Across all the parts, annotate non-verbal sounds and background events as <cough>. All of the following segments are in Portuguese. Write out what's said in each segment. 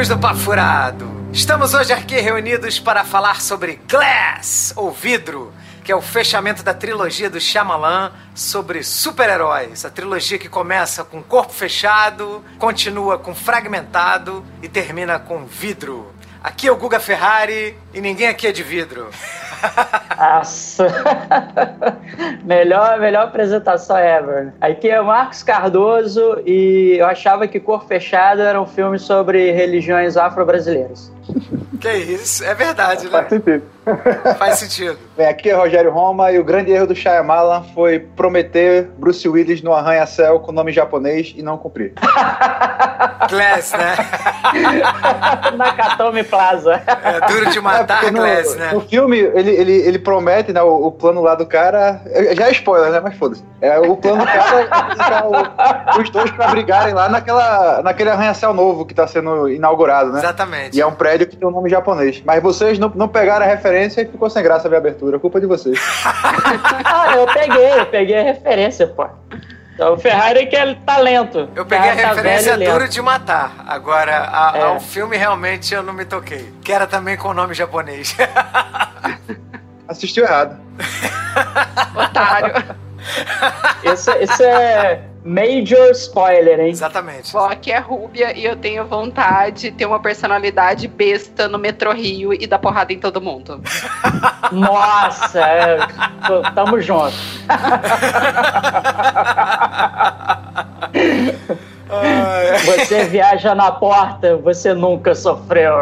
amigos do Papo Furado! Estamos hoje aqui reunidos para falar sobre Glass, ou vidro, que é o fechamento da trilogia do Shyamalan sobre super-heróis. A trilogia que começa com corpo fechado, continua com fragmentado e termina com vidro. Aqui é o Guga Ferrari e ninguém aqui é de vidro. Nossa! <laughs> melhor, melhor apresentação ever. Aqui é Marcos Cardoso e eu achava que Cor Fechado era um filme sobre religiões afro-brasileiras. Que isso, é verdade, né? Faz sentido. Faz sentido. <laughs> Bem, aqui é Rogério Roma e o grande erro do Shyamalan foi prometer Bruce Willis no arranha-céu com nome japonês e não cumprir. <laughs> Glass, né? <laughs> Nakatomi Plaza. É duro de matar, É, no, Glass, né? no filme, ele, ele, ele promete, né, o, o plano lá do cara. Já é spoiler, né? Mas foda-se. É, o plano do cara é o- os dois pra brigarem lá naquela, naquele arranha-céu novo que tá sendo inaugurado, né? Exatamente. E é um prédio que tem um nome japonês. Mas vocês não, não pegaram a referência e ficou sem graça ver a abertura. Culpa de vocês. <laughs> Ah, eu peguei, eu peguei a referência, pô. Então, o Ferrari que é talento. Eu peguei a Ferrari tá referência e duro de matar. Agora, a- É. ao filme realmente eu não me toquei. Que era também com o nome japonês. <laughs> Assistiu errado. <laughs> Otário. Isso, isso é major spoiler, hein? Exatamente. Vó que é rúbia e eu tenho vontade de ter uma personalidade besta no metrô Rio e dar porrada em todo mundo. <laughs> Nossa, é, tamo junto. <laughs> Você viaja na porta, você nunca sofreu.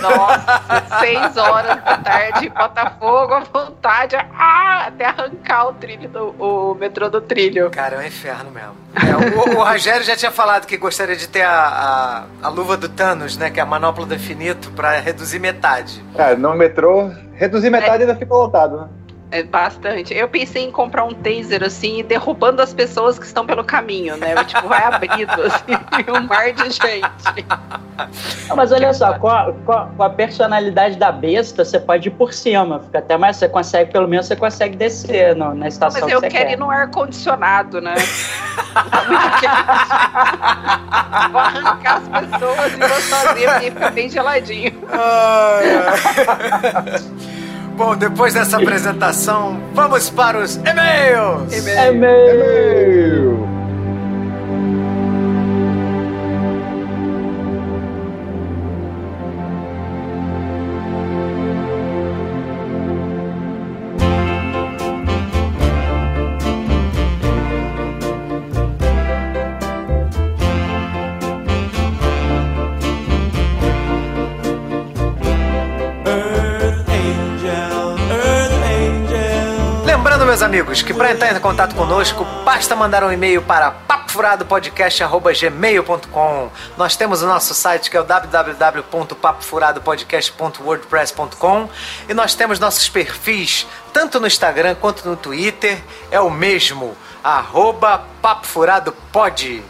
Nossa, seis horas da tarde, Botafogo, à vontade, ah, até arrancar o trilho do o metrô do trilho. Cara, é um inferno mesmo. É, o, o Rogério já tinha falado que gostaria de ter a, a, a luva do Thanos, né? Que é a manopla do infinito, pra reduzir metade. Cara, no metrô, reduzir metade ainda fica lotado, né? É bastante. Eu pensei em comprar um taser assim e derrubando as pessoas que estão pelo caminho, né? Tipo, vai abrindo assim, <laughs> um mar de gente. Não, mas olha só, com a, com a- com a personalidade da besta, você pode ir por cima. Fica até mais. Você consegue, pelo menos você consegue descer no- na estação Mas que eu você quero quer. ir no ar-condicionado, né? Tá muito quente. Vou arrancar as pessoas e vou sozinha, porque fica bem geladinho. <laughs> Bom, depois dessa apresentação, vamos para os e-mails! É meio. Amigos, que para entrar em contato conosco, basta mandar um e-mail para papofuradopodcast.gmail.com Nós temos o nosso site que é o www.papofuradopodcast.wordpress.com e nós temos nossos perfis, tanto no Instagram quanto no Twitter, é o mesmo, arroba papofuradopod.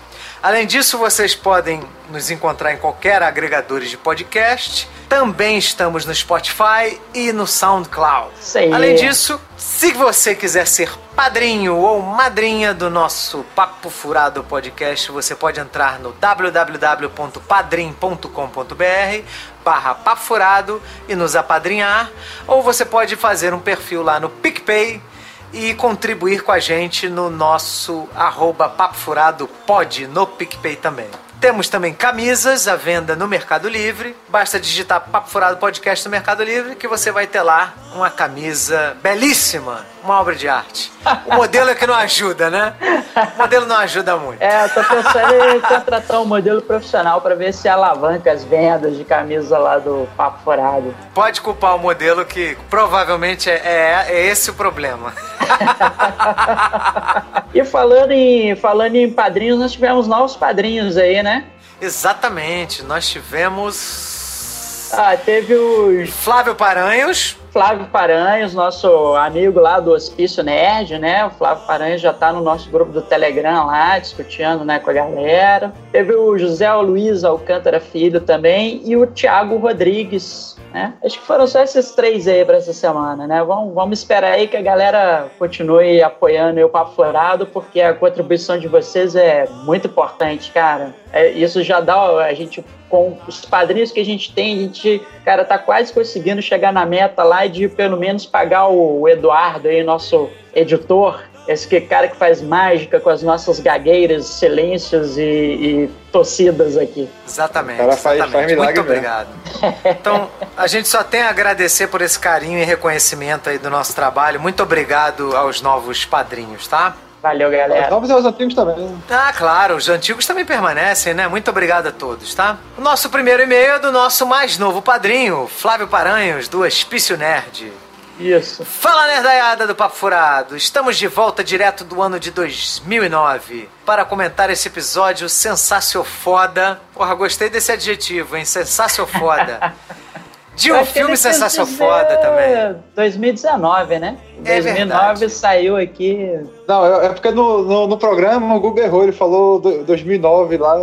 Além disso, vocês podem nos encontrar em qualquer agregador de podcast. Também estamos no Spotify e no SoundCloud. Aí. Além disso, se você quiser ser padrinho ou madrinha do nosso Papo Furado podcast, você pode entrar no www.padrim.com.br barra Papo Furado e nos apadrinhar, ou você pode fazer um perfil lá no PicPay e contribuir com a gente no nosso arroba Papo Furado Pod no PicPay também. Temos também camisas à venda no Mercado Livre. Basta digitar Papo Furado Podcast no Mercado Livre que você vai ter lá uma camisa belíssima, uma obra de arte. O modelo é que não ajuda, né? O modelo não ajuda muito. É, eu tô pensando em contratar um modelo profissional pra ver se alavanca as vendas de camisa lá do Papo Furado. Pode culpar o modelo que provavelmente é, é- é esse o problema. <laughs> E falando em, falando em padrinhos, nós tivemos novos padrinhos aí, né? Exatamente, nós tivemos Ah, teve os. Flávio Paranhos, Flávio Paranhos, nosso amigo lá do Hospício Nerd, né? O Flávio Paranhos já tá no nosso grupo do Telegram lá, discutindo né, com a galera. Teve o José Luiz Alcântara Filho também e o Thiago Rodrigues, né? Acho que foram só esses três aí para essa semana, né? Vamos, vamos esperar aí que a galera continue apoiando o Papo Florado, porque a contribuição de vocês é muito importante, cara. É, isso já dá a gente com os padrinhos que a gente tem, a gente, cara, tá quase conseguindo chegar na meta lá de pelo menos pagar o Eduardo aí, nosso editor, esse que cara que faz mágica com as nossas gagueiras, silêncios e, e tossidas aqui. Exatamente. O cara faz- exatamente. faz milagre Muito mesmo. obrigado. Então, a gente só tem a agradecer por esse carinho e reconhecimento aí do nosso trabalho. Muito obrigado aos novos padrinhos, tá? Valeu, Os galera. novos e os antigos também. Ah, claro, os antigos também permanecem, né? Muito obrigado a todos, tá? O nosso primeiro e-mail é do nosso mais novo padrinho, Flávio Paranhos, do Hospício Nerd. Isso. Fala nerdaiada do Papo Furado, estamos de volta direto do ano de 2009 para comentar esse episódio sensaciofoda. Porra, gostei desse adjetivo, hein? Sensaciofoda. <laughs> De um filme dizer também. 2019, né? É 2009 verdade. saiu aqui. Não, é é porque no, no, no programa o Google errou, ele falou do- 2009 lá,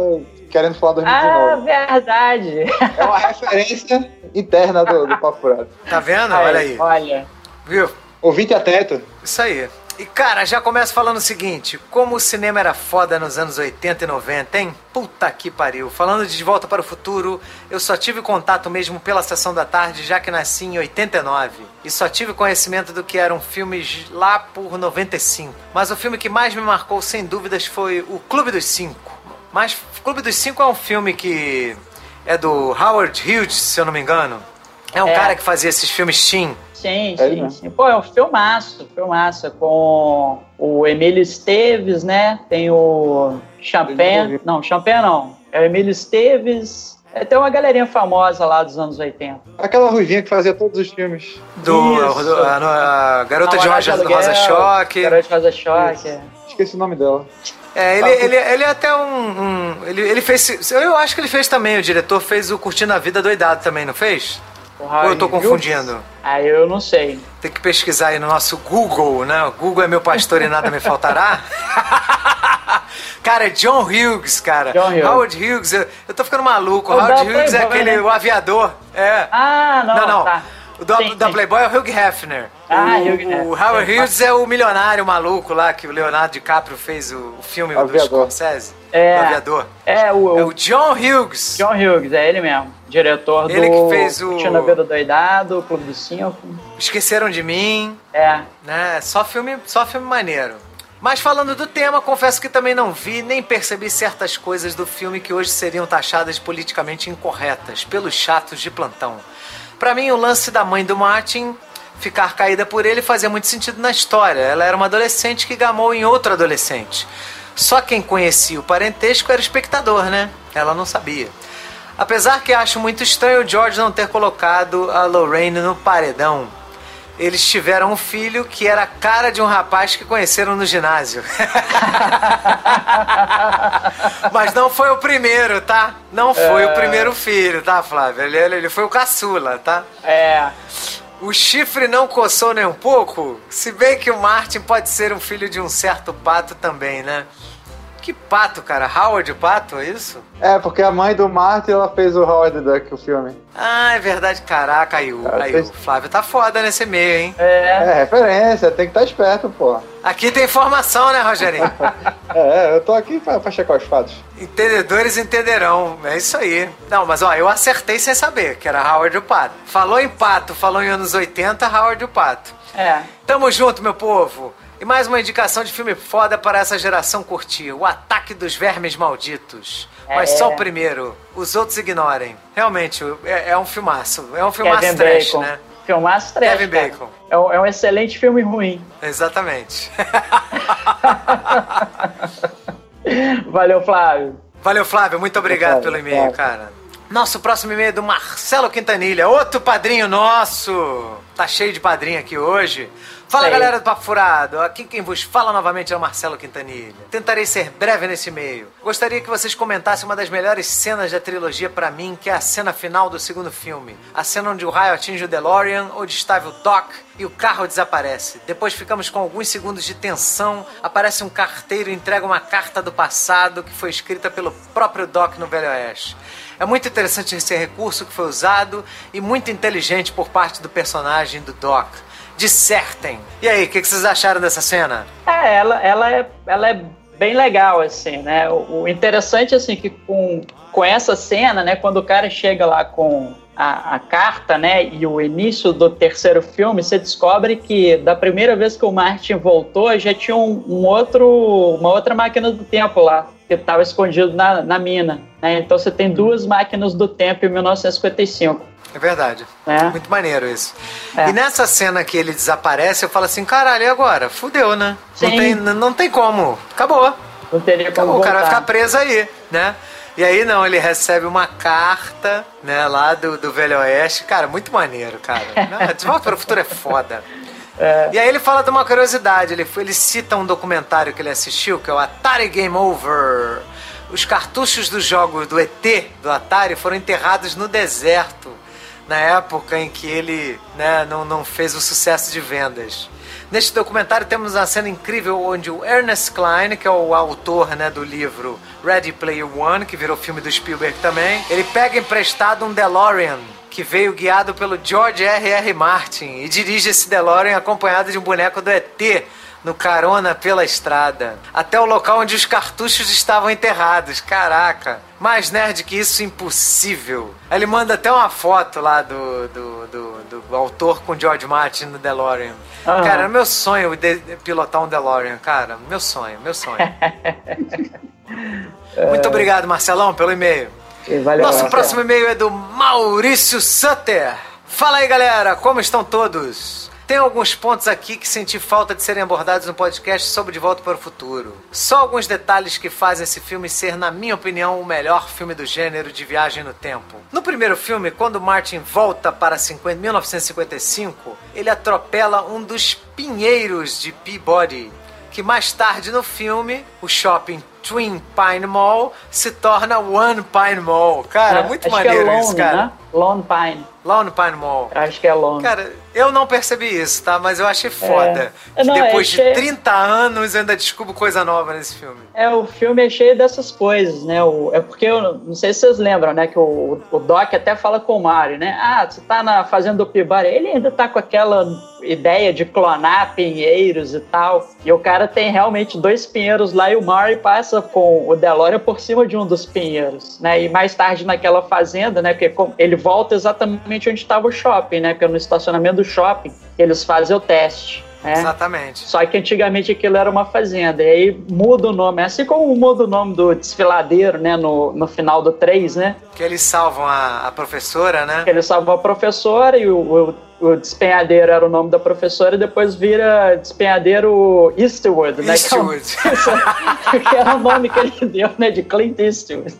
querendo falar Ah, 2019. verdade. É uma referência interna do, do Papo Furado. Tá vendo? Olha aí. Olha. Viu? Ouvinte atento. Isso aí. E cara, já começo falando o seguinte: como o cinema era foda nos anos 80 e 90, hein? Puta que pariu. Falando de De Volta para o Futuro, eu só tive contato mesmo pela sessão da tarde, já que nasci em 89. E só tive conhecimento do que eram filmes lá por 95. Mas o filme que mais me marcou, sem dúvidas, foi O Clube dos Cinco. Mas Clube dos Cinco é um filme que é do Howard Hughes, se eu não me engano. É um É. cara que fazia esses filmes teen. Sim, É sim, sim. Pô, é um filmaço, filmaço. Com o Emílio Esteves, né? Tem o Champagne. Não, Champagne não. É o Emílio Esteves. É, tem uma galerinha famosa lá dos anos 80. Aquela ruivinha que fazia todos os filmes. Do, do- a, no- a Garota de Namorada Rosa, de Rosa Aluguel, Choque. Garota de Rosa Choque. é. Esqueci o nome dela. É, ele, ele, ele é até um. um- ele, ele fez. Eu acho que ele fez também, o diretor fez o Curtindo a Vida Doidado também, não fez? Ou eu tô confundindo? Aí eu não sei. Tem que pesquisar aí no nosso Google, né? O Google é meu pastor e nada me faltará. <laughs> cara, é John Hughes, cara. John Hughes. Howard Hughes, eu, eu tô ficando maluco. O Howard Hughes é aquele né? o aviador. É. Ah, não, não, não. tá. O da, Sim, da sim. Playboy é o Hugh Hefner. Ah, o, Hugh Hefner. O Howard Hughes é o milionário maluco lá que o Leonardo DiCaprio fez o, o filme do Aviador. Scorsese. É. O aviador. É o, É o John Hughes. John Hughes, é ele mesmo. Diretor Ele do que fez o- Curtindo a Vida Doidado, Clube dos Cinco. Esqueceram de mim. É. né? Só filme, só filme maneiro. Mas falando do tema, confesso que também não vi nem percebi certas coisas do filme que hoje seriam taxadas de politicamente incorretas pelos chatos de plantão. Pra mim, o lance da mãe do Martin ficar caída por ele fazia muito sentido na história. Ela era uma adolescente que gamou em outro adolescente. Só quem conhecia o parentesco era o espectador, né? Ela não sabia. Apesar que acho muito estranho o George não ter colocado a Lorraine no paredão. Eles tiveram um filho que era a cara de um rapaz que conheceram no ginásio. <laughs> Mas não foi o primeiro, tá? Não foi o primeiro filho, tá, Flávio? Ele, ele ele foi o caçula, tá? É. O chifre não coçou nem um pouco? Se bem que o Martin pode ser um filho de um certo pato também, né? Que pato, cara? Howard o pato, é isso? É, porque a mãe do Martin, ela fez o Howard Duck, o filme. Ah, é verdade. Caraca, aí o, Cara, Flávio tá foda nesse meio, hein? É. É, referência, tem que estar esperto, pô. Aqui tem informação, né, Rogerinho? <laughs> É, eu tô aqui pra, pra checar os fatos. Entendedores entenderão. É isso aí. Não, mas ó, eu acertei sem saber que era Howard o Pato. Falou em pato, falou em anos 80, Howard o Pato. É. Tamo junto, meu povo. E mais uma indicação de filme foda para essa geração curtir: O Ataque dos Vermes Malditos. Mas É. só o primeiro. Os outros ignorem. Realmente, é, é um filmaço. É um filmaço Kevin trash, Bacon. né? Filmaço trash, Kevin cara. Bacon. É um, é um excelente filme ruim. Exatamente. <laughs> Valeu, Flávio. Valeu, Flávio. Muito obrigado Flávio, pelo e-mail, Flávio. cara. Nosso próximo e-mail é do Marcelo Quintanilha, outro padrinho nosso. Tá cheio de padrinho aqui hoje. Fala Sei. galera do Papo Furado, aqui quem vos fala novamente é o Marcelo Quintanilha. Tentarei ser breve nesse e-mail. Gostaria que vocês comentassem uma das melhores cenas da trilogia pra mim, que é a cena final do segundo filme. A cena onde o raio atinge o DeLorean, onde estava o Doc e o carro desaparece. Depois ficamos com alguns segundos de tensão, aparece um carteiro e entrega uma carta do passado que foi escrita pelo próprio Doc no Velho Oeste. É muito interessante esse recurso que foi usado e muito inteligente por parte do personagem do Doc. Dissertem. E aí, o que, que vocês acharam dessa cena? É, ela, ela, é, ela é bem legal, assim, né? O, o interessante, assim, que com, com essa cena, né, quando o cara chega lá com a, a carta, né, e o início do terceiro filme, você descobre que da primeira vez que o Martin voltou, já tinha um, um outro, uma outra máquina do tempo lá, que estava escondido na, na mina, né? Então você tem duas máquinas do tempo em 1955. É verdade. É. Muito maneiro isso. É. E nessa cena que ele desaparece, eu falo assim, caralho, e agora? Fudeu, né? Não tem, não tem como. Acabou. Não teria como Acabou. O cara vai ficar preso aí, né? E aí não, ele recebe uma carta, né, lá do, do Velho Oeste. Cara, muito maneiro, cara. <laughs> Não, De Volta para o Futuro é foda. E aí ele fala de uma curiosidade, ele, ele cita um documentário que ele assistiu, que é o Atari Game Over. Os cartuchos dos jogos do ET, do Atari, foram enterrados no deserto, na época em que ele né, não, não fez o sucesso de vendas. Neste documentário temos uma cena incrível onde o Ernest Klein, que é o autor né, do livro Ready Player One, que virou filme do Spielberg também, ele pega emprestado um DeLorean que veio guiado pelo George R.R. Martin e dirige esse DeLorean acompanhado de um boneco do ET no carona pela estrada, até o local onde os cartuchos estavam enterrados. Caraca, mais nerd que isso, impossível. Ele manda até uma foto lá do, do, do, do autor com George Martin no DeLorean. Aham. Cara, é meu sonho de- pilotar um DeLorean, cara. Meu sonho, meu sonho. <laughs> Muito obrigado, Marcelão, pelo e-mail. Valeu, Nosso Marcelo. próximo e-mail é do Maurício Sutter. Fala aí, galera, como estão todos? Tem alguns pontos aqui que senti falta de serem abordados no podcast sobre De Volta para o Futuro. Só alguns detalhes que fazem esse filme ser, na minha opinião, o melhor filme do gênero de viagem no tempo. No primeiro filme, quando Martin volta para 50 1955, ele atropela um dos pinheiros de Peabody, que mais tarde no filme, o shopping Twin Pine Mall se torna One Pine Mall. Cara, É, muito acho maneiro é Lone, isso, cara. Né? Lone Pine. Lone Pine Mall. Acho que é Lone. Cara, eu não percebi isso, tá? Mas eu achei foda. É. Que Não, depois achei- de 30 anos eu ainda descubro coisa nova nesse filme. É, o filme é cheio dessas coisas, né? O, é porque, eu não sei se vocês lembram, né? Que o, o Doc até fala com o Mario, né? Ah, você tá na fazenda do Pibari. Ele ainda tá com aquela ideia de clonar pinheiros e tal. E o cara tem realmente dois pinheiros lá e o Mario passa com o DeLorean por cima de um dos pinheiros, né? E mais tarde naquela fazenda, né? Porque ele volta exatamente onde estava o shopping, né? Que é no estacionamento do shopping. Eles fazem o teste. Né? Exatamente. Só que antigamente aquilo era uma fazenda. E aí muda o nome. Assim como muda o nome do desfiladeiro, né? No, no final do 3, né? Que eles salvam a, a professora, né? Que ele salva a professora e o, o, o despenhadeiro era o nome da professora e depois vira despenhadeiro Eastwood, né? Eastwood. Que, é o- <laughs> que era o nome que ele deu, né? De Clint Eastwood.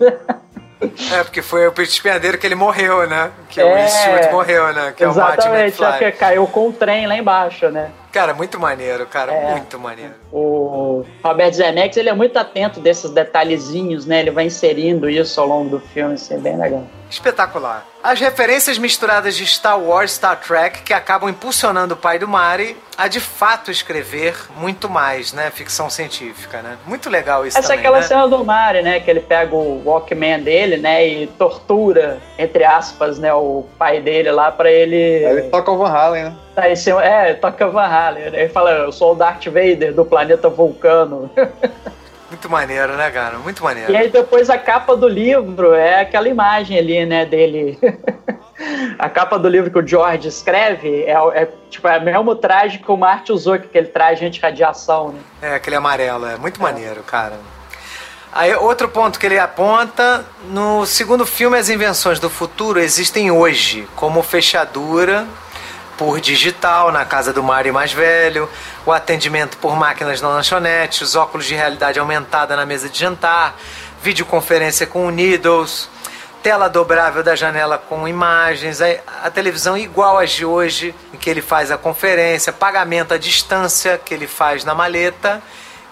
É, porque foi o despenhadeiro que ele morreu, né? Que o É. Eastwood morreu, né? Que é o Martin Exatamente, só McFly. que caiu com o trem lá embaixo, né? Cara, muito maneiro, cara. É. Muito maneiro. O Robert Zemeckis, ele é muito atento desses detalhezinhos, né? Ele vai inserindo isso ao longo do filme, isso é bem legal. Espetacular. As referências misturadas de Star Wars Star Trek que acabam impulsionando o pai do Mari a de fato escrever muito mais, né? Ficção científica, né? Muito legal isso Essa é também, aquela né? cena do Mario, né? Que ele pega o Walkman dele, né? E tortura, entre aspas, né? O pai dele lá pra ele. Aí ele toca o Van Halen, né? Tá em cima- é, toca Van Halen. né? Ele fala, eu sou o Darth Vader do planeta Vulcano. <laughs> Muito maneiro, né, cara? Muito maneiro. E aí depois a capa do livro é aquela imagem ali, né, dele. <laughs> a capa do livro que o George escreve é, é, tipo, é o mesmo traje que o Marty usou, que aquele traje anti-radiação, né? É, aquele amarelo, é muito maneiro, cara. Aí, outro ponto que ele aponta, no segundo filme, as invenções do futuro existem hoje, como fechadura por digital na casa do Mario mais velho, o atendimento por máquinas na lanchonete, os óculos de realidade aumentada na mesa de jantar, videoconferência com o Needles. tela dobrável da janela com imagens, a televisão igual às de hoje, em que ele faz a conferência, pagamento à distância que ele faz na maleta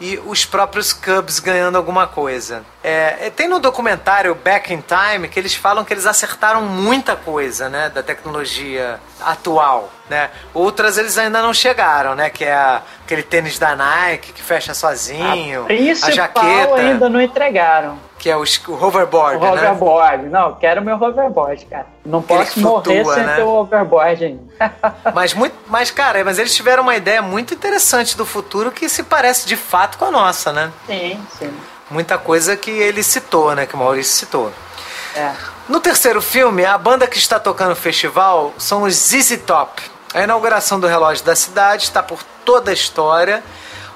e os próprios Cubs ganhando alguma coisa. É, é, tem no documentário Back in Time que eles falam que eles acertaram muita coisa, né, da tecnologia atual, né? Outras eles ainda não chegaram, né, que é a- aquele tênis da Nike que fecha sozinho, A a jaqueta, ainda não entregaram. Que é o, o hoverboard, O né? hoverboard. Não, quero meu hoverboard, cara. Não Aquele posso que morrer flutua, sem né? ter o hoverboard ainda. <laughs> Mas muito, mas cara, mas eles tiveram uma ideia muito interessante do futuro que se parece de fato com a nossa, né? sim, sim. Muita coisa que ele citou, né, que o Maurício citou. É. No terceiro filme, a banda que está tocando no festival são os ZZ Top. A inauguração do relógio da cidade está por toda a história.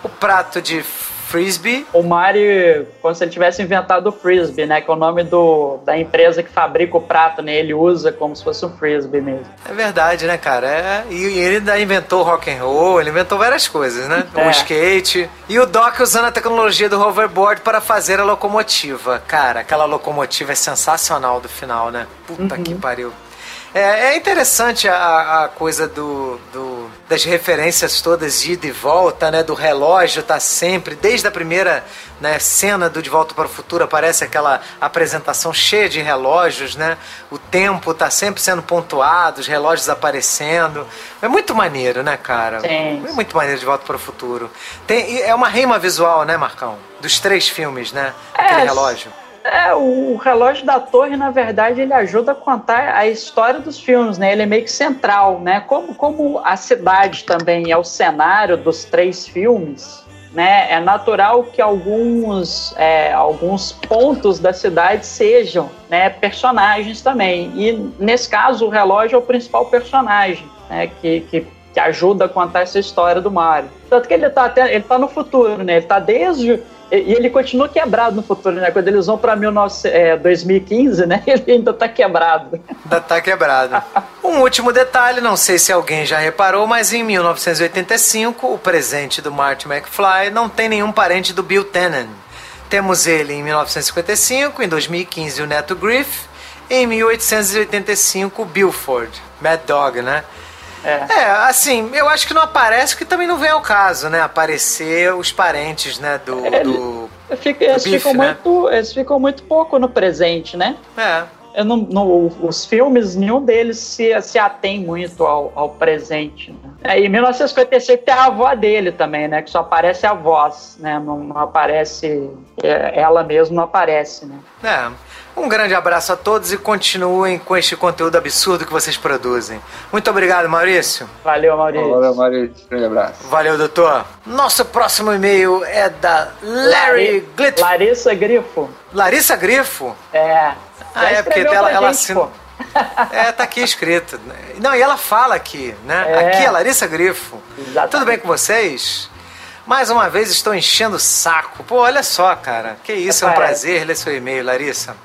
O prato de frisbee. O Mario, como se ele tivesse inventado o frisbee, né? Que é o nome do, da empresa que fabrica o prato, né? Ele usa como se fosse um frisbee mesmo. É verdade, né, cara? É, e ele ainda inventou rock and roll, ele inventou várias coisas, né? O É. skate. E o Doc usando a tecnologia do hoverboard para fazer a locomotiva. Cara, aquela locomotiva é sensacional do final, né? Puta que pariu. É, é interessante a, a coisa do, do- das referências todas de ida e volta, né? Do relógio tá sempre, desde a primeira né, cena do De Volta para o Futuro aparece aquela apresentação cheia de relógios, né? O tempo tá sempre sendo pontuado, os relógios aparecendo. É muito maneiro, né, cara? Sim. É muito maneiro De Volta para o Futuro. Tem, é uma rima visual, né, Marcão? Dos três filmes, né? Aquele É, relógio. É, o relógio da torre, na verdade, ele ajuda a contar a história dos filmes, né? Ele é meio que central, né? Como, como a cidade também é o cenário dos três filmes, né? É natural que alguns, é, alguns pontos da cidade sejam né, personagens também. E, nesse caso, o relógio é o principal personagem, né? Que, que, que ajuda a contar essa história do Mario. Tanto que ele tá, até, ele tá no futuro, né? Ele tá desde... E ele continua quebrado no futuro, né? Quando eles vão pra 19, é, 2015, né? <laughs> Ele ainda tá quebrado. Ainda tá quebrado. <laughs> Um último detalhe, não sei se alguém já reparou, mas em 1985, o presente do Marty McFly não tem nenhum parente do Bill Tannen. Temos ele em 1955, em 2015 o Neto Griff, e em 1885 o Billford, Mad Dog, né? É. É, assim, eu acho que não aparece, que também não vem ao caso, né? Aparecer os parentes, né, do... É, do... Fica- eles, bife, ficam né? muito, eles ficam muito pouco no presente, né? É, Eu não, não- os filmes, nenhum deles se, se atém muito ao, ao presente. Né? É, em 1955 tem a avó dele também, né? Que só aparece a voz, né? Não, não aparece. é, Ela mesma não aparece, né? É. Um grande abraço a todos e continuem com este conteúdo absurdo que vocês produzem. Muito obrigado, Maurício. Valeu, Maurício. Valeu, Mário. Grande abraço. Valeu, doutor. Nosso próximo e-mail é da Larry Glitt... Larissa Grifo. Larissa Grifo. É. Ah, é, porque ela- ela gente, assina- pô. É, tá aqui escrito. Não, e ela fala aqui, né? É. Aqui é Larissa Grifo. Exatamente. Tudo bem com vocês? Mais uma vez estou enchendo o saco. Pô, olha só, cara. Que isso, é um Parece. prazer ler seu e-mail, Larissa.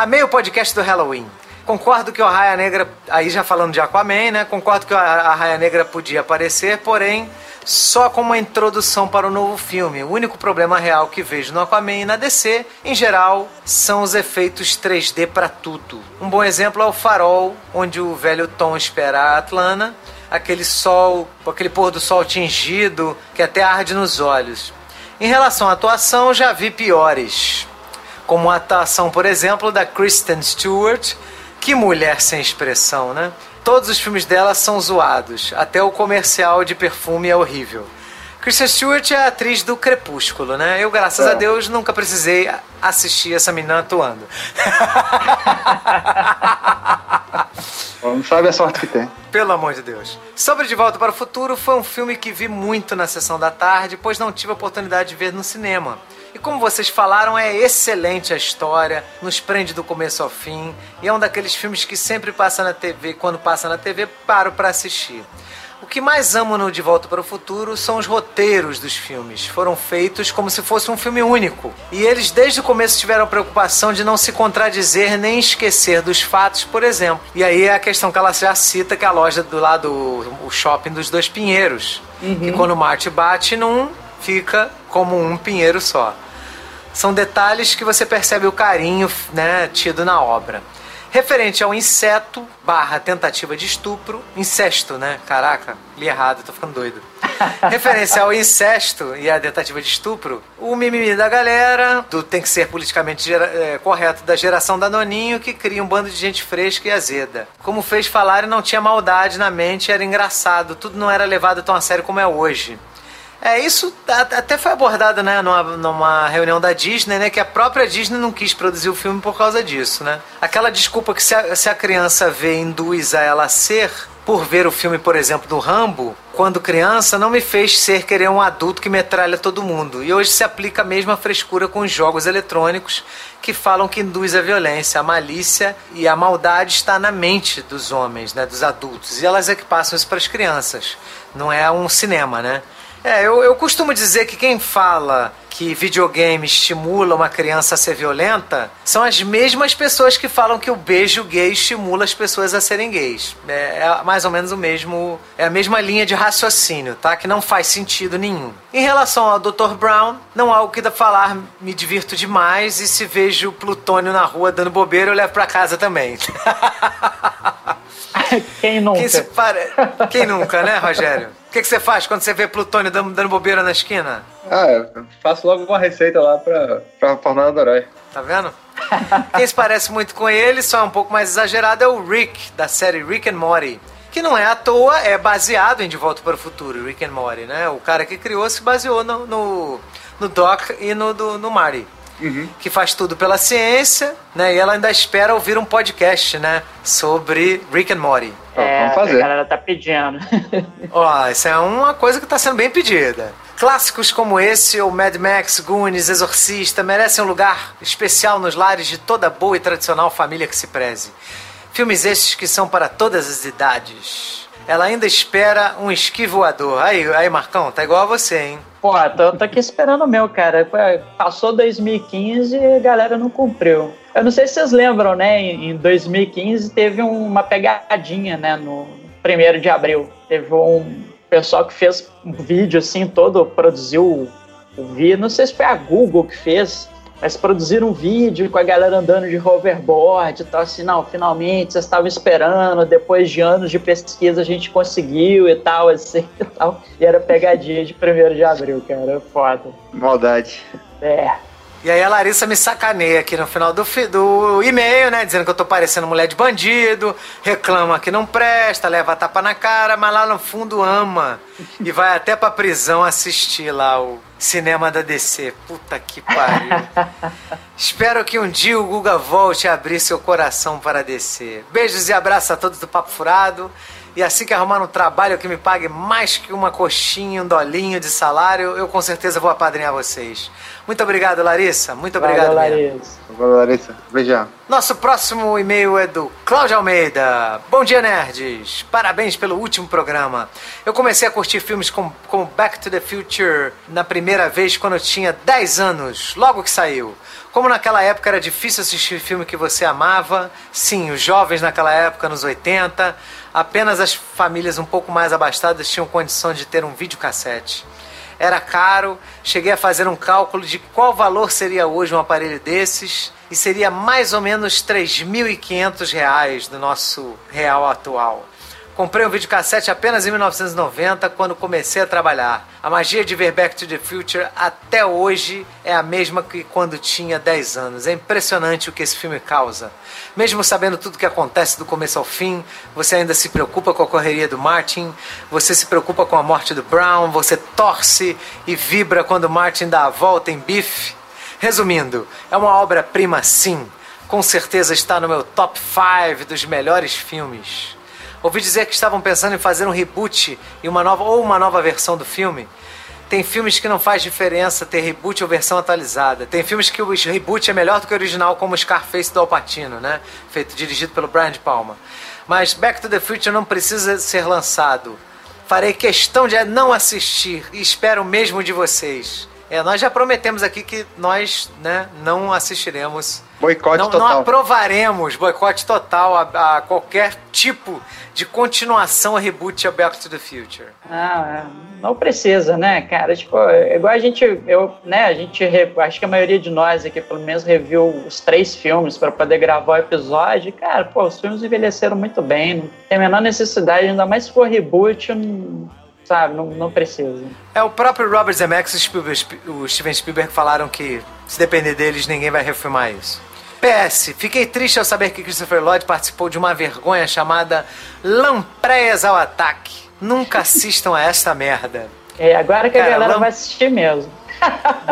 Amei o podcast do Halloween. Concordo que o Raia Negra, aí já falando de Aquaman, né? Concordo que a, Raia Negra podia aparecer, porém, só como uma introdução para o novo filme. O único problema real que vejo no Aquaman e na DC, em geral, são os efeitos 3D para tudo. Um bom exemplo é o Farol, onde o velho Tom espera a Atlana, aquele sol, aquele pôr do sol tingido que até arde nos olhos. Em relação à atuação, já vi piores como a atuação, por exemplo, da Kristen Stewart. Que mulher sem expressão, né? Todos os filmes dela são zoados, até o comercial de perfume é horrível. Kristen Stewart é a atriz do Crepúsculo, né? Eu, graças É. a Deus, nunca precisei assistir essa menina atuando. <laughs> Não sabe a sorte que tem. Pelo amor de Deus. Sobre De Volta para o Futuro foi um filme que vi muito na sessão da tarde, pois não tive a oportunidade de ver no cinema. E como vocês falaram, é excelente a história, nos prende do começo ao fim, e é um daqueles filmes que sempre passa na TV, quando passa na TV, paro para assistir. O que mais amo no De Volta para o Futuro são os roteiros dos filmes. Foram feitos como se fosse um filme único. E eles desde o começo tiveram a preocupação de não se contradizer nem esquecer dos fatos, por exemplo. E aí é a questão que ela já cita, que é a loja do lado, o shopping dos dois pinheiros. Que quando o Marte bate num, fica como um pinheiro só. São detalhes que você percebe o carinho né, tido na obra. referente ao inseto barra tentativa de estupro, incesto, né? Caraca, li errado, tô ficando doido. <laughs> Referência ao incesto e à tentativa de estupro, o mimimi da galera, do tem que ser politicamente é, correto da geração da Noninho, que cria um bando de gente fresca e azeda. Como fez falar, não tinha maldade na mente, era engraçado, tudo não era levado tão a sério como é hoje. É, isso até foi abordado, né, numa, numa reunião da Disney, né, que a própria Disney não quis produzir o filme por causa disso, né. Aquela desculpa que se a, se a criança vê induz a ela a ser, por ver o filme, por exemplo, do Rambo, quando criança, não me fez ser querer um adulto que metralha todo mundo. E hoje se aplica a mesma frescura com os jogos eletrônicos que falam que induz a violência, a malícia e a maldade está na mente dos homens, né, dos adultos. E elas é que passam isso para as crianças. Não é um cinema, né? É, eu, eu costumo dizer que quem fala que videogame estimula uma criança a ser violenta são as mesmas pessoas que falam que o beijo gay estimula as pessoas a serem gays. É, é mais ou menos o mesmo, é a mesma linha de raciocínio, tá? Que não faz sentido nenhum. Em relação ao Dr. Brown, não há o que falar, me divirto demais e se vejo Plutônio na rua dando bobeira, eu levo pra casa também. <laughs> Quem nunca? Quem, pare... Quem nunca, né, Rogério? O que, que você faz quando você vê Plutônio dando, dando bobeira na esquina? Ah, eu faço logo uma receita lá pra, pra Fornada Dorói. Tá vendo? <laughs> Quem se parece muito com ele, só é um pouco mais exagerado, é o Rick, da série Rick and Morty. Que não é à toa, é baseado em De Volta para o Futuro, Rick and Morty, né? O cara que criou se baseou no, no, no Doc e no, do, no Marty. Que faz tudo pela ciência, né? E ela ainda espera ouvir um podcast, né? Sobre Rick and Morty. É, Vamos fazer. A galera tá pedindo. <laughs> Ó, isso é uma coisa que está sendo bem pedida. Clássicos como esse, ou Mad Max, Goonies, Exorcista, merecem um lugar especial nos lares de toda boa e tradicional família que se preze. Filmes estes que são para todas as idades. Ela ainda espera um esqui voador. Aí, aí, Marcão, tá igual a você, hein? Pô, tô, tô aqui esperando o meu, cara. Passou 2015 e a galera não cumpriu. Eu não sei se vocês lembram, né? Em em 2015 teve uma pegadinha, né? No 1 de abril. Teve um pessoal que fez um vídeo assim, todo, produziu o vídeo. Não sei se foi a Google que fez, mas produziram um vídeo com a galera andando de hoverboard e tal, assim, não, finalmente vocês estavam esperando, depois de anos de pesquisa a gente conseguiu e tal, assim <laughs> e tal. E era pegadinha de 1 de abril, cara, foda. Maldade. É. E aí a Larissa me sacaneia aqui no final do, do e-mail, né? Dizendo que eu tô parecendo mulher de bandido, reclama que não presta, leva tapa na cara, mas lá no fundo ama. E vai até pra prisão assistir lá o cinema da DC. Puta que pariu. <laughs> Espero que um dia o Guga volte a abrir seu coração para DC. Beijos e abraços a todos do Papo Furado. E assim que arrumar um trabalho que me pague mais que uma coxinha, um dolinho de salário, eu com certeza vou apadrinhar vocês. Muito obrigado, Larissa. Muito obrigado Valeu, mesmo. Larissa. Valeu, Larissa. Beijão. Nosso próximo e-mail é do Cláudio Almeida. Bom dia, nerds. Parabéns pelo último programa. Eu comecei a curtir filmes como, como Back to the Future na primeira vez quando eu tinha 10 anos, logo que saiu. Como naquela época era difícil assistir filme que você amava, sim, os jovens naquela época, nos 80, apenas as famílias um pouco mais abastadas tinham condição de ter um videocassete. Era caro, cheguei a fazer um cálculo de qual valor seria hoje um aparelho desses e seria mais ou menos 3.500 reais do nosso real atual. Comprei um videocassete apenas em 1990, quando comecei a trabalhar. A magia de ver Back to the Future até hoje é a mesma que quando tinha 10 anos. É impressionante o que esse filme causa. Mesmo sabendo tudo o que acontece do começo ao fim, você ainda se preocupa com a correria do Martin, você se preocupa com a morte do Brown, você torce e vibra quando Martin dá a volta em Biff. Resumindo, é uma obra-prima sim. Com certeza está no meu top 5 dos melhores filmes. Ouvi dizer que estavam pensando em fazer um reboot e uma nova ou uma nova versão do filme. Tem filmes que não faz diferença ter reboot ou versão atualizada. Tem filmes que o reboot é melhor do que o original, como Scarface do Al Pacino, né? Feito dirigido pelo Brian De Palma. Mas Back to the Future não precisa ser lançado. Farei questão de não assistir e espero o mesmo de vocês. É, nós já prometemos aqui que nós né, não assistiremos. Boicote não, não total. aprovaremos boicote total a, a qualquer tipo de continuação ou reboot de Back to the Future. Ah, não precisa, né, cara? Tipo, é igual a gente, eu, né, a gente, acho que a maioria de nós aqui, pelo menos, reviu os três filmes para poder gravar o episódio. Cara, pô, os filmes envelheceram muito bem, não tem a menor necessidade, ainda mais se for reboot, sabe, não, não precisa. É, o próprio Robert Zemeckis e o Steven Spielberg falaram que, se depender deles, ninguém vai refilmar isso. PS, fiquei triste ao saber que Christopher Lloyd participou de uma vergonha chamada Lampreias ao Ataque. Nunca <laughs> assistam a esta merda. É, agora que a Cara, galera lam- vai assistir mesmo,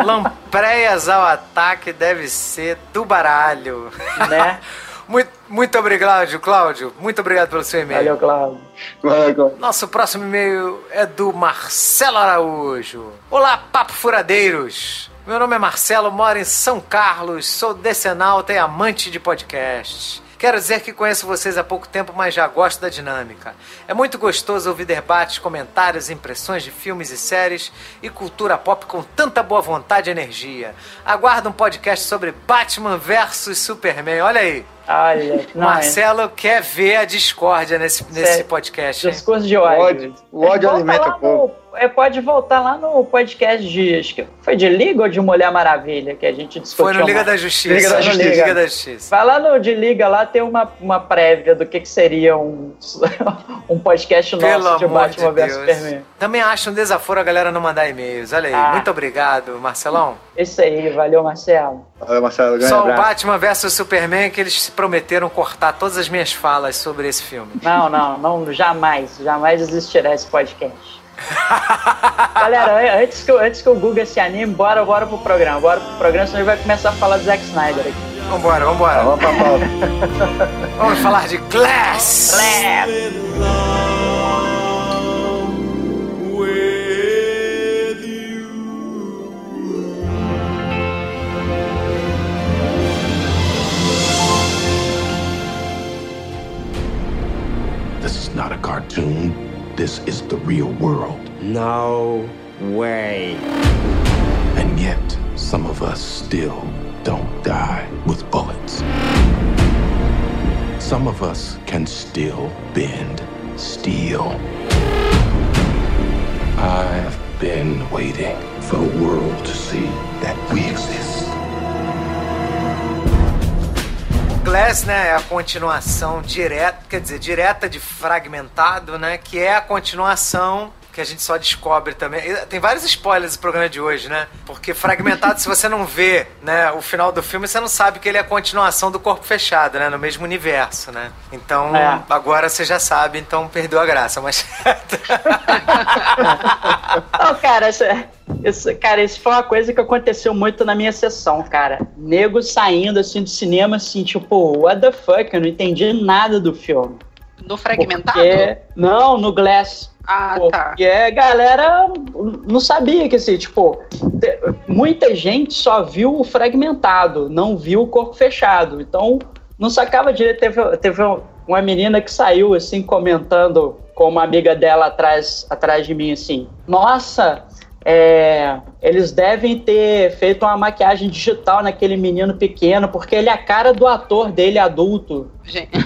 Lampreias ao Ataque deve ser do baralho. né? <laughs> muito, muito obrigado, Cláudio. Muito obrigado pelo seu e-mail. Valeu, Cláudio. Nosso próximo e-mail é do Marcelo Araújo. Olá, papo furadeiros. Meu nome é Marcelo, moro em São Carlos, sou decenalta e amante de podcasts. Quero dizer que conheço vocês há pouco tempo, mas já gosto da dinâmica. É muito gostoso ouvir debates, comentários, impressões de filmes e séries e cultura pop com tanta boa vontade e energia. Aguardo um podcast sobre Batman vs Superman. Olha aí. Olha, não, é Marcelo quer ver a discórdia nesse, nesse podcast. Discurso de ódio. ódio. O ódio Volta alimenta o povo. é, pode voltar lá no podcast de. Acho que foi de Liga ou de Mulher Maravilha que a gente discutiu. Foi no Liga da Justiça. Liga da No Justiça. Liga da Justiça. Vai lá no de Liga lá, tem uma, uma prévia do que, que seria um, <laughs> um podcast nosso Pelo de Batman de vs. Superman. Também acho um desaforo a galera não mandar e-mails. Olha aí. Ah. Muito obrigado, Marcelão. Isso aí, valeu, Marcelo. Valeu, Marcelo. Grande Só o abraço. Batman vs Superman que eles se prometeram cortar todas as minhas falas sobre esse filme. Não, não, não, jamais, jamais existirá esse podcast. <laughs> Galera, an- antes que, o- antes que o Guga se anime, bora, bora pro programa. Bora pro programa, senão ele vai começar a falar do Zack Snyder aqui. Vambora, vambora. Vamos pra pauta. <laughs> Vamos falar de Glass. with not a cartoon. This is the real world. No way. And yet, some of us still don't die with bullets. Some of us can still bend steel. I've been waiting for the world to see that we exist. Glass, né, é a continuação direta, quer dizer, direta de Fragmentado, né, que é a continuação que a gente só descobre também. Tem vários spoilers no programa de hoje, né? Porque Fragmentado, <laughs> se você não vê, né, o final do filme, você não sabe que ele é a continuação do Corpo Fechado, né, no mesmo universo, né? Então, É. agora você já sabe, então perdeu a graça, mas <laughs> Não, cara, isso, é- isso- cara, isso foi uma coisa que aconteceu muito na minha sessão, cara. Nego saindo assim do cinema, assim, tipo, what the fuck? Eu não entendi nada do filme. No fragmentado? Porque, não, no Glass. Ah, tá. Porque a galera não sabia que assim, tipo, muita gente só viu o fragmentado, não viu o corpo fechado. Então, não sacava direito. Teve, teve uma menina que saiu assim comentando com uma amiga dela atrás, atrás de mim assim: Nossa, é, eles devem ter feito uma maquiagem digital naquele menino pequeno, porque ele é a cara do ator dele adulto. Gente. <laughs>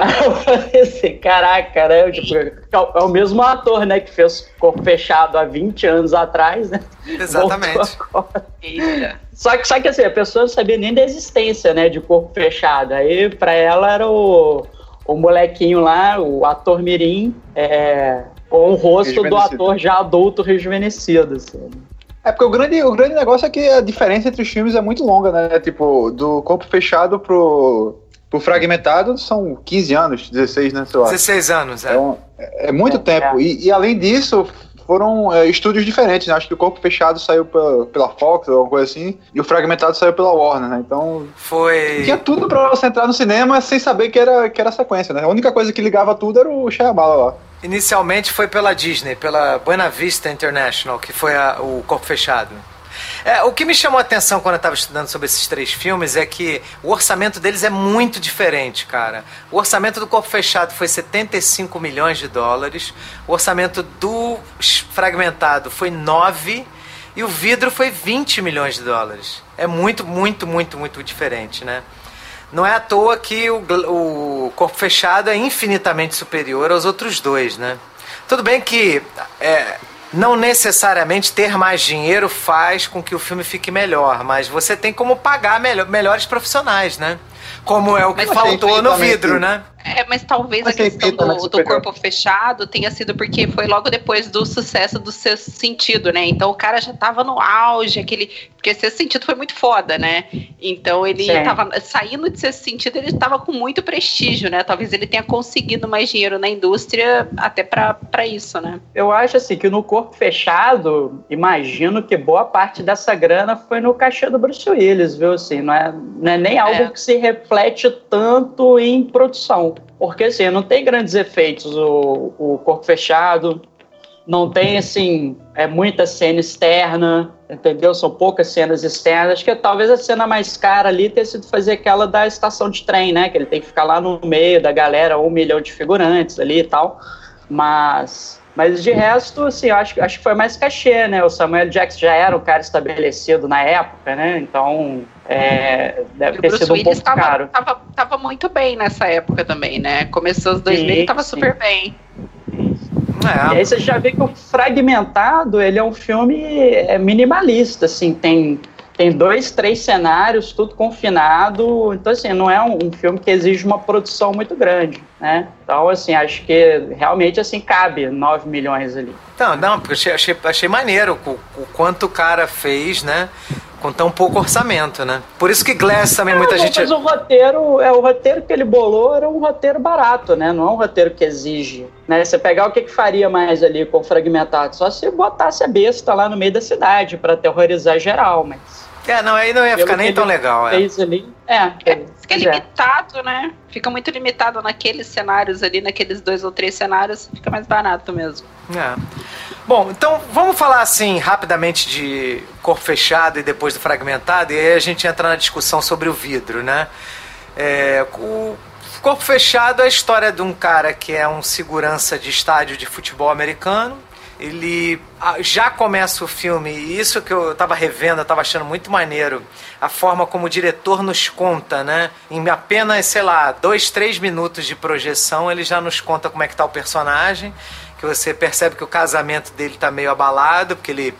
Aí eu falei assim, caraca, né? Tipo, é o- é o mesmo ator, né, que fez Corpo Fechado há 20 anos atrás, né? Exatamente. Só que, só que assim, a pessoa não sabia nem da existência, né, de Corpo Fechado. Aí pra ela era o, o molequinho lá, o ator mirim, é, com o rosto do ator já adulto rejuvenescido, assim. É porque o grande, o grande negócio é que a diferença entre os filmes é muito longa, né? Tipo, do corpo fechado pro, pro fragmentado são 15 anos, 16, né? Sei lá. 16 anos, é. É, um- é muito É, tempo. é. E, e além disso, foram é, estúdios diferentes, né? Acho que o corpo fechado saiu pela, pela Fox ou alguma coisa assim, e o fragmentado saiu pela Warner, né? Então. Foi. Tinha tudo pra você entrar no cinema sem saber que era, que era sequência, né? A única coisa que ligava tudo era o Shyamalan lá. Inicialmente foi pela Disney, pela Buena Vista International, que foi a- o Corpo Fechado. É, o que me chamou a atenção quando eu estava estudando sobre esses três filmes é que o orçamento deles é muito diferente, cara. O orçamento do Corpo Fechado foi 75 milhões de dólares, o orçamento do Fragmentado foi 9 e o vidro foi 20 milhões de dólares. É muito, muito, muito, muito diferente, né? Não é à toa que o, o corpo fechado é infinitamente superior aos outros dois, né? Tudo bem que é, não necessariamente ter mais dinheiro faz com que o filme fique melhor, mas você tem como pagar melhor, melhores profissionais, né? Como é o que Mas faltou no vidro, né? É, mas talvez Mas a questão né, do, do corpo fechado tenha sido porque foi logo depois do sucesso do Sexto Sentido, né? Então o cara já tava no auge, aquele. Porque Sexto Sentido foi muito foda, né? Então ele Sim. tava saindo de Sexto Sentido, ele tava com muito prestígio, né? Talvez ele tenha conseguido mais dinheiro na indústria até pra, pra isso, né? Eu acho assim que no corpo fechado, imagino que boa parte dessa grana foi no cachê do Bruce Willis, viu? Assim, não é, não é nem algo É. que se reflete tanto em produção. Porque assim, não tem grandes efeitos o, o corpo fechado, não tem assim, é muita cena externa, entendeu? São poucas cenas externas. Acho que talvez a cena mais cara ali tenha sido fazer aquela da estação de trem, né? Que ele tem que ficar lá no meio da galera, um milhão de figurantes ali e tal. Mas, mas de resto, assim, eu acho, acho que foi mais cachê, né? O Samuel Jackson já era um cara estabelecido na época, né? Então, é, deve E o ter Bruce sido um Willis pouco tava, caro. tava, tava muito bem nessa época também, né? Começou os 2000 e tava sim. super bem. E É. aí você já vê que o Fragmentado, ele é um filme é, minimalista, assim, tem, tem dois, três cenários, tudo confinado, então assim, não é um, um filme que exige uma produção muito grande, né? Então, assim, acho que realmente, assim, cabe 9 milhões ali. Não, não, porque eu achei, achei, maneiro o, o quanto o cara fez, né? Com tão pouco orçamento, né? Por isso que Glass também muita Ah, gente. Mas o roteiro, é, o roteiro que ele bolou era um roteiro barato, né? Não é um roteiro que exige. Né? Você pegar o que, que faria mais ali com o fragmentado? Só se botasse a besta lá no meio da cidade para aterrorizar geral, mas. É, não, aí não ia ficar nem tão legal, é. Fez ali. É, É, fica pois é. limitado, né? Fica muito limitado naqueles cenários ali, naqueles dois ou três cenários, fica mais barato mesmo. É. Bom, então vamos falar assim rapidamente de corpo fechado e depois do fragmentado, e aí a gente entra na discussão sobre o vidro, né? É, o corpo fechado é a história de um cara que é um segurança de estádio de futebol americano. Ele ah, já começa o filme, e isso que eu tava revendo, eu tava achando muito maneiro, a forma como o diretor nos conta, né? Em apenas, sei lá, dois, três minutos de projeção, ele já nos conta como é que tá o personagem, que você percebe que o casamento dele tá meio abalado, porque ele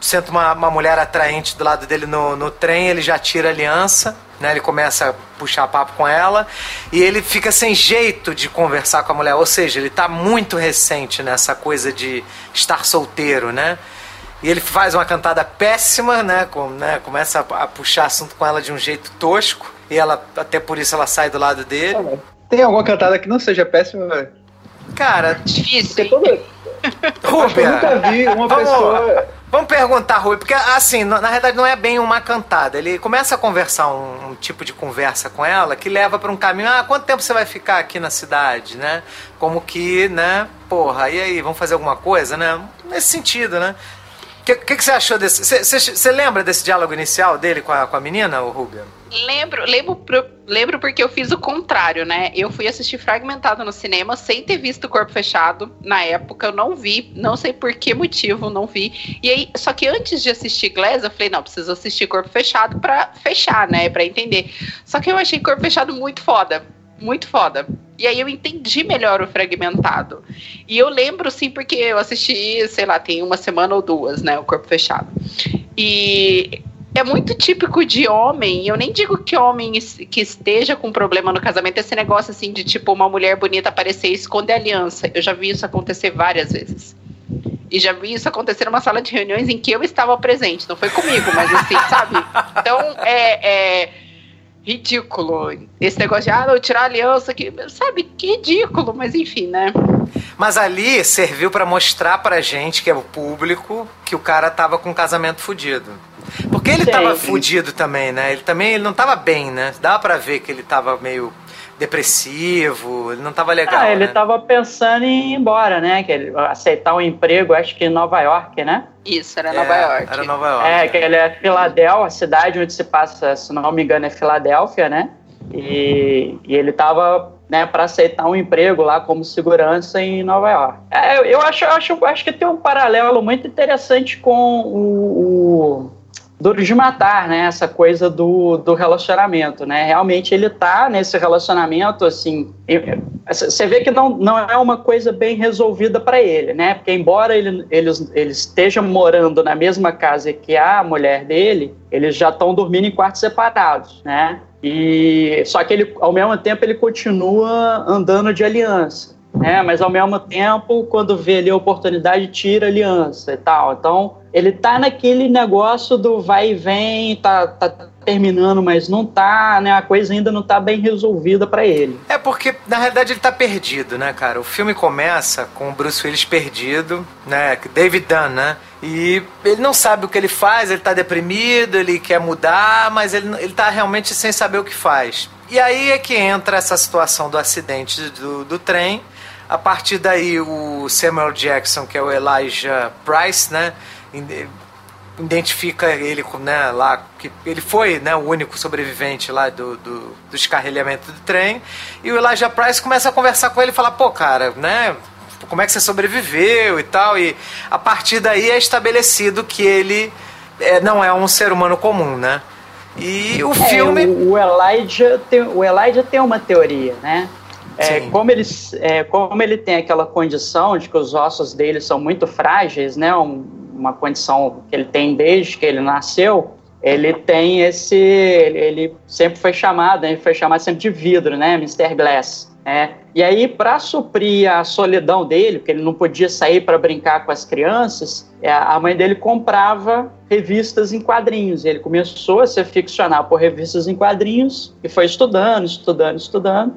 senta uma, uma mulher atraente do lado dele no, no trem, ele já tira a aliança, né? Ele começa a puxar papo com ela e ele fica sem jeito de conversar com a mulher, ou seja, ele tá muito recente nessa coisa de estar solteiro, né? E ele faz uma cantada péssima, né? Com, né? Começa a, a puxar assunto com ela de um jeito tosco e ela até por isso ela sai do lado dele. Tem alguma cantada que não seja péssima, velho? Cara, Difícil, Porque <laughs> que eu nunca vi uma Vamos- pessoa. Vamos perguntar, Rui, porque assim, na verdade não é bem uma cantada. Ele começa a conversar um, um tipo de conversa com ela que leva para um caminho. Ah, quanto tempo você vai ficar aqui na cidade, né? Como que, né? Porra, e aí, vamos fazer alguma coisa, né? Nesse sentido, né? Que, que, que você achou desse. Você- lembra desse diálogo inicial dele com a, com a menina, o Rubia? Lembro, lembro, lembro porque eu fiz o contrário, né? Eu fui assistir fragmentado no cinema sem ter visto o corpo fechado. Na época eu não vi, não sei por que motivo, não vi. E aí, só que antes de assistir Glass, eu falei, não, preciso assistir corpo fechado pra fechar, né? Pra entender. Só que eu achei corpo fechado muito foda. Muito foda. E aí eu entendi melhor o fragmentado. E eu lembro, sim, porque eu assisti, sei lá, tem uma semana ou duas, né? O corpo fechado. E é muito típico de homem, eu nem digo que homem que esteja com problema no casamento, esse negócio assim de tipo uma mulher bonita aparecer e esconder aliança. Eu já vi isso acontecer várias vezes. E já vi isso acontecer numa sala de reuniões em que eu estava presente. Não foi comigo, mas assim, sabe? Então é, é ridículo. Esse negócio de, ah, não, tirar a aliança aqui. Sabe, que ridículo, mas enfim, né? Mas ali serviu pra mostrar pra gente, que é o público, que o cara tava com um casamento fudido. Porque ele Sim. tava fudido também, né? Ele também ele não tava bem, né? Dava pra ver que ele tava meio depressivo, ele não tava legal. Ah, ele né? tava pensando em ir embora, né? Que ele aceitar um emprego, acho que em Nova York, né? Isso, era É, Nova York. Era Nova York. É, que ele é Filadélfia, a cidade onde se passa, se não me engano, é Filadélfia, né? E, e ele tava, né, para aceitar um emprego lá como segurança em Nova York. É, eu- eu acho, acho, acho que tem um paralelo muito interessante com o, o Duro de Matar, né? Essa coisa do, do relacionamento, né? Realmente ele tá nesse relacionamento, assim. Você vê que não, não é uma coisa bem resolvida para ele, né? Porque, embora ele, eles, eles estejam morando na mesma casa que a mulher dele, eles já estão dormindo em quartos separados, né? E só que ele, ao mesmo tempo, ele continua andando de aliança né? Mas ao mesmo tempo, quando vê ali a oportunidade, tira a aliança e tal. Então, ele tá naquele negócio do vai e vem, tá, tá terminando, mas não tá, né? A coisa ainda não tá bem resolvida para ele. É porque, na realidade, ele tá perdido, né, cara? O filme começa com o Bruce Willis perdido, né? David Dunn, né? E ele não sabe o que ele faz, ele tá deprimido, ele quer mudar, mas ele, ele tá realmente sem saber o que faz. E aí é que entra essa situação do acidente do, do trem, a partir daí, o Samuel Jackson, que é o Elijah Price, né? Identifica ele né, lá, que ele foi né, o único sobrevivente lá do, do, do descarrilhamento do trem. E o Elijah Price começa a conversar com ele e fala: pô, cara, né? Como é que você sobreviveu e tal? E a partir daí é estabelecido que ele é, não é um ser humano comum, né? E o é, filme. O, o, Elijah tem, o Elijah tem uma teoria, né? É, como, ele, é, como ele tem aquela condição de que os ossos dele são muito frágeis, né, um, uma condição que ele tem desde que ele nasceu, ele tem esse. Ele, sempre foi chamado, ele foi chamado sempre de vidro, né, Mr. Glass. É. E aí, para suprir a solidão dele, porque ele não podia sair para brincar com as crianças, é, a mãe dele comprava revistas em quadrinhos. Ele começou a se ficcionar por revistas em quadrinhos e foi estudando, estudando, estudando,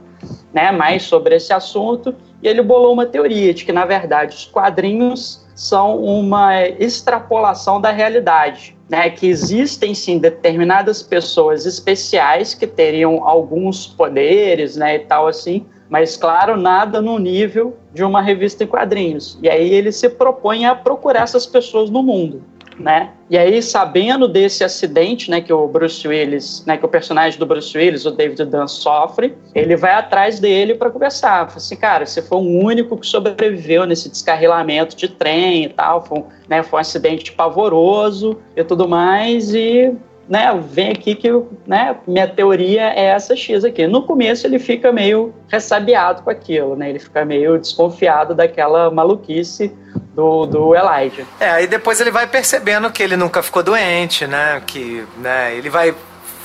né, mais sobre esse assunto. E ele bolou uma teoria de que, na verdade, os quadrinhos são uma extrapolação da realidade. Né, que existem sim determinadas pessoas especiais que teriam alguns poderes, né, e tal assim, mas claro, nada no nível de uma revista em quadrinhos. E aí ele se propõe a procurar essas pessoas no mundo. Né? E aí, sabendo desse acidente, né, que o Bruce Willis, né, que o personagem do Bruce Willis, o David Dunn, sofre, ele vai atrás dele para conversar. Fala assim, cara, você foi o único que sobreviveu nesse descarrilamento de trem e tal, foi, né, foi um acidente pavoroso e tudo mais, e né, vem aqui que né, minha teoria é essa X aqui. No começo ele fica meio ressabiado com aquilo, né? Ele fica meio desconfiado daquela maluquice do, do Elijah. É, aí depois ele vai percebendo que ele nunca ficou doente, né? Que né, ele vai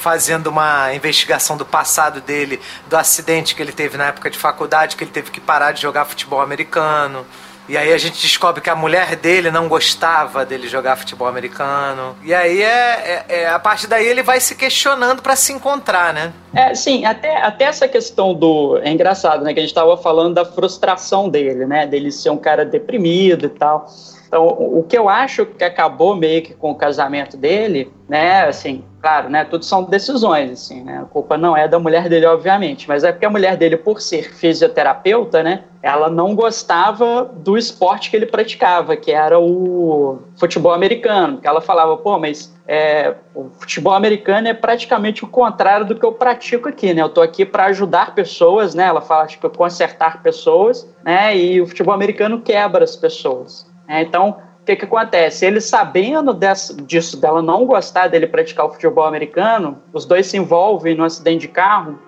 fazendo uma investigação do passado dele, do acidente que ele teve na época de faculdade, que ele teve que parar de jogar futebol americano. E aí a gente descobre que a mulher dele não gostava dele jogar futebol americano. E aí é, é, é a partir daí ele vai se questionando para se encontrar, né? É, sim, até, até essa questão do. É engraçado, né? Que a gente estava falando da frustração dele, né? Dele ser um cara deprimido e tal. Então, o que eu acho que acabou meio que com o casamento dele, né, assim, claro, né, tudo são decisões, assim, né, a culpa não é da mulher dele, obviamente, mas é porque a mulher dele, por ser fisioterapeuta, né, ela não gostava do esporte que ele praticava, que era o futebol americano, porque ela falava, pô, mas é, o futebol americano é praticamente o contrário do que eu pratico aqui, né? Eu tô aqui para ajudar pessoas, né? Ela fala, que consertar pessoas, né? E o futebol americano quebra as pessoas. É, então, o que, que acontece? Ele sabendo dessa, disso, dela não gostar dele praticar o futebol americano, os dois se envolvem no acidente de carro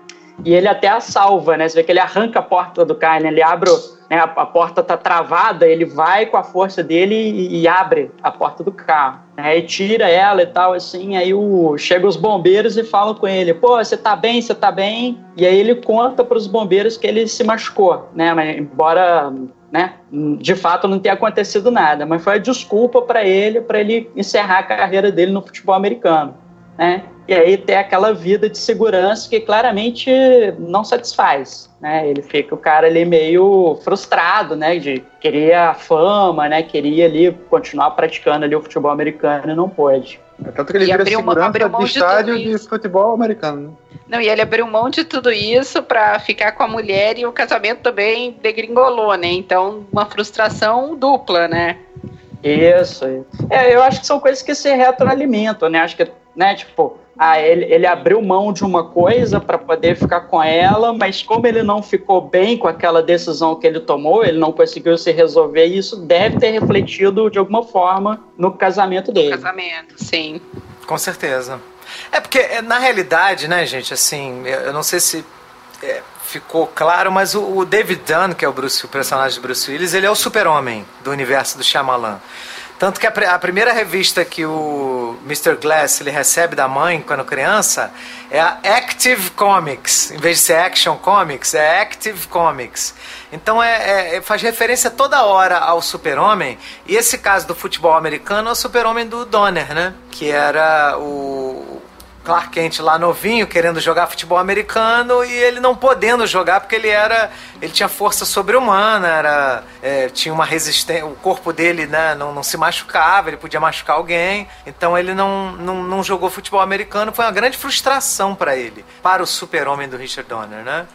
e ele até a salva, né? Você vê que ele arranca a porta do carro, né? ele abre, né? a, a, porta tá travada, ele vai com a força dele e, e abre a porta do carro, né? E tira ela e tal, assim, aí o, chega os bombeiros e falam com ele, pô, você tá bem, você tá bem? E aí ele conta para os bombeiros que ele se machucou, né? Embora né? De fato não tenha acontecido nada, mas foi a desculpa para ele, para ele encerrar a carreira dele no futebol americano, né? E aí ter aquela vida de segurança que claramente não satisfaz, né? Ele fica o cara ali meio frustrado, né? De queria fama, né? Queria ali continuar praticando ali o futebol americano e não pôde. É tanto que ele e vira segurança de estádio de, de futebol americano, né? Não, e ele abriu mão de tudo isso para ficar com a mulher e o casamento também degringolou, né? Então, uma frustração dupla, né? Isso. É, eu acho que são coisas que se retroalimentam, né? Acho que, né, tipo, ah, ele, ele abriu mão de uma coisa para poder ficar com ela, mas como ele não ficou bem com aquela decisão que ele tomou, ele não conseguiu se resolver, e isso deve ter refletido de alguma forma no casamento dele. Casamento, sim. Com certeza. É porque, é, na realidade, né, gente, assim, eu eu não sei se é, ficou claro, mas o, o David Dunn, que é o, Bruce, o personagem do Bruce Willis, ele é o super-homem do universo do Shyamalan. Tanto que a, a primeira revista que o Mr. Glass ele recebe da mãe quando criança é a Active Comics. Em vez de ser Action Comics, é Active Comics. Então é, é- faz referência toda hora ao super-homem. E esse caso do futebol americano é o super-homem do Donner, né? Que era o Clark Kent lá novinho, querendo jogar futebol americano e ele não podendo jogar porque ele era. ele tinha força sobre-humana, era. é, tinha uma resistência. O corpo dele né, não, não se machucava, ele podia machucar alguém. Então ele não, não, não jogou futebol americano. Foi uma grande frustração para ele, para o super-homem do Richard Donner, né?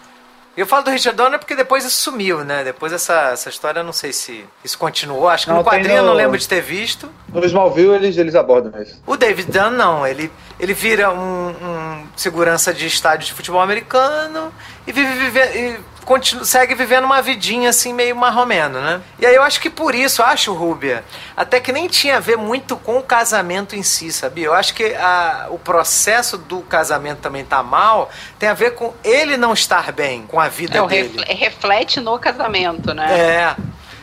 Eu falo do Richard Donner porque depois isso sumiu, né? Depois essa, essa história, eu não sei se isso continuou. Acho que Não, no quadrinho eu no- não lembro de ter visto. No Smallville eles, eles abordam isso. O David Dunn não, ele, ele vira um, um segurança de estádio de futebol americano e vive, vive e continua, segue vivendo uma vidinha assim meio marromeno, né? E aí eu acho que por isso, acho, Rúbia, até que nem tinha a ver muito com o casamento em si, sabia? Eu acho que a, o processo do casamento também tá mal, tem a ver com ele não estar bem com a vida É, dele. refle- reflete no casamento, né? É.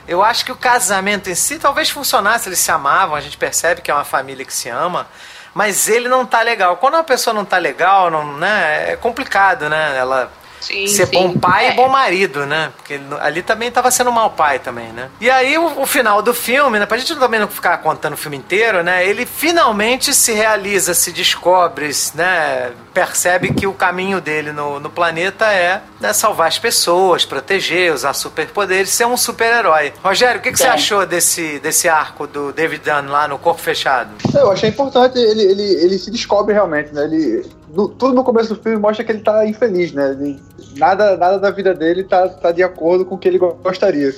Eu acho que o casamento em si talvez funcionasse, eles se amavam, a gente percebe que é uma família que se ama, mas ele não tá legal. Quando uma pessoa não tá legal, não, né, é complicado, né? Ela Sim, ser sim. bom pai É. e bom marido, né? Porque ele- ali também tava sendo mau pai também, né? E aí o, o final do filme, né? Pra gente também não ficar contando o filme inteiro, né? Ele finalmente se realiza, se descobre, né? Percebe que o caminho dele no, no planeta é né, salvar as pessoas, proteger, usar superpoderes, ser um super-herói. Rogério, o que, que você achou desse, desse arco do David Dunn lá no Corpo Fechado? Eu achei importante, ele, ele, ele se descobre realmente, né? Ele, no- tudo no começo do filme mostra que ele tá infeliz, né? Nada, nada da vida dele tá, tá de acordo com o que ele gostaria.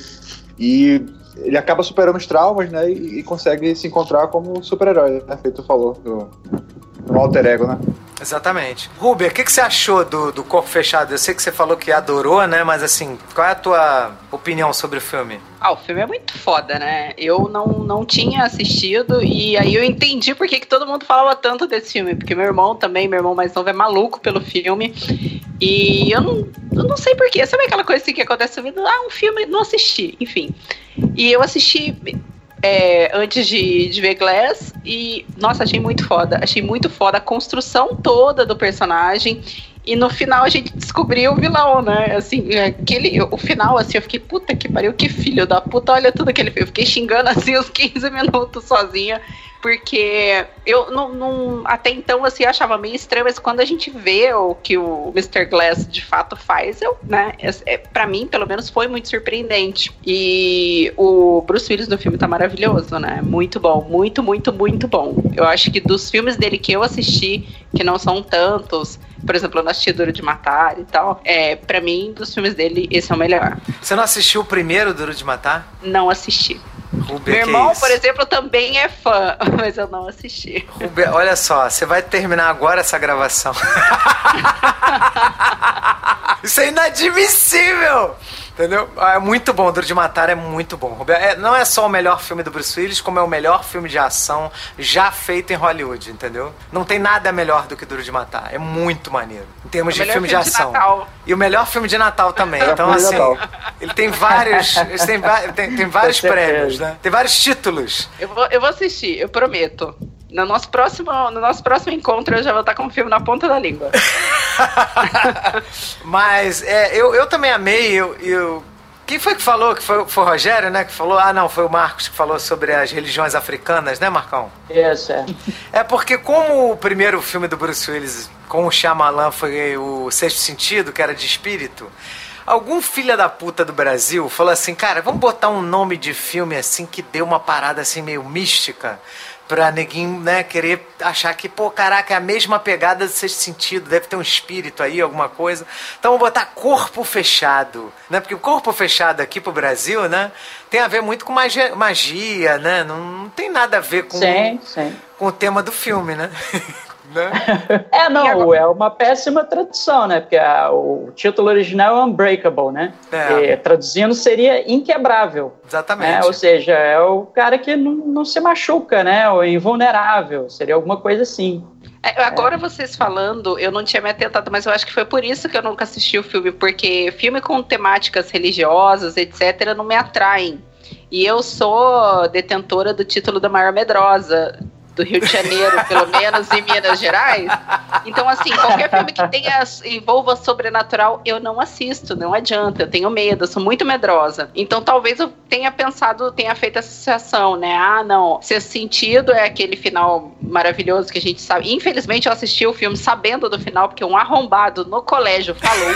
E ele acaba superando os traumas, né? E, e consegue se encontrar como super-herói, né? Feito falou, do alter ego, né? Exatamente. Rubia, o que, que você achou do, do Corpo Fechado? Eu sei que você falou que adorou, né? Mas assim, qual é a tua opinião sobre o filme? Ah, o filme é muito foda, né? Eu não, não tinha assistido e aí eu entendi por que, que todo mundo falava tanto desse filme. Porque meu irmão também, meu irmão mais novo, é maluco pelo filme. E eu não, eu não sei porquê. Sabe aquela coisa assim que acontece na vida? Ah, um filme, não assisti. Enfim. E eu assisti é, antes de, de ver Glass e, nossa, achei muito foda. Achei muito foda a construção toda do personagem. E no final a gente descobriu o vilão, né? Assim, aquele, o final, assim, eu fiquei, puta que pariu, que filho da puta, olha tudo que ele fez. Eu fiquei xingando <laughs> assim uns 15 minutos sozinha, porque eu não, não- até então, assim, achava meio estranho, mas quando a gente vê o que o Mr. Glass de fato faz, eu, né, é, é, pra mim, pelo menos, foi muito surpreendente. E o Bruce Willis no filme tá maravilhoso, né? Muito bom, muito, muito, muito bom. Eu acho que dos filmes dele que eu assisti, que não são tantos, por exemplo, eu não assisti Duro de Matar e tal, é, pra mim, dos filmes dele, esse é o melhor. Você não assistiu o primeiro Duro de Matar? Não assisti. Meu irmão, isso? por exemplo, também é fã, <laughs> mas eu não assisti. Olha só, você vai terminar agora essa gravação. <laughs> Isso é inadmissível! Entendeu? Ah, É muito bom, Duro de Matar é muito bom. É, não é só o melhor filme do Bruce Willis, como é o melhor filme de ação já feito em Hollywood, entendeu? Não tem nada melhor do que Duro de Matar. É muito maneiro. Em termos É o de filme de filme de ação. Natal. E o melhor filme de Natal também. Melhor Então, de assim, Natal. ele tem vários. Ele tem, tem, tem vários prêmios, né? Tem vários títulos. Eu vou, eu vou assistir, eu prometo. No nosso, próximo, no nosso próximo encontro eu já vou estar com o filme na ponta da língua. <laughs> Mas é, eu, eu também amei. Eu, eu- Quem foi que falou? Que foi, foi o Rogério, né? Que falou? Ah, não, foi o Marcos que falou sobre as religiões africanas, né, Marcão? Isso, é. É porque como o primeiro filme do Bruce Willis com o Shyamalan foi o Sexto Sentido, que era de espírito, algum filho da puta do Brasil falou assim, cara, vamos botar um nome de filme assim que dê uma parada assim meio mística pra neguinho, né, querer achar que, pô, caraca, é a mesma pegada do Sexto Sentido, deve ter um espírito aí, alguma coisa. Então vamos botar Corpo Fechado, né? Porque o Corpo Fechado aqui pro Brasil, né, tem a ver muito com magia, magia né? Não, não tem nada a ver com Sim, sim. com o tema do filme, né? <laughs> né? <laughs> É, não, agora- é uma péssima tradução, né? Porque a- o título original é Unbreakable, né? É. E, traduzindo seria inquebrável. Exatamente. né? Ou seja, é o cara que não, não se machuca, né? Ou invulnerável. Seria alguma coisa assim. É, Agora vocês falando, eu não tinha me atentado, mas eu acho que foi por isso que eu nunca assisti o filme, porque filme com temáticas religiosas, etc., não me atraem. E eu sou detentora do título da maior medrosa do Rio de Janeiro, pelo menos em Minas Gerais. Então, assim, qualquer filme que tenha envolva sobrenatural, eu não assisto, não adianta. Eu tenho medo, eu sou muito medrosa. Então, talvez eu tenha pensado, tenha feito essa associação, né? Ah, não. Sexto sentido é aquele final maravilhoso que a gente sabe. Infelizmente, eu assisti o filme sabendo do final, porque um arrombado no colégio falou.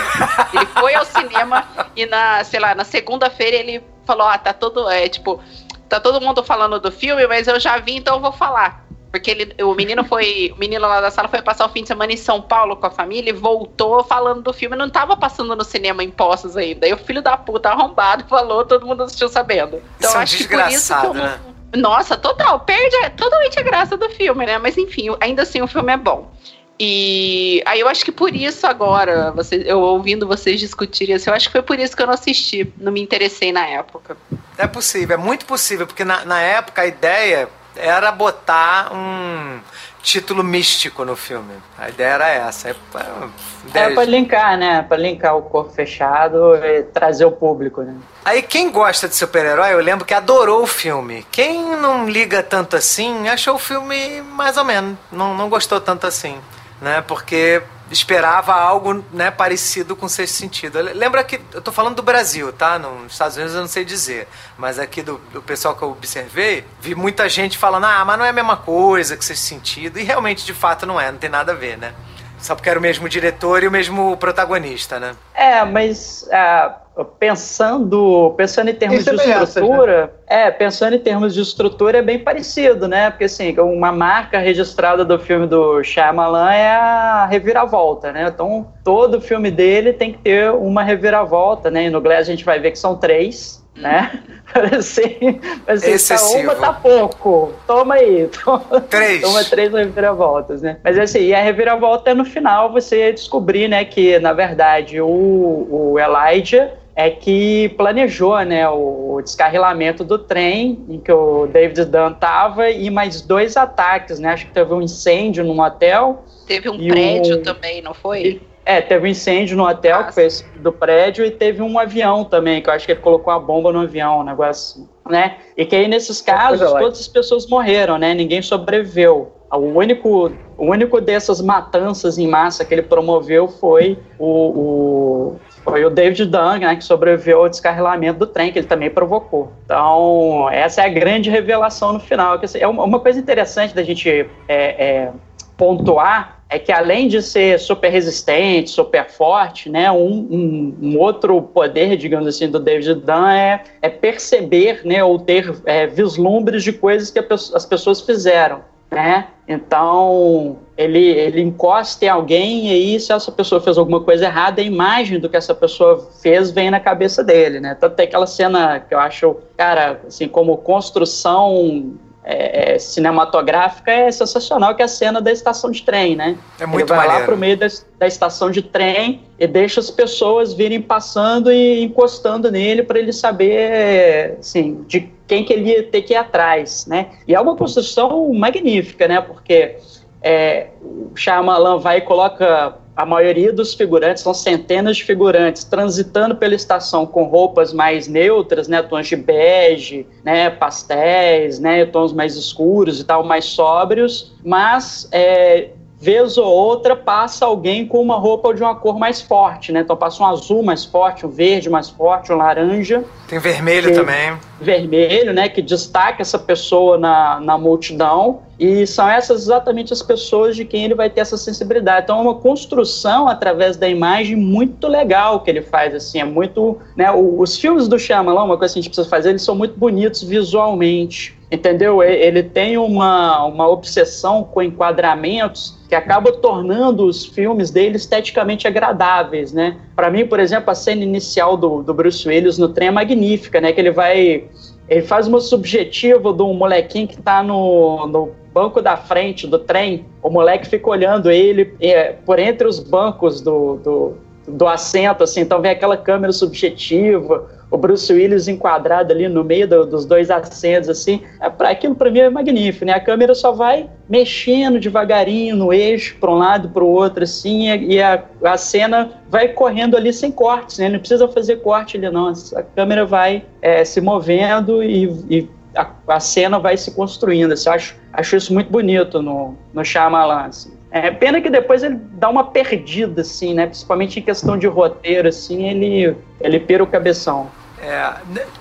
ele foi ao cinema e na, sei lá, na segunda-feira ele falou: Ah, tá todo. É, tipo, tá todo mundo falando do filme, mas eu já vi, então eu vou falar. Porque ele, o menino foi. O menino lá da sala foi passar o fim de semana em São Paulo com a família e voltou falando do filme. Não tava passando no cinema em Poços ainda. Aí o filho da puta arrombado <laughs> falou, todo mundo assistiu sabendo. Então Isso é um acho que por isso que eu né? Nossa, total, perde totalmente a graça do filme, né? Mas enfim, ainda assim o filme é bom. E aí eu acho que por isso agora, você, eu ouvindo vocês discutirem assim, eu acho que foi por isso que eu não assisti, não me interessei na época. É possível, é muito possível, porque na, na época a ideia era botar um título místico no filme. A ideia era essa. É, é, É ideia- pra linkar, né? Pra linkar o corpo fechado e trazer o público, né? Aí quem gosta de super-herói, eu lembro que adorou o filme. Quem não liga tanto assim, achou o filme mais ou menos. Não, não gostou tanto assim, né? Porque esperava algo né, parecido com o sexto sentido. Lembra que eu tô falando do Brasil, tá? Nos Estados Unidos eu não sei dizer. Mas aqui do, do pessoal que eu observei, vi muita gente falando, ah, mas não é a mesma coisa que sexto sentido. E realmente, de fato, não é, não tem nada a ver, né? Só porque era o mesmo diretor e o mesmo protagonista, né? É, mas ah, pensando, pensando em termos Tem de estrutura, é, pensando em termos de estrutura é bem parecido, né? Porque assim, uma marca registrada do filme do Shyamalan é a reviravolta, né? Então, todo filme dele tem que ter uma reviravolta, né? E no Glass a gente vai ver que são três, né? <laughs> assim, assim Excessivo. uma tá pouco. Toma aí. <laughs> Toma, Três. toma três reviravoltas, né? Mas assim, e a reviravolta é no final você descobrir, né, que na verdade o, o Elijah é que planejou, né, o descarrilamento do trem em que o David Dunn tava e mais dois ataques, né? Acho que teve um incêndio num hotel. Teve um prédio o- também, não foi? É, teve um incêndio no hotel Ah, que foi esse do prédio e teve um avião também, que eu acho que ele colocou uma bomba no avião, um negócio assim, né? E que aí nesses casos light. todas as pessoas morreram, né? Ninguém sobreviveu. O único, o único dessas matanças em massa que ele promoveu foi o, o- foi o David Dunn, né, que sobreviveu ao descarrilamento do trem, que ele também provocou. Então, essa é a grande revelação no final. que, assim, É uma coisa interessante da gente é, é, pontuar é que além de ser super resistente, super forte, né, um, um- um outro poder, digamos assim, do David Dunn é, é perceber, né, ou ter é, vislumbres de coisas que as pessoas fizeram, né? Então ele, ele encosta em alguém e aí se essa pessoa fez alguma coisa errada, a imagem do que essa pessoa fez vem na cabeça dele, né? Tanto tem aquela cena que eu acho, cara, assim, como construção é, é, cinematográfica é sensacional, que é a cena da estação de trem, né? É muito Ele vai lá maneiro. pro meio da, da estação de trem e deixa as pessoas virem passando e encostando nele para ele saber, assim, de quem que ele ia ter que ir atrás, né? E é uma construção magnífica, né? Porque é, o Shyamalan vai e coloca a maioria dos figurantes, são centenas de figurantes, transitando pela estação com roupas mais neutras, né, tons de bege, né, pastéis, né, tons mais escuros e tal, mais sóbrios, mas é, vez ou outra passa alguém com uma roupa de uma cor mais forte, né, então passa um azul mais forte, um verde mais forte, um laranja, Tem vermelho Sim. também. vermelho, né, que destaca essa pessoa na, na multidão, e são essas exatamente as pessoas de quem ele vai ter essa sensibilidade. Então é uma construção através da imagem muito legal que ele faz, assim, é muito, né, os filmes do Shyamalan, uma coisa que a gente precisa fazer, eles são muito bonitos visualmente, entendeu? Ele tem uma, uma obsessão com enquadramentos que acaba tornando os filmes dele esteticamente agradáveis, né? Para mim, por exemplo, a cena inicial do, do Bruce Willis no trem é magnífica, né? Que ele vai ele faz uma subjetiva de um molequinho que tá no, no banco da frente do trem, o moleque fica olhando ele é, por entre os bancos do, do, do assento, assim, então vem aquela câmera subjetiva, o Bruce Willis enquadrado ali no meio do, dos dois assentos, assim, é, pra, aquilo para mim é magnífico, né? A câmera só vai mexendo devagarinho no eixo, para um lado, para o outro, assim, e a, a cena vai correndo ali sem cortes, né? Não precisa fazer corte ali, não. A câmera vai é, se movendo e, e a, a, cena vai se construindo. Assim, acho, acho isso muito bonito no, no Shyamalan, assim. É pena que depois ele dá uma perdida, assim, né? Principalmente em questão de roteiro, assim, ele, ele pira o cabeção. É,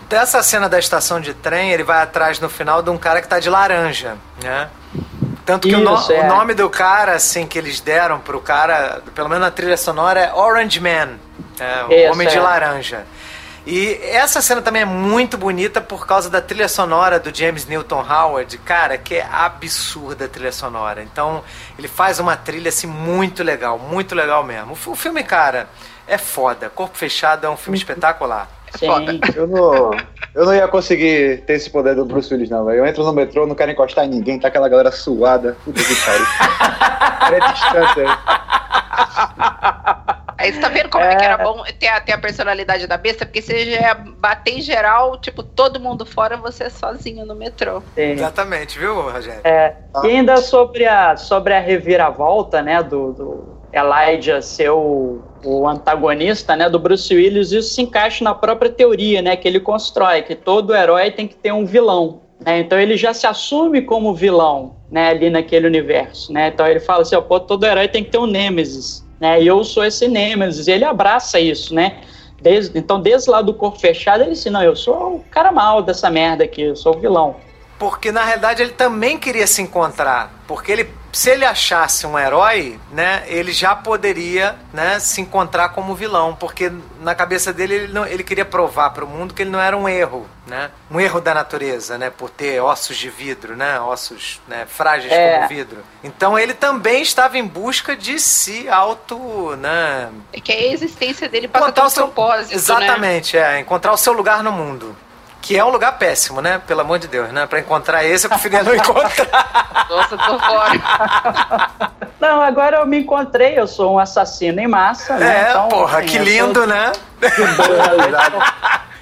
dessa cena da estação de trem, ele vai atrás no final de um cara que tá de laranja, né? Tanto que Isso, o, no, é. o, nome do cara, assim, que eles deram pro cara, pelo menos na trilha sonora, é Orange Man, é, o Isso, Homem de é. Laranja. E essa cena também é muito bonita por causa da trilha sonora do James Newton Howard, cara, que é absurda a trilha sonora. Então, ele faz uma trilha assim muito legal, muito legal mesmo. O filme, cara, é foda. Corpo Fechado é um filme espetacular. É foda. Eu não, eu não ia conseguir ter esse poder do Bruce Willis, não, velho. Eu entro no metrô, não quero encostar em ninguém, tá aquela galera suada. Puta que pariu. <laughs> é distância. Aí você tá vendo como é, é que era bom ter a, ter a personalidade da besta? Porque você já bater em geral, tipo, todo mundo fora, você é sozinho no metrô. Sim. Exatamente, viu, Rogério? É, e ainda sobre a, sobre a reviravolta, né, do, do Elijah ser o, o antagonista, né, do Bruce Willis, isso se encaixa na própria teoria, né, que ele constrói, que todo herói tem que ter um vilão. Né, então ele já se assume como vilão, né, ali naquele universo, né, então ele fala assim, pô, todo herói tem que ter um nêmesis, né? E eu sou esse Nemesis, e ele abraça isso, né? Desde, então, desde lá do corpo fechado, ele disse: Não, eu sou o cara mal dessa merda aqui, eu sou o vilão. Porque na realidade ele também queria se encontrar. Porque ele se ele achasse um herói, né, ele já poderia, né, se encontrar como vilão, porque na cabeça dele ele, não, ele queria provar para o mundo que ele não era um erro, né, um erro da natureza, né, por ter ossos de vidro, né, ossos né, frágeis é. como vidro. Então ele também estava em busca de se auto, né, é que a existência dele passa ter um seu, propósito, né? exatamente, né? é encontrar o seu lugar no mundo. Que é um lugar péssimo, né? Pelo amor de Deus, né? Pra encontrar esse, eu preferia não <laughs> encontrar. Nossa, tô fora. <laughs> Não, agora eu me encontrei, eu sou um assassino em massa, né? É, então, porra, assim, que lindo, né?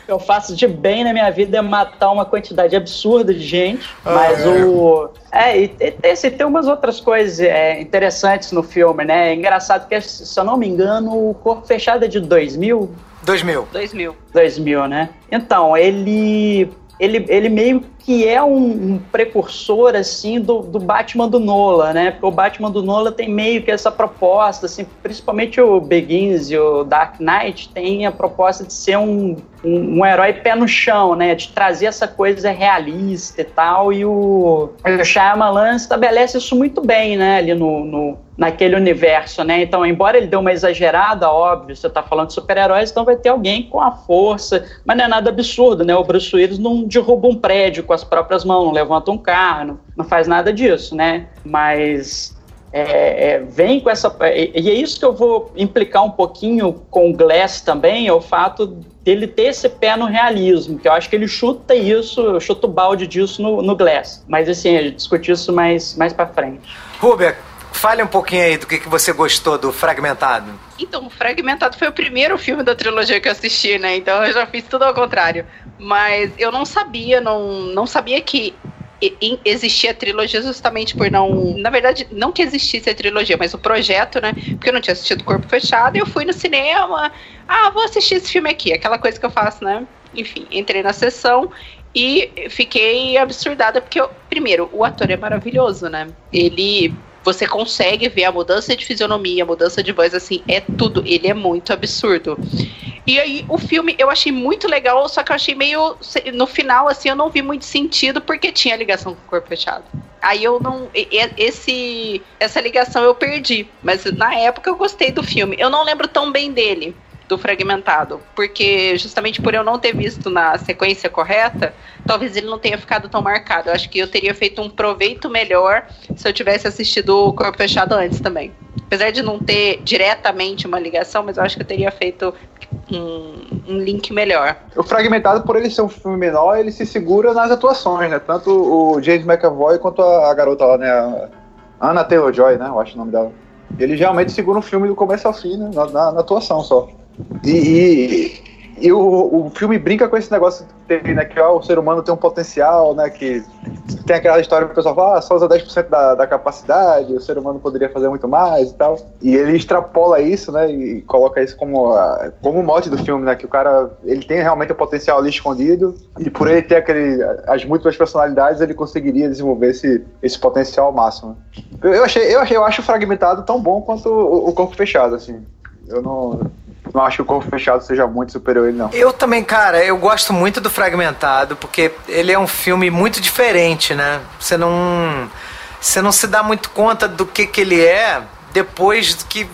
eu faço de bem na minha vida é matar uma quantidade absurda de gente, mas o... É, e, e, tem umas outras coisas é, interessantes no filme, né? É engraçado que, se eu não me engano, o Corpo Fechado é de 2000, 2000. 2000. 2000, né? Então, ele ele, ele meio que é um, um, precursor, assim, do, do Batman do Nola, né? Porque o Batman do Nola tem meio que essa proposta, assim, principalmente o Begins e o Dark Knight tem a proposta de ser um, um, um herói pé no chão, né? De trazer essa coisa realista e tal, e o, o Shyamalan estabelece isso muito bem, né? Ali no, no naquele universo, né? Então, embora ele dê uma exagerada, óbvio, você está falando de super-heróis, então vai ter alguém com a força, mas não é nada absurdo, né? O Bruce Willis não derruba um prédio com as próprias mãos, não levanta um carro, não, não faz nada disso, né? Mas é, é, vem com essa. E é isso que eu vou implicar um pouquinho com o Glass também, é o fato dele ter esse pé no realismo, que eu acho que ele chuta isso, eu chuto o balde disso no, no Glass. Mas assim, a gente discute isso mais, mais pra frente. Rubia, Fale um pouquinho aí do que, que você gostou do Fragmentado. Então, Fragmentado foi o primeiro filme da trilogia que eu assisti, né? Então eu já fiz tudo ao contrário. Mas eu não sabia, não, não sabia que existia a trilogia justamente por não. Na verdade, não que existisse a trilogia, mas o projeto, né? Porque eu não tinha assistido Corpo Fechado e eu fui no cinema. Ah, vou assistir esse filme aqui. Aquela coisa que eu faço, né? Enfim, entrei na sessão e fiquei absurdada, porque, eu, primeiro, o ator é maravilhoso, né? Ele você consegue ver a mudança de fisionomia, a mudança de voz, assim, é tudo. Ele é muito absurdo. E aí, o filme eu achei muito legal, só que eu achei meio. No final, assim, eu não vi muito sentido porque tinha ligação com o corpo fechado. Aí eu não. Esse, essa ligação eu perdi. Mas na época eu gostei do filme. Eu não lembro tão bem dele do fragmentado, porque justamente por eu não ter visto na sequência correta, talvez ele não tenha ficado tão marcado. Eu acho que eu teria feito um proveito melhor se eu tivesse assistido o Corpo Fechado antes também. apesar de não ter diretamente uma ligação, mas eu acho que eu teria feito um, um link melhor. O Fragmentado, por ele ser um filme menor, ele se segura nas atuações, né? Tanto o James McAvoy quanto a, a garota lá, né? A Anna Taylor-Joy, né? Eu acho o nome dela. Ele realmente segura um filme do começo ao fim, né? Na, na, na atuação só. E, e, e o, o filme brinca com esse negócio que tem, né? Que ó, o ser humano tem um potencial, né? Que tem aquela história que o pessoal fala, ah, só usa 10% da, da capacidade, o ser humano poderia fazer muito mais e tal. E ele extrapola isso, né? E coloca isso como, a, como mote do filme, né? Que o cara, ele tem realmente o potencial ali escondido e por ele ter aquele, as múltiplas personalidades, ele conseguiria desenvolver esse, esse potencial máximo. Eu, eu achei, eu achei, eu acho o fragmentado tão bom quanto o, o corpo fechado, assim. Eu não, não acho que o corpo fechado seja muito superior a ele, não. Eu também, cara, eu gosto muito do Fragmentado, porque ele é um filme muito diferente, né? Você não. Você não se dá muito conta do que, que ele é depois que.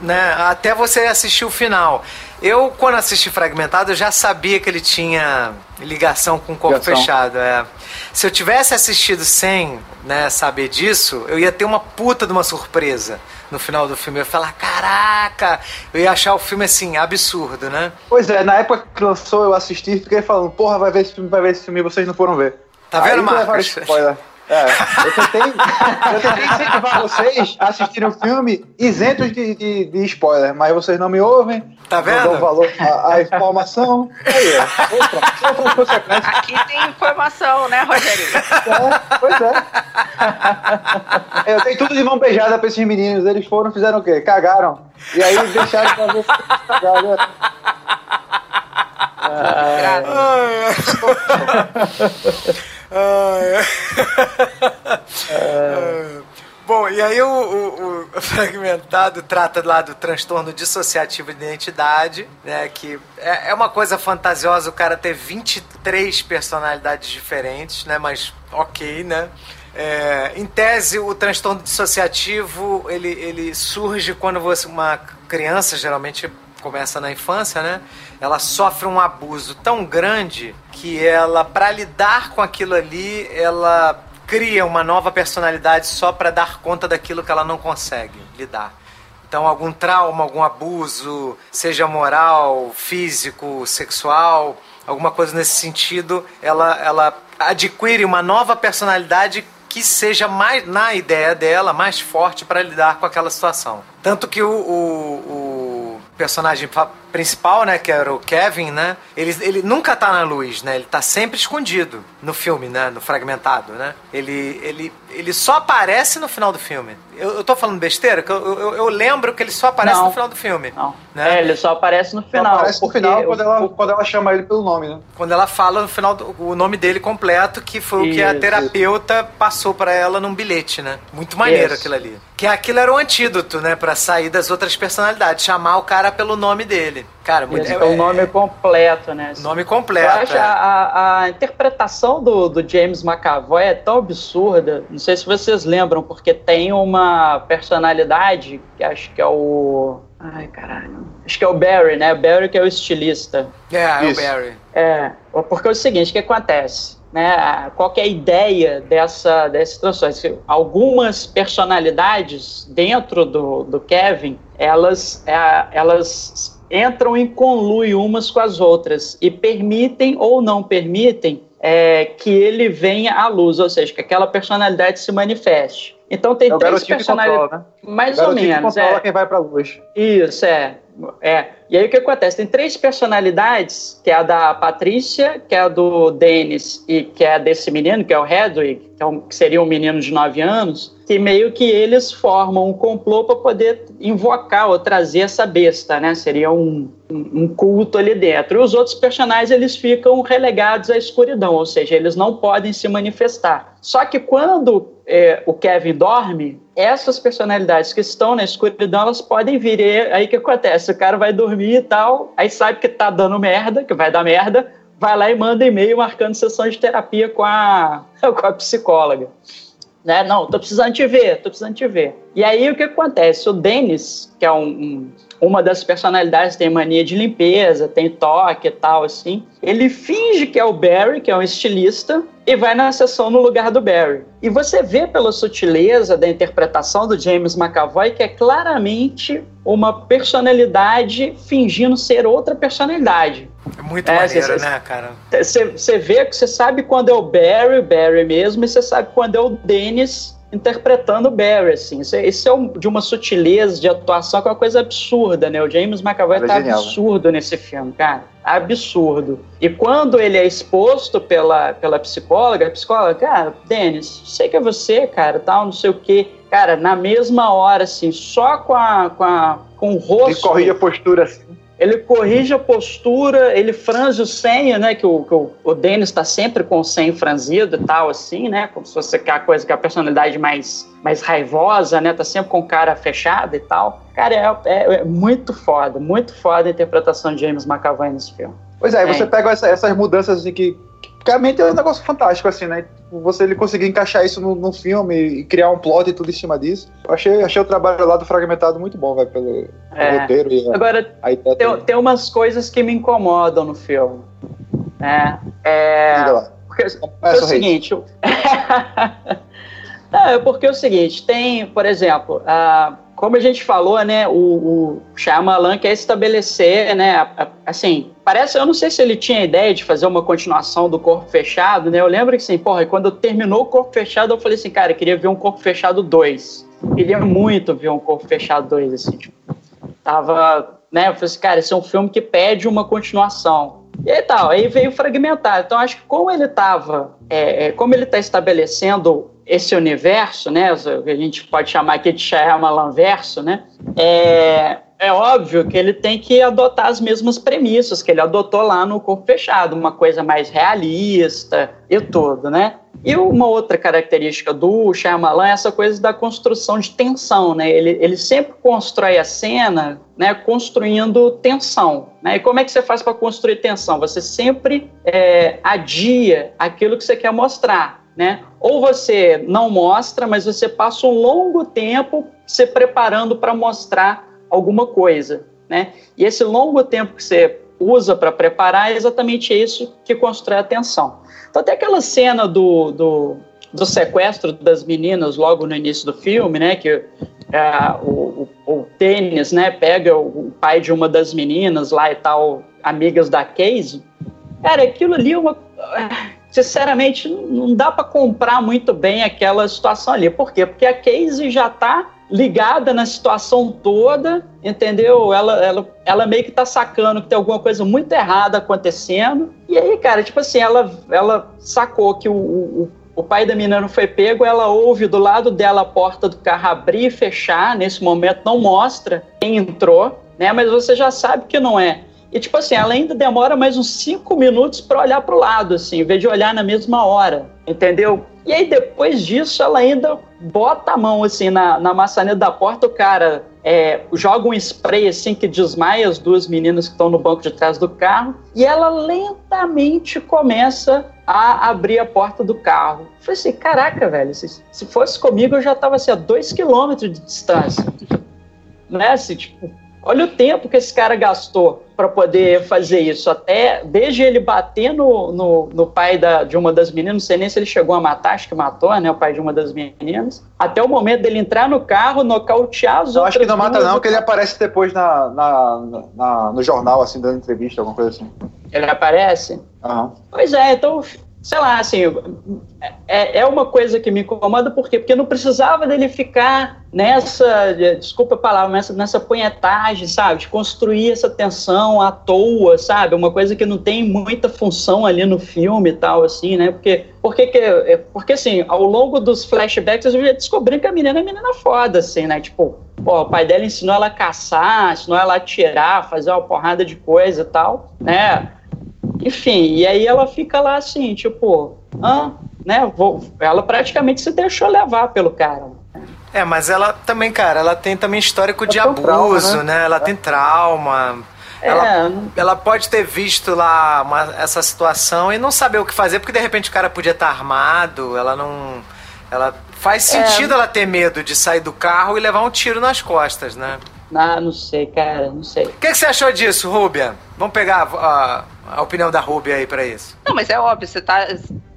Né, até você assistir o final. Eu, quando assisti Fragmentado, eu já sabia que ele tinha ligação com o corpo ligação. fechado. É. Se eu tivesse assistido sem né, saber disso, eu ia ter uma puta de uma surpresa no final do filme. Eu ia falar, caraca! Eu ia achar o filme assim, absurdo, né? Pois é, na época que lançou, eu assisti e fiquei falando, porra, vai ver esse filme, vai ver esse filme vocês não foram ver. Tá vendo, Marcos? É, eu tentei, eu tentei incentivar vocês a assistirem o filme isentos de, de, de, spoiler, mas vocês não me ouvem. Tá vendo? Não dão valor à, à informação. Aí, é. Outra, outra Aqui tem informação, né, Rogério? É, pois é. é. Eu tenho tudo de mão beijada pra esses meninos. Eles foram, fizeram o quê? Cagaram. E aí deixaram pra ver se cagaram. Ah, <laughs> <laughs> Bom, e aí o, o, o, <laughs> fragmentado trata lá do transtorno dissociativo de identidade, né? Que é, é uma coisa fantasiosa o cara ter 23 personalidades diferentes, né? Mas ok, né? É, em tese, o transtorno dissociativo ele, ele surge quando você, uma criança, geralmente começa na infância, né? Ela sofre um abuso tão grande que ela, para lidar com aquilo ali, ela cria uma nova personalidade só para dar conta daquilo que ela não consegue lidar. Então, algum trauma, algum abuso, seja moral, físico, sexual, alguma coisa nesse sentido, ela, ela adquire uma nova personalidade que seja mais, na ideia dela, mais forte para lidar com aquela situação. Tanto que o, o, o personagem principal, né, que era o Kevin, né, ele, ele nunca tá na luz, né, ele tá sempre escondido no filme, né, no fragmentado, né. Ele, ele, ele só aparece no final do filme. Eu, eu tô falando besteira? Eu, eu, eu lembro que ele só aparece não, no final do filme. Não. Né? É, ele só aparece no final. Só aparece no final quando ela, quando ela chama ele pelo nome, né. Quando ela fala no final do, o nome dele completo, que foi isso, o que a terapeuta isso. passou para ela num bilhete, né. Muito maneiro isso. aquilo ali. Que aquilo era o um antídoto, né, para sair das outras personalidades, chamar o cara pelo nome dele. Cara, muito, é, é o nome completo, né? Nome completo. Eu acho é. a, a, interpretação do, do James McAvoy é tão absurda. Não sei se vocês lembram, porque tem uma personalidade que acho que é o. Ai, caralho. Acho que é o Barry, né? Barry que é o estilista. É, é o Barry. É, porque é o seguinte, o que acontece? Né, qual é a ideia dessa, dessas transições? Algumas personalidades dentro do, do Kevin, elas, é, elas entram em conluio umas com as outras e permitem ou não permitem é, que ele venha à luz, ou seja, que aquela personalidade se manifeste. Então tem é três personalidades. Né? Mais ou menos. Que é. quem vai para a luz. Isso, é. É. E aí o que acontece? Tem três personalidades, que é a da Patrícia, que é a do Denis e que é desse menino, que é o Hedwig, que, é um, que seria um menino de 9 anos, que meio que eles formam um complô para poder invocar ou trazer essa besta, né? Seria um, um culto ali dentro. E os outros personagens eles ficam relegados à escuridão, ou seja, eles não podem se manifestar. Só que quando é, o Kevin dorme, essas personalidades que estão na escuridão, elas podem vir. E aí o que acontece? O cara vai dormir e tal, aí sabe que tá dando merda, que vai dar merda, vai lá e manda e-mail marcando sessão de terapia com a, <laughs> com a psicóloga. né? Não, tô precisando te ver, tô precisando te ver. E aí o que acontece? O Dennis, que é um, um uma das personalidades tem mania de limpeza, tem toque e tal, assim. Ele finge que é o Barry, que é um estilista, e vai na sessão no lugar do Barry. E você vê pela sutileza da interpretação do James McAvoy que é claramente uma personalidade fingindo ser outra personalidade. É muito é, maneiro, cê, né, cara? Você vê que você sabe quando é o Barry, Barry mesmo, e você sabe quando é o Dennis interpretando o Barry, assim. Isso, é, isso é um, de uma sutileza de atuação que é uma coisa absurda, né? O James McAvoy é tá genial, absurdo né? nesse filme, cara. Absurdo. E quando ele é exposto pela, pela psicóloga, a psicóloga, cara, Denis, sei que é você, cara, tal, não sei o quê. Cara, na mesma hora, assim, só com a, com a com o rosto. Ele corrige a postura assim ele corrige a postura, ele franze o senho, né? Que o, que o, o Denis está sempre com o senho franzido e tal, assim, né? Como se fosse aquela coisa que a personalidade mais, mais raivosa, né? Tá sempre com cara fechada e tal. Cara, é, é, é muito foda, muito foda a interpretação de James McAvoy nesse filme. Pois é, é. você pega essa, essas mudanças assim, que, realmente é um negócio fantástico, assim, né? Você ele conseguir encaixar isso no, filme e criar um plot e tudo em cima disso. Eu achei, achei o trabalho lá do Fragmentado muito bom, vai, pelo, é. roteiro e Agora, a, tem, tem umas coisas que me incomodam no filme. Né? É. É. Porque, é o seguinte. <laughs> Não, é porque é o seguinte, tem, por exemplo, a como a gente falou, né, o, o Shyamalan quer estabelecer, né, assim, parece, eu não sei se ele tinha ideia de fazer uma continuação do Corpo Fechado, né, eu lembro que, assim, porra, quando terminou o Corpo Fechado, eu falei assim, cara, eu queria ver um Corpo Fechado 2, queria muito ver um Corpo Fechado 2, assim, tipo, tava, né, eu falei assim, cara, esse é um filme que pede uma continuação, e aí tal, aí veio fragmentado, então acho que como ele tava, é, é como ele está estabelecendo esse universo, né, que a gente pode chamar aqui de Shyamalan verso, né, é, é óbvio que ele tem que adotar as mesmas premissas que ele adotou lá no Corpo Fechado, uma coisa mais realista e tudo, né? E uma outra característica do Shyamalan é essa coisa da construção de tensão, né? Ele, ele sempre constrói a cena, né, construindo tensão, né? E como é que você faz para construir tensão? Você sempre é, adia aquilo que você quer mostrar, né? Ou você não mostra, mas você passa um longo tempo se preparando para mostrar alguma coisa, né? E esse longo tempo que você usa para preparar é exatamente isso que constrói a tensão. Então, até aquela cena do, do, do, sequestro das meninas logo no início do filme, né? Que é, o, o, o tênis, né? Pega o, o pai de uma das meninas lá e tal, amigas da Casey. Cara, aquilo ali é uma sinceramente, não dá para comprar muito bem aquela situação ali. Por quê? Porque a Casey já está ligada na situação toda, entendeu? Ela, ela, ela meio que tá sacando que tem alguma coisa muito errada acontecendo. E aí, cara, tipo assim, ela, ela sacou que o, o, o pai da menina não foi pego, ela ouve do lado dela a porta do carro abrir e fechar. Nesse momento não mostra quem entrou, né? Mas você já sabe que não é. E, tipo assim, ela ainda demora mais uns cinco minutos para olhar para o lado, assim, em vez de olhar na mesma hora, entendeu? E aí, depois disso, ela ainda bota a mão, assim, na, na maçaneta da porta, o cara é, joga um spray, assim, que desmaia as duas meninas que estão no banco de trás do carro, e ela lentamente começa a abrir a porta do carro. Eu falei assim, caraca, velho, se, se fosse comigo, eu já tava, assim, a dois quilômetros de distância. Né, assim, tipo Olha o tempo que esse cara gastou para poder fazer isso. Até desde ele bater no, no, no pai da, de uma das meninas, não sei nem se ele chegou a matar, acho que matou, né? O pai de uma das meninas. Até o momento dele entrar no carro, nocautear as eu outras. Acho que não mata, não, que ele aparece depois na, na, na, no jornal, assim, dando entrevista, alguma coisa assim. Ele aparece? Uhum. Pois é, então sei lá, assim, é, é uma coisa que me incomoda, por quê? Porque não precisava dele ficar nessa, desculpa a palavra, nessa, nessa punhetagem, sabe? De construir essa tensão à toa, sabe? Uma coisa que não tem muita função ali no filme e tal, assim, né? Porque, porque, que, é, porque assim, ao longo dos flashbacks eu já descobri que a menina é menina foda, assim, né? Tipo, pô, o pai dela ensinou ela a caçar, ensinou ela a atirar, fazer uma porrada de coisa e tal, né? Enfim, e aí ela fica lá assim, tipo, ah, né? Vou, ela praticamente se deixou levar pelo cara. É, mas ela também, cara, ela tem também histórico ela de abuso, trauma, né? né? Ela é. tem trauma. É. Ela, ela pode ter visto lá uma, essa situação e não saber o que fazer, porque de repente o cara podia estar armado, ela não Ela faz sentido ela ter medo de sair do carro e levar um tiro nas costas, né? Ah, não sei, cara, não sei. O que, que você achou disso, Rúbia? Vamos pegar a, a opinião da Rúbia aí pra isso. Não, mas é óbvio, você tá.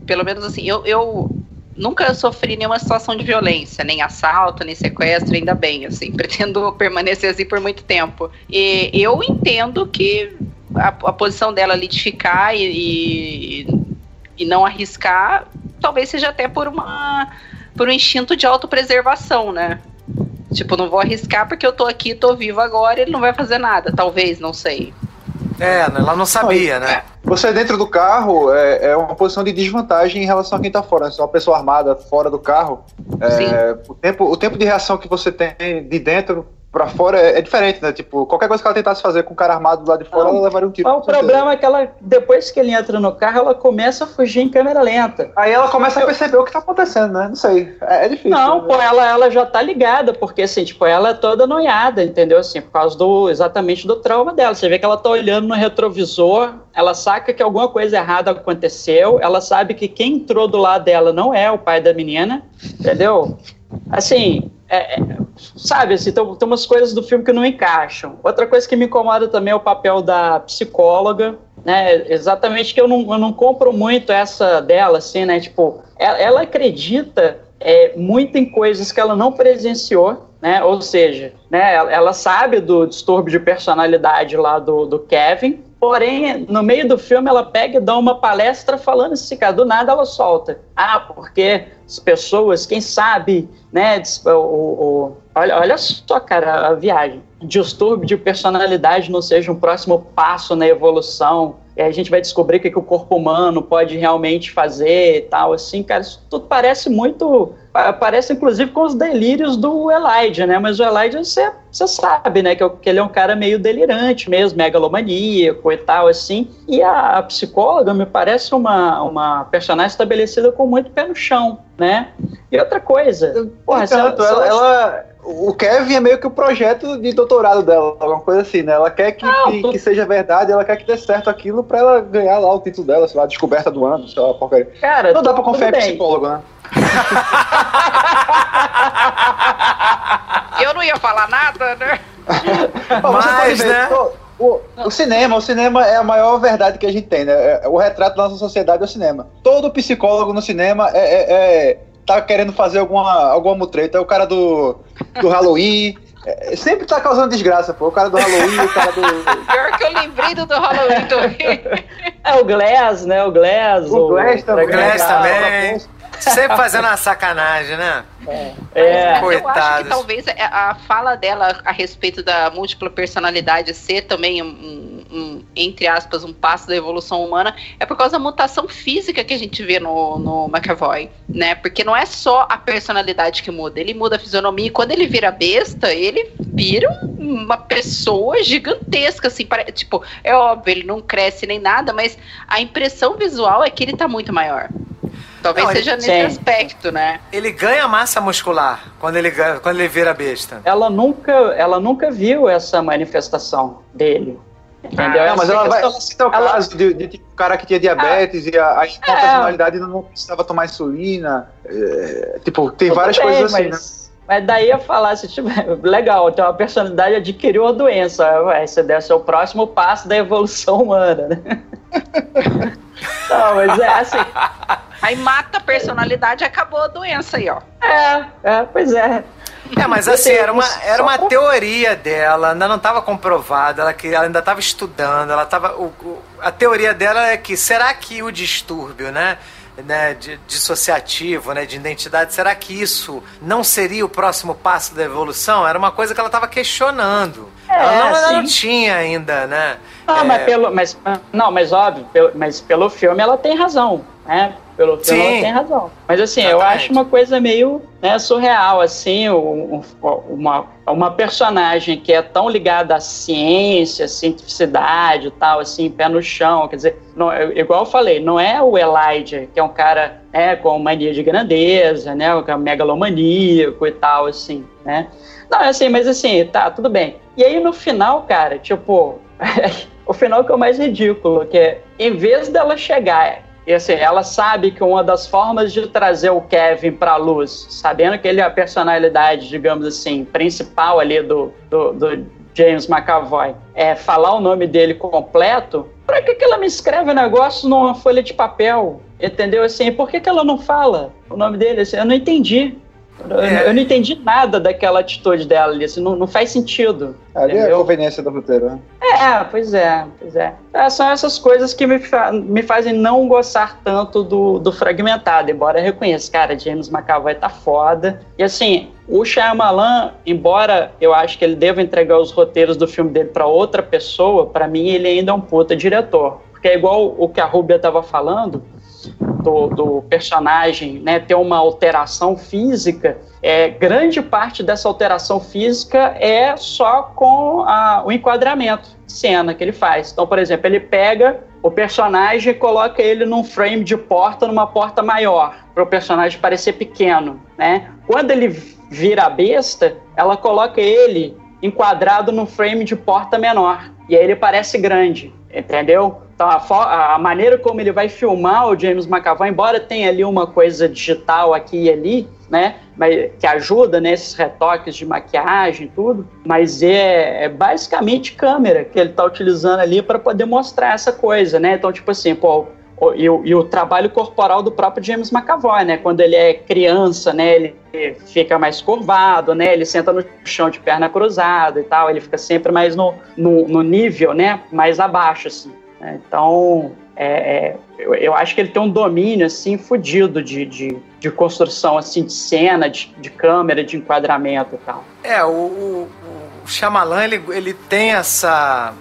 Pelo menos assim, eu, eu nunca sofri nenhuma situação de violência, nem assalto, nem sequestro, ainda bem, assim, <laughs> pretendo permanecer assim por muito tempo. E eu entendo que a, a posição dela ali de ficar e, e, e não arriscar, talvez seja até por uma por um instinto de autopreservação, né? Tipo, não vou arriscar porque eu tô aqui, tô vivo agora, ele não vai fazer nada, talvez, não sei. É, né, ela não sabia, né? Você dentro do carro é, é uma posição de desvantagem em relação a quem tá fora. Se é uma pessoa armada fora do carro, é, o, tempo, o tempo de reação que você tem de dentro pra fora é, é diferente, né? Tipo, qualquer coisa que ela tentasse fazer com o cara armado do lado de fora, Não, ela levaria um tiro. Mas o problema é que ela, depois que ele entra no carro, ela começa a fugir em câmera lenta. Aí ela começa a perceber o que tá acontecendo, né? Não sei. É, é difícil. Não, né? pô, ela, ela já tá ligada, porque assim, tipo, ela é toda noiada, entendeu? Assim, por causa do exatamente do trauma dela. Você vê que ela tá olhando no retrovisor, ela saca que alguma coisa errada aconteceu, ela sabe que quem entrou do lado dela não é o pai da menina, entendeu? Assim, é, é, sabe, assim, tem, umas coisas do filme que não encaixam. Outra coisa que me incomoda também é o papel da psicóloga, né? Exatamente que eu não, eu não compro muito essa dela, assim, né? Tipo, ela, ela acredita é, muito em coisas que ela não presenciou, né? Ou seja, né, ela, ela sabe do distúrbio de personalidade lá do, do Kevin, porém, no meio do filme, ela pega e dá uma palestra falando assim, cara, do nada ela solta. Ah, porque as pessoas, quem sabe, né, o, o- olha, olha só, cara, a viagem. Distúrbio de personalidade não seja um próximo passo na evolução. E a gente vai descobrir o que, que o corpo humano pode realmente fazer e tal, assim, cara, isso tudo parece muito... pa- Parece, inclusive, com os delírios do Elijah, né? Mas o Elijah, você você sabe, né, que, eu- que ele é um cara meio delirante mesmo, megalomaníaco e tal, assim. E a, a psicóloga me parece uma, uma personagem estabelecida com muito pé no chão, né? E outra coisa, porra, se ela, ela, ela- o Kevin é meio que o projeto de doutorado dela, alguma coisa assim, né? Ela quer que, Não, que, tu- que seja verdade, ela quer que dê certo aquilo pra ela ganhar lá o título dela, sei lá, descoberta do ano, sei lá, porcaria. cara, Não dá pra tudo confiar em psicólogo, né? <laughs> Eu não ia falar nada, né? Você Mas, pode ver, né? O- o cinema, o cinema é a maior verdade que a gente tem, né? É- O retrato da nossa sociedade é o cinema. Todo psicólogo no cinema é, é- é- tá querendo fazer alguma, alguma mutreta. É o cara do, do Halloween. é- sempre tá causando desgraça, pô. O cara do Halloween, o cara do. <laughs> Pior que eu lembrei do, do Halloween também. É o Glass, né? O Glass. O Glass também. O Glass também. Sempre fazendo uma sacanagem, né? É. Mas eu acho que talvez a a fala dela a respeito da múltipla personalidade ser também um, um- entre aspas, um passo da evolução humana é por causa da mutação física que a gente vê no, no McAvoy, né? Porque não é só a personalidade que muda, ele muda a fisionomia e quando ele vira besta, ele vira uma pessoa gigantesca, assim, pare- tipo, é óbvio, ele não cresce nem nada, mas a impressão visual é que ele tá muito maior. Talvez Não, ele- seja nesse Sim. aspecto, né? Ele ganha massa muscular quando ele, ganha- quando ele vira besta. Ela nunca, ela nunca viu essa manifestação dele. Entendeu? Não, mas ela, vai, ela cita o ela- caso de, de tipo, um cara que tinha diabetes e a, a, a É. personalidade não precisava tomar insulina. é, tipo, tem Tudo várias bem, coisas assim, né? mas, mas daí eu falar assim, tipo, <laughs> legal, tem uma personalidade adquiriu uma doença. Ué, Esse deve ser o próximo passo da evolução humana, né? <laughs> Não, mas é assim. <laughs> Aí mata a personalidade e acabou a doença aí, ó. É, é, pois é. É, mas assim, era uma, era uma teoria dela, ainda não estava comprovada, ela, ela ainda estava estudando, ela tava, o- o- a teoria dela é que será que o distúrbio, né, né, de, dissociativo, né, de identidade, será que isso não seria o próximo passo da evolução? Era uma coisa que ela estava questionando. É, ela, não, ela não tinha ainda, né? Ah, é, mas pelo, mas, não, mas óbvio, pelo, mas pelo filme ela tem razão, né? Pelo Sim. ela tem razão. Mas assim, eu Exatamente. acho uma coisa meio né, surreal, assim, um- um- uma, uma personagem que é tão ligada à ciência, cientificidade e tal, assim, pé no chão, quer dizer, não, é- igual eu falei, não é o Elijah, que é um cara né, com mania de grandeza, né, um megalomaníaco e tal, assim, né? Não, é assim, mas assim, tá, tudo bem. E aí no final, cara, tipo, <laughs> o final que é o mais ridículo, que é, em vez dela chegar E assim, ela sabe que uma das formas de trazer o Kevin pra luz, sabendo que ele é a personalidade, digamos assim, principal ali do, do, do James McAvoy, é falar o nome dele completo, pra que, que ela me escreve o negócio numa folha de papel? Entendeu? Assim, por que, que ela não fala o nome dele? Assim, eu não entendi. Eu, É. eu não entendi nada daquela atitude dela ali, assim, não, não faz sentido. Ali é a entendeu? conveniência do roteiro, né? É, pois é, pois é. É, são essas coisas que me, fa- me fazem não gostar tanto do, do fragmentado, embora eu reconheça, cara, James McAvoy tá foda. E assim, o Shyamalan, embora eu acho que ele deva entregar os roteiros do filme dele pra outra pessoa, pra mim ele ainda é um puta diretor. Porque é igual o que a Rubia tava falando, do, do personagem né, ter uma alteração física, é, grande parte dessa alteração física é só com a- o enquadramento de cena que ele faz. Então, por exemplo, ele pega o personagem e coloca ele num frame de porta, numa porta maior, para o personagem parecer pequeno. Né? Quando ele vira a besta, ela coloca ele enquadrado num frame de porta menor. E aí ele parece grande, entendeu? Então a, a maneira como ele vai filmar o James McAvoy, embora tenha ali uma coisa digital aqui e ali, né? Mas, que ajuda nesses retoques de maquiagem e tudo, mas é, é basicamente câmera que ele está utilizando ali para poder mostrar essa coisa, né? Então, tipo assim, pô, e, o, e o trabalho corporal do próprio James McAvoy, né? Quando ele é criança, né? Ele fica mais curvado, né? Ele senta no chão de perna cruzada e tal. Ele fica sempre mais no, no, no nível, né? Mais abaixo, assim. né? Então, é, é, eu, eu acho que ele tem um domínio, assim, fodido de, de, de construção, assim, de cena, de, de câmera, de enquadramento e tal. É, o, o, o Shyamalan, ele, ele tem essa,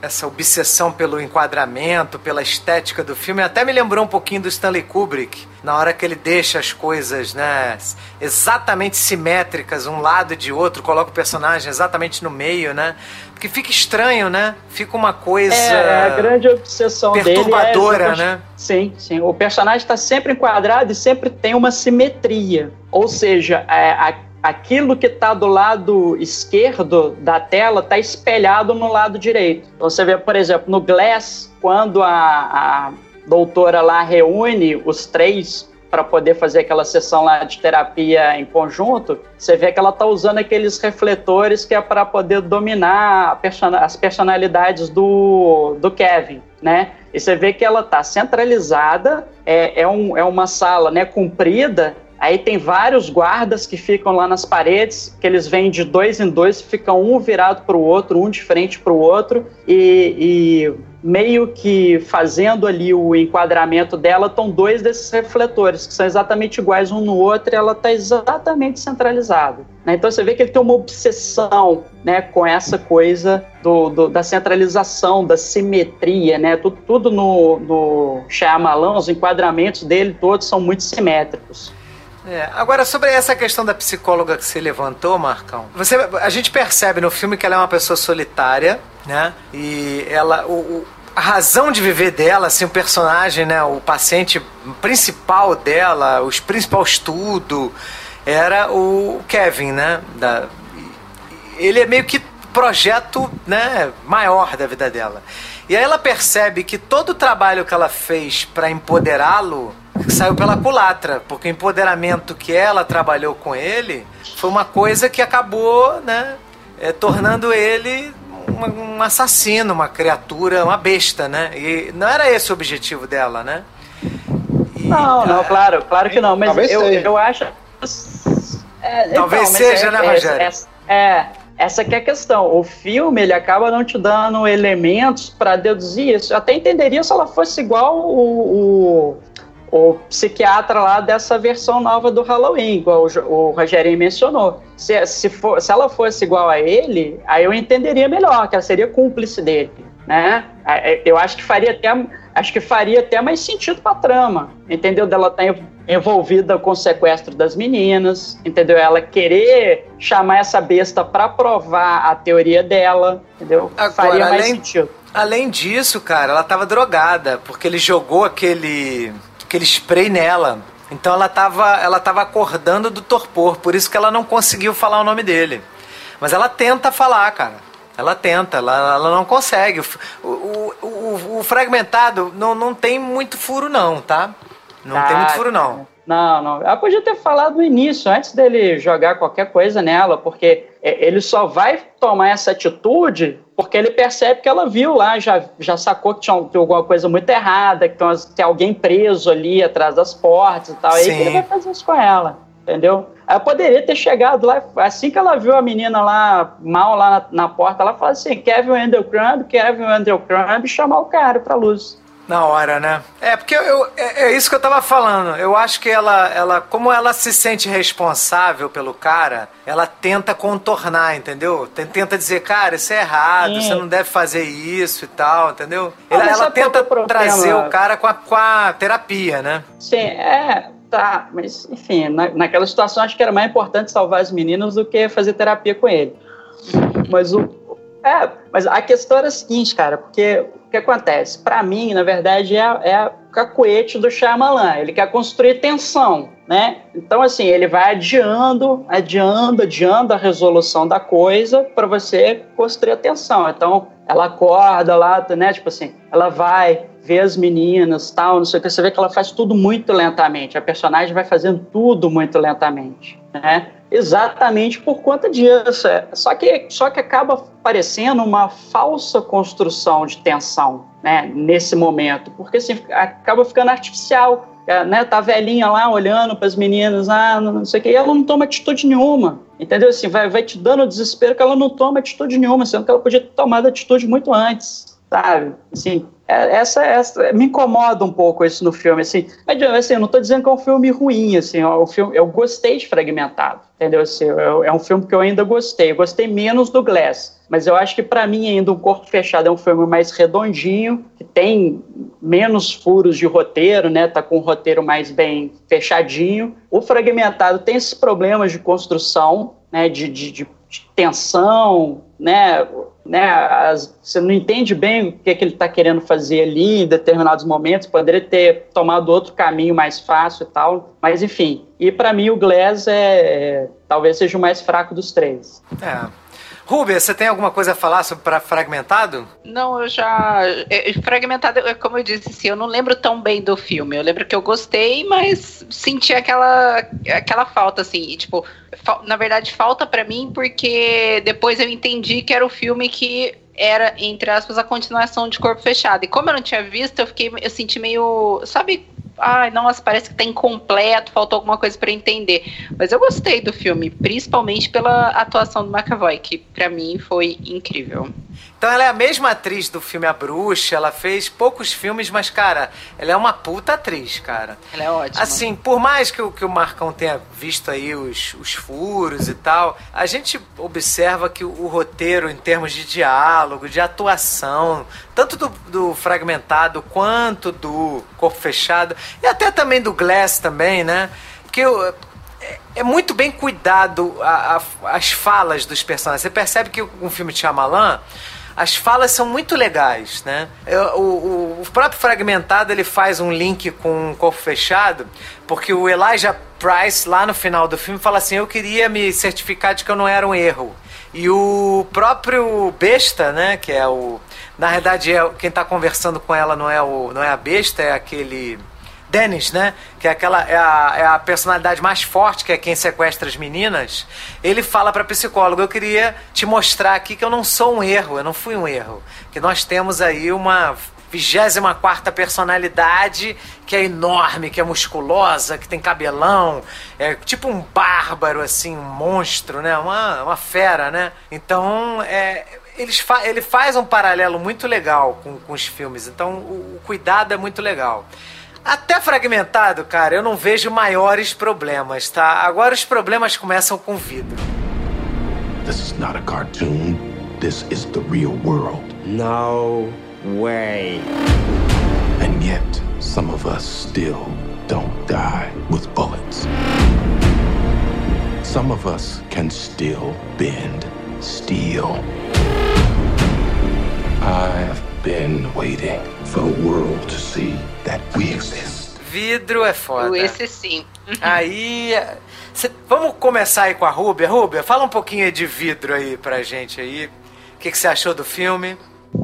essa obsessão pelo enquadramento, pela estética do filme. Até me lembrou um pouquinho do Stanley Kubrick, na hora que ele deixa as coisas né, exatamente simétricas, um lado de outro, coloca o personagem exatamente no meio, né? Porque fica estranho, né? Fica uma coisa... É, a grande obsessão dele é perturbadora, né? Sim, sim. O personagem está sempre enquadrado e sempre tem uma simetria. Ou seja, é, a- aquilo que está do lado esquerdo da tela está espelhado no lado direito. Então você vê, por exemplo, no Glass, quando a, a doutora lá reúne os três para poder fazer aquela sessão lá de terapia em conjunto, você vê que ela está usando aqueles refletores que é para poder dominar a persona- as personalidades do, do Kevin, né? E você vê que ela está centralizada, é, é, um, é uma sala né, comprida, aí tem vários guardas que ficam lá nas paredes, que eles vêm de dois em dois, ficam um virado para o outro, um de frente para o outro, e, e meio que fazendo ali o enquadramento dela, estão dois desses refletores, que são exatamente iguais um no outro, e ela está exatamente centralizada. né? Então você vê que ele tem uma obsessão né, com essa coisa do, do- da centralização, da simetria, né? Tudo, tudo no, no Shyamalan, os enquadramentos dele todos são muito simétricos. É, agora, sobre essa questão da psicóloga que você levantou, Marcão, você, a gente percebe no filme que ela é uma pessoa solitária, né? E ela. O, o- a razão de viver dela, assim, o personagem, né? O paciente principal dela, o principal estudo, era o Kevin, né? Da, ele é meio que projeto né, maior da vida dela. E aí ela percebe que todo o trabalho que ela fez para empoderá-lo saiu pela culatra, porque o empoderamento que ela trabalhou com ele foi uma coisa que acabou né, eh, tornando ele um, um assassino, uma criatura, uma besta, né? E não era esse o objetivo dela, né? E- Não, não, claro, claro que não, mas Talvez eu, seja. eu acho. É, Talvez mas seja, né, Rogério? essa- É, essa que é a questão. O filme ele acaba não te dando elementos para deduzir isso. Eu até entenderia se ela fosse igual o, o, o psiquiatra lá dessa versão nova do Halloween, igual o, o Rogerinho mencionou. Se, se, for, se ela fosse igual a ele, aí eu entenderia melhor, que ela seria cúmplice dele. Né? A- a- Eu acho que faria até, acho que faria até mais sentido pra trama, entendeu? Dela estar envolvida com o sequestro das meninas, entendeu? Ela querer chamar essa besta pra provar a teoria dela, entendeu? Agora, faria mais além- sentido. Além disso, cara, ela tava drogada, porque ele jogou aquele, aquele spray nela. Então ela tava, ela tava acordando do torpor, por isso que ela não conseguiu falar o nome dele. Mas ela tenta falar, cara. Ela tenta, ela, ela não consegue. O, o, o, o fragmentado não, não tem muito furo, não, tá? Não tem Tá, muito furo, não. Não, não. Ela podia ter falado no início, antes dele jogar qualquer coisa nela, porque é, ele só vai tomar essa atitude porque ele percebe que ela viu lá, já, já sacou que tinha, alguma coisa muito errada, que tem, alguém preso ali atrás das portas e tal. Aí que Sim. ele vai fazer isso com ela, entendeu? Ela poderia ter chegado lá, assim que ela viu a menina lá, mal lá na, na porta, ela fala assim: Kevin Wendell-Crumb, Kevin Wendell-Crumb, e chamar o cara pra luz. Na hora, né? É, porque eu, é, é isso que eu tava falando. Eu acho que ela, ela, como ela se sente responsável pelo cara, ela tenta contornar, entendeu? Tem- Tenta dizer, cara, isso é errado, Sim. você não deve fazer isso e tal, entendeu? Ah, Ela, ela tenta trazer o cara com a, com a terapia, né? Sim, é, tá, mas enfim, na, naquela situação acho que era mais importante salvar as meninas do que fazer terapia com ele. Mas o. É, mas a questão era a seguinte, cara, porque o que acontece? Pra mim, na verdade, é, é a cacuete do Shyamalan. Ele quer construir tensão, né? Então, assim, ele vai adiando, adiando, adiando a resolução da coisa para você construir a tensão. Então, ela acorda lá, né? Tipo assim, ela vai ver as meninas, tal, não sei o que. Você vê que ela faz tudo muito lentamente. A personagem vai fazendo tudo muito lentamente, né? Exatamente por conta disso. É, Só que, só que acaba parecendo uma falsa construção de tensão, né? Nesse momento, porque assim, acaba ficando artificial. É, né, tá velhinha lá olhando para as meninas, ah, não sei o que, e ela não toma atitude nenhuma. Entendeu? Assim, vai, vai te dando desespero que ela não toma atitude nenhuma, sendo que ela podia ter tomado atitude muito antes, sabe? Assim, é- essa, essa me incomoda um pouco isso no filme, assim. Mas, assim, eu não tô dizendo que é um filme ruim, assim, ó, o filme, eu gostei de Fragmentado, entendeu? Assim, eu- é um filme que eu ainda gostei, eu gostei menos do Glass, mas eu acho que para mim ainda um Corpo Fechado é um filme mais redondinho, que tem menos furos de roteiro, né? Tá com um roteiro mais bem fechadinho. O Fragmentado tem esses problemas de construção, né? De, de- de tensão, né? Né as- você não entende bem o que, é que ele está querendo fazer ali em determinados momentos. Poderia ter tomado outro caminho mais fácil e tal, mas enfim. E para mim o Glass é, é- talvez seja o mais fraco dos três. É. Rubens, você tem alguma coisa a falar sobre fragmentado? Não, eu já. é, Fragmentado, é como eu disse, assim, eu não lembro tão bem do filme. Eu lembro que eu gostei, mas senti aquela, aquela falta, assim. E, tipo, fal- na verdade, falta pra mim porque depois eu entendi que era o filme que era, entre aspas, a continuação de Corpo Fechado. E como eu não tinha visto, eu fiquei, eu senti meio. Sabe? Ai, nossa, parece que tá incompleto, faltou alguma coisa pra entender. Mas eu gostei do filme, principalmente pela atuação do McAvoy, que pra mim foi incrível. Então ela é a mesma atriz do filme A Bruxa, ela fez poucos filmes, mas, cara, ela é uma puta atriz, cara. Ela é ótima. Assim, por mais que o, que o Marcão tenha visto aí os, os furos e tal, a gente observa que o, o roteiro, em termos de diálogo, de atuação, tanto do, do Fragmentado quanto do Corpo Fechado, e até também do Glass também, né? Porque o- é- é muito bem cuidado a- a- as falas dos personagens. Você percebe que um filme de Shyamalan, as falas são muito legais, né? O, o- o próprio Fragmentado, ele faz um link com o Corpo Fechado, porque o Elijah Price, lá no final do filme, fala assim, eu queria me certificar de que eu não era um erro. E o próprio Besta, né, que é o... Na verdade, é, quem tá conversando com ela não é, o, não é a Besta, é aquele... Dennis, né? Que é aquela é a, é a personalidade mais forte, que é quem sequestra as meninas. Ele fala para psicólogo: Eu queria te mostrar aqui que eu não sou um erro, eu não fui um erro. Que nós temos aí uma 24 personalidade que é enorme, que é musculosa, que tem cabelão, é tipo um bárbaro, assim, um monstro, né? Uma, uma fera, né? Então, é, eles fa ele faz um paralelo muito legal com, com os filmes. Então, o, o cuidado é muito legal. Até fragmentado, cara, eu não vejo maiores problemas, tá? Agora os problemas começam com vidro. This is not a cartoon. This is the real world. No way. And yet, some of us still don't die with bullets. Some of us can still bend steel. I've been waiting for the world to see that we exist. Vidro é foda. Esse sim. <laughs> Aí. cê- vamos começar aí com a Rúbia. Rúbia, fala um pouquinho aí de vidro aí pra gente aí. o que, que você achou do filme?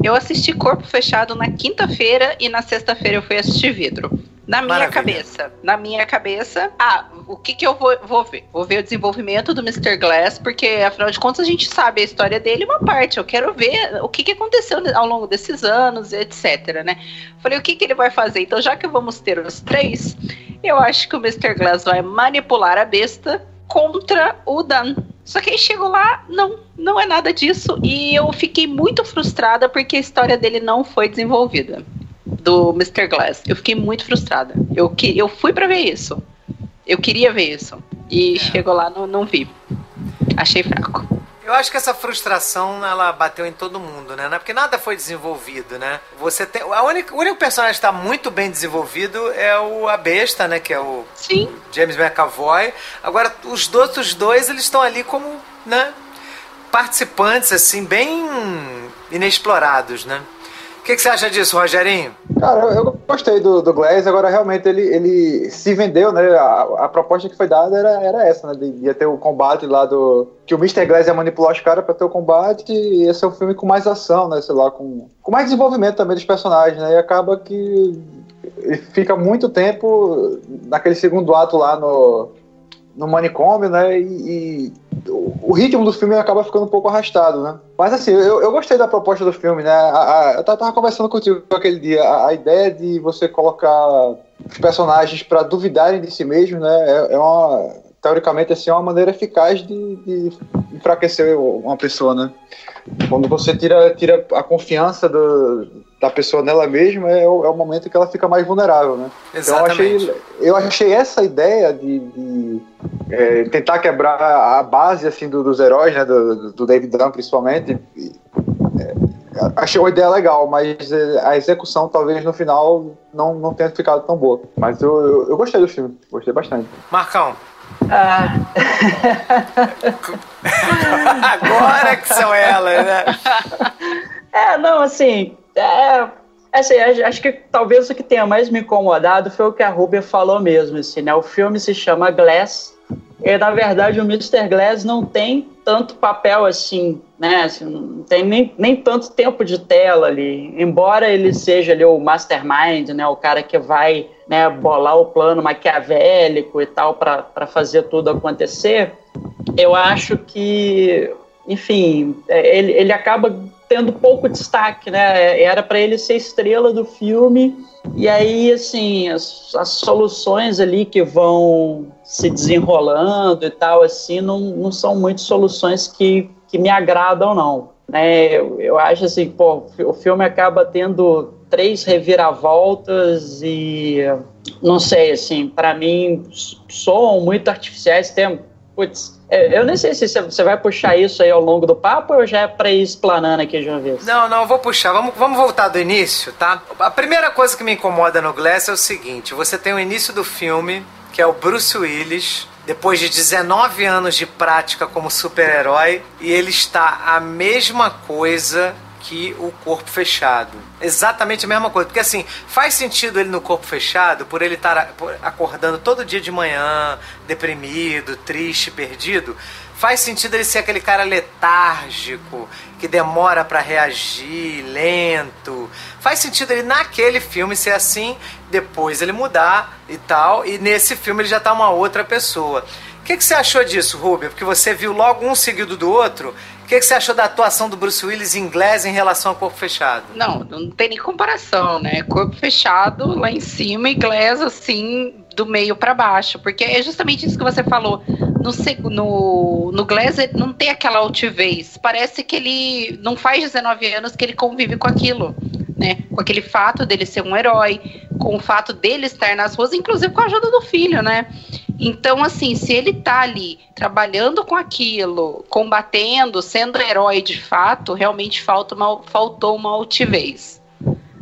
Eu assisti Corpo Fechado na quinta-feira e na sexta-feira eu fui assistir Vidro. Na minha Maravilha. cabeça, na minha cabeça, ah, o que que eu vou, vou ver? Vou ver o desenvolvimento do Mr. Glass, porque afinal de contas a gente sabe a história dele uma parte. Eu quero ver o que que aconteceu ao longo desses anos, etc, né? Falei, o que que ele vai fazer? Então, já que vamos ter os três, eu acho que o Mr. Glass vai manipular a besta contra o Dan. Só que aí chegou lá, não, não é nada disso. E eu fiquei muito frustrada porque a história dele não foi desenvolvida. Do Mr. Glass. Eu fiquei muito frustrada. Eu, que, eu fui pra ver isso. Eu queria ver isso. E É. chegou lá, não, não vi. Achei fraco. Eu acho que essa frustração ela bateu em todo mundo, né? Não é Porque nada foi desenvolvido, né? Você tem, a única, o único personagem que está muito bem desenvolvido é o a besta, né? Que é o Sim. James McAvoy. Agora, os outros dois, eles estão ali como, né? Participantes, assim, bem inexplorados, né? O que, que você acha disso, Rogerinho? Cara, eu, gostei do, do Glass, agora realmente ele, ele se vendeu, né? A, a proposta que foi dada era, era essa, né? De, ter o combate lá do. Que o Mr. Glass ia manipular os caras pra ter o combate e ia ser um filme com mais ação, né? Sei lá, com, com mais desenvolvimento também dos personagens, né? E acaba que ele fica muito tempo naquele segundo ato lá no, no manicômio, né? E, e o, o ritmo do filme acaba ficando um pouco arrastado, né? Mas assim, eu, eu gostei da proposta do filme, né? A- a- eu tava conversando contigo aquele dia, a, a ideia de você colocar os personagens para duvidarem de si mesmos, né? É, é uma teoricamente assim é uma maneira eficaz de, de enfraquecer uma pessoa, né? Quando você tira, tira a confiança do, da pessoa nela mesma, é o, é o momento que ela fica mais vulnerável, né? Então eu Exatamente. achei, eu achei essa ideia de, de, é, tentar quebrar a base assim do- dos heróis, né, do, do David Dunn principalmente. e, é, achei uma ideia legal, mas é, a execução talvez no final não, não tenha ficado tão boa. Mas eu, eu, eu gostei do filme, gostei bastante. Marcão, Ah, <laughs> agora que são elas, né? <laughs> É, não, assim, é, assim, acho acho que talvez o que tenha mais me incomodado foi o que a Rubia falou mesmo, assim, né? O filme se chama Glass, e na verdade o Mr. Glass não tem tanto papel assim, né? Assim, não tem nem, nem tanto tempo de tela ali. Embora ele seja ali o mastermind, né? O cara que vai né, bolar o plano maquiavélico e tal para fazer tudo acontecer, eu acho que, enfim, é, ele, ele acaba tendo pouco destaque, né? Era para ele ser estrela do filme. E aí, assim, as, as soluções ali que vão se desenrolando e tal, assim, não, não são muito soluções que, que me agradam, não. Né? Eu, eu acho assim, pô, o filme acaba tendo três reviravoltas e não sei, assim, para mim soam muito artificiais. Tem, putz, eu nem sei se você vai puxar isso aí ao longo do papo ou já é pra ir explanando aqui de uma vez. Não, não, eu vou puxar. Vamos, vamos voltar do início, tá? A primeira coisa que me incomoda no Glass é o seguinte: você tem o início do filme, que é o Bruce Willis, depois de 19 anos de prática como super-herói, e ele está a mesma coisa que o corpo fechado. Exatamente a mesma coisa. Porque assim, faz sentido ele no corpo fechado por ele estar acordando todo dia de manhã, deprimido, triste, perdido. Faz sentido ele ser aquele cara letárgico, que demora pra reagir, lento. Faz sentido ele naquele filme ser assim, depois ele mudar e tal. E nesse filme ele já tá uma outra pessoa. O que, que você achou disso, Rubio? Porque você viu logo um seguido do outro. Que, que você achou da atuação do Bruce Willis em inglês em relação ao corpo fechado? Não, não tem nem comparação, né? Corpo fechado lá em cima Glass assim do meio pra baixo, porque é justamente isso que você falou. No, no, no Glass ele não tem aquela altivez. Parece que ele não faz 19 anos que ele convive com aquilo, né? Com aquele fato dele ser um herói, com o fato dele estar nas ruas, inclusive com a ajuda do filho, né? Então, assim, se ele tá ali trabalhando com aquilo, combatendo, sendo herói de fato, realmente falta uma, faltou uma altivez,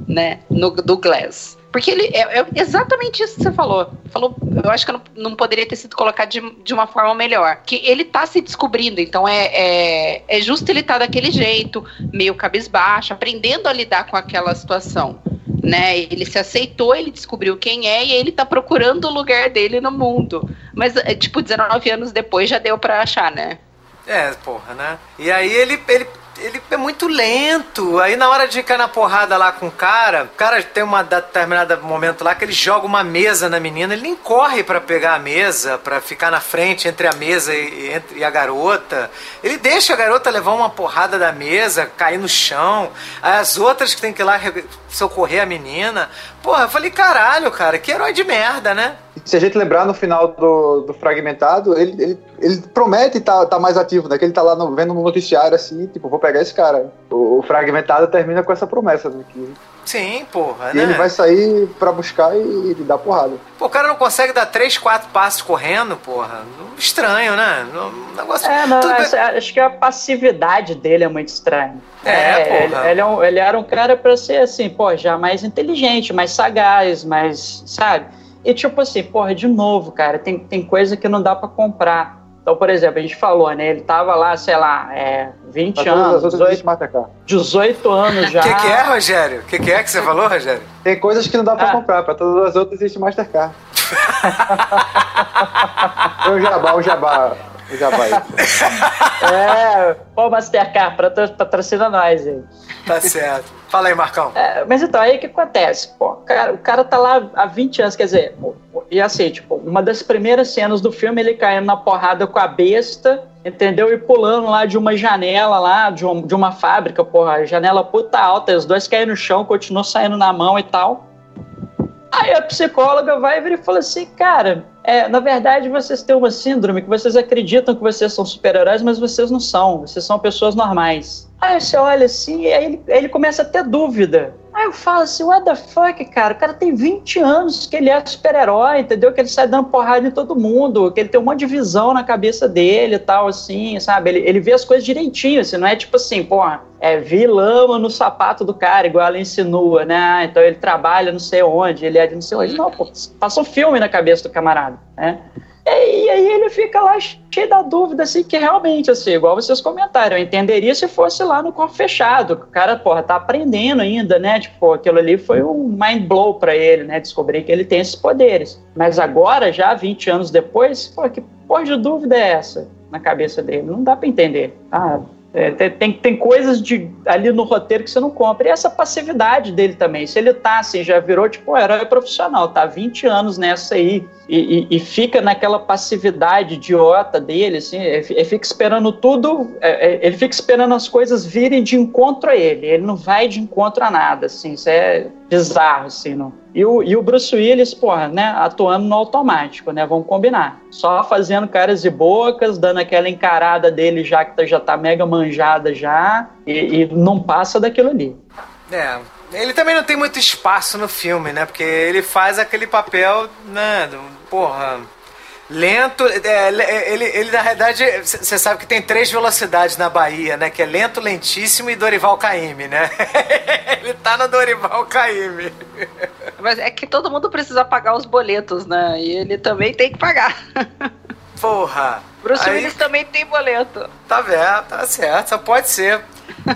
né? No, do Glass. Porque ele é, é exatamente isso que você falou. Falou, eu acho que não, não poderia ter sido colocado de, de uma forma melhor. Que ele tá se descobrindo, então é, é, é justo ele estar tá daquele jeito, meio cabisbaixo, aprendendo a lidar com aquela situação. Né? Ele se aceitou, ele descobriu quem é e ele tá procurando o lugar dele no mundo. Mas, é, tipo, 19 anos depois já deu pra achar, né? É, porra, né? E aí ele, ele, ele é muito lento. Aí na hora de ficar na porrada lá com o cara, o cara tem uma determinada momento lá que ele joga uma mesa na menina, ele nem corre para pegar a mesa, para ficar na frente entre a mesa e, e, e, a garota. Ele deixa a garota levar uma porrada da mesa, cair no chão. Aí as outras que tem que ir lá socorrer a menina. Porra, eu falei, caralho, cara, que herói de merda, né? Se a gente lembrar no final do, do fragmentado, ele, ele, ele promete estar tá, tá mais ativo, né? Que ele tá lá no, vendo no noticiário assim, tipo, vou pegar esse cara. O, o fragmentado termina com essa promessa, né? Que, Sim, porra, e né? ele vai sair pra buscar e, e dar porrada. Pô, o cara não consegue dar três, quatro passos correndo, porra. Estranho, né? Um negócio. É, não, acho, acho que a passividade dele é muito estranha. É, é porra. Ele, ele, é um, ele, era um cara pra ser assim, pô, já mais inteligente, mais sagaz, mais, sabe? E tipo assim, porra, de novo, cara, tem, tem coisa que não dá para comprar. Então, por exemplo, a gente falou, né? Ele tava lá, sei lá, é, 20 anos, 18, 18 anos <laughs> já. O que, que, é, Rogério? O que, que, é que você falou, Rogério? Tem coisas que não dá pra ah. comprar, pra todas as outras existe Mastercard. <laughs> o jabá, o jabá. O jabá aí. <laughs> É, pô, Mastercard, patrocina nós aí. Tá certo. Fala aí, Marcão. É, mas então, aí o que acontece? Pô, cara, o cara tá lá há 20 anos, quer dizer, e assim, tipo, uma das primeiras cenas do filme, ele caindo na porrada com a besta, entendeu? E pulando lá de uma janela lá, de, um, de uma fábrica, porra, janela puta alta, os dois caem no chão, continuam saindo na mão e tal. Aí a psicóloga vai e fala assim, cara, é, na verdade vocês têm uma síndrome que vocês acreditam que vocês são super-heróis, mas vocês não são, vocês são pessoas normais. Aí você olha assim, e aí ele, ele começa a ter dúvida. Aí eu falo assim, what the fuck, cara? O cara tem 20 anos que ele é super-herói, entendeu? Que ele sai dando porrada em todo mundo, que ele tem um monte de visão na cabeça dele e tal, assim, sabe? Ele, ele vê as coisas direitinho, assim, não é tipo assim, porra, é, vi no sapato do cara, igual ela insinua, né? Então ele trabalha não sei onde, ele é de não sei onde. Não, pô, passa um filme na cabeça do camarada, né? E aí ele fica lá cheio da dúvida, assim, que realmente, assim, igual vocês comentaram, eu entenderia se fosse lá no corpo fechado, o cara, porra, tá aprendendo ainda, né? Tipo, aquilo ali foi um mind blow pra ele, né? Descobrir que ele tem esses poderes. Mas agora, já 20 anos depois, pô, que porra de dúvida é essa na cabeça dele? Não dá pra entender. Ah, é, tem, tem coisas de, ali no roteiro que você não compra. E essa passividade dele também. Se ele tá assim, já virou tipo um herói profissional, tá 20 anos nessa aí, e, e, e fica naquela passividade idiota dele, assim, ele fica esperando tudo, é, é, ele fica esperando as coisas virem de encontro a ele. Ele não vai de encontro a nada, assim, isso é bizarro, assim, não. E o, e o Bruce Willis, porra, né, atuando no automático, né, vamos combinar. Só fazendo caras e bocas, dando aquela encarada dele já que tá, já tá mega manjada já, e, e não passa daquilo ali. É, ele também não tem muito espaço no filme, né? Porque ele faz aquele papel, né? Porra. Lento, é, ele, ele na verdade, você sabe que tem três velocidades na Bahia, né? Que é lento, lentíssimo e Dorival Caymmi, né? <laughs> ele tá no Dorival Caymmi. Mas é que todo mundo precisa pagar os boletos, né? E ele também tem que pagar. Porra! Bruce Aí, Willis também tem boleto. Tá vendo, tá certo, só pode ser.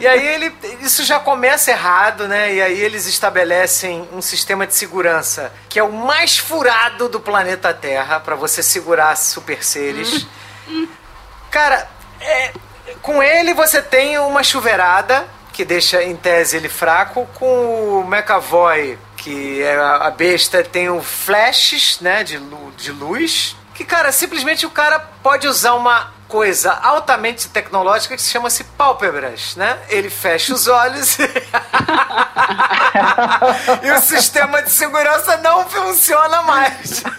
E aí ele, isso já começa errado, né? E aí eles estabelecem um sistema de segurança que é o mais furado do planeta Terra para você segurar super seres. Cara, é, com ele você tem uma chuveirada que deixa em tese ele fraco, com o McAvoy que é a besta tem o flashes, né, de, de luz, que cara, simplesmente o cara pode usar uma coisa altamente tecnológica que se chama-se pálpebras, né? Ele fecha os olhos <laughs> e o sistema de segurança não funciona mais. <laughs>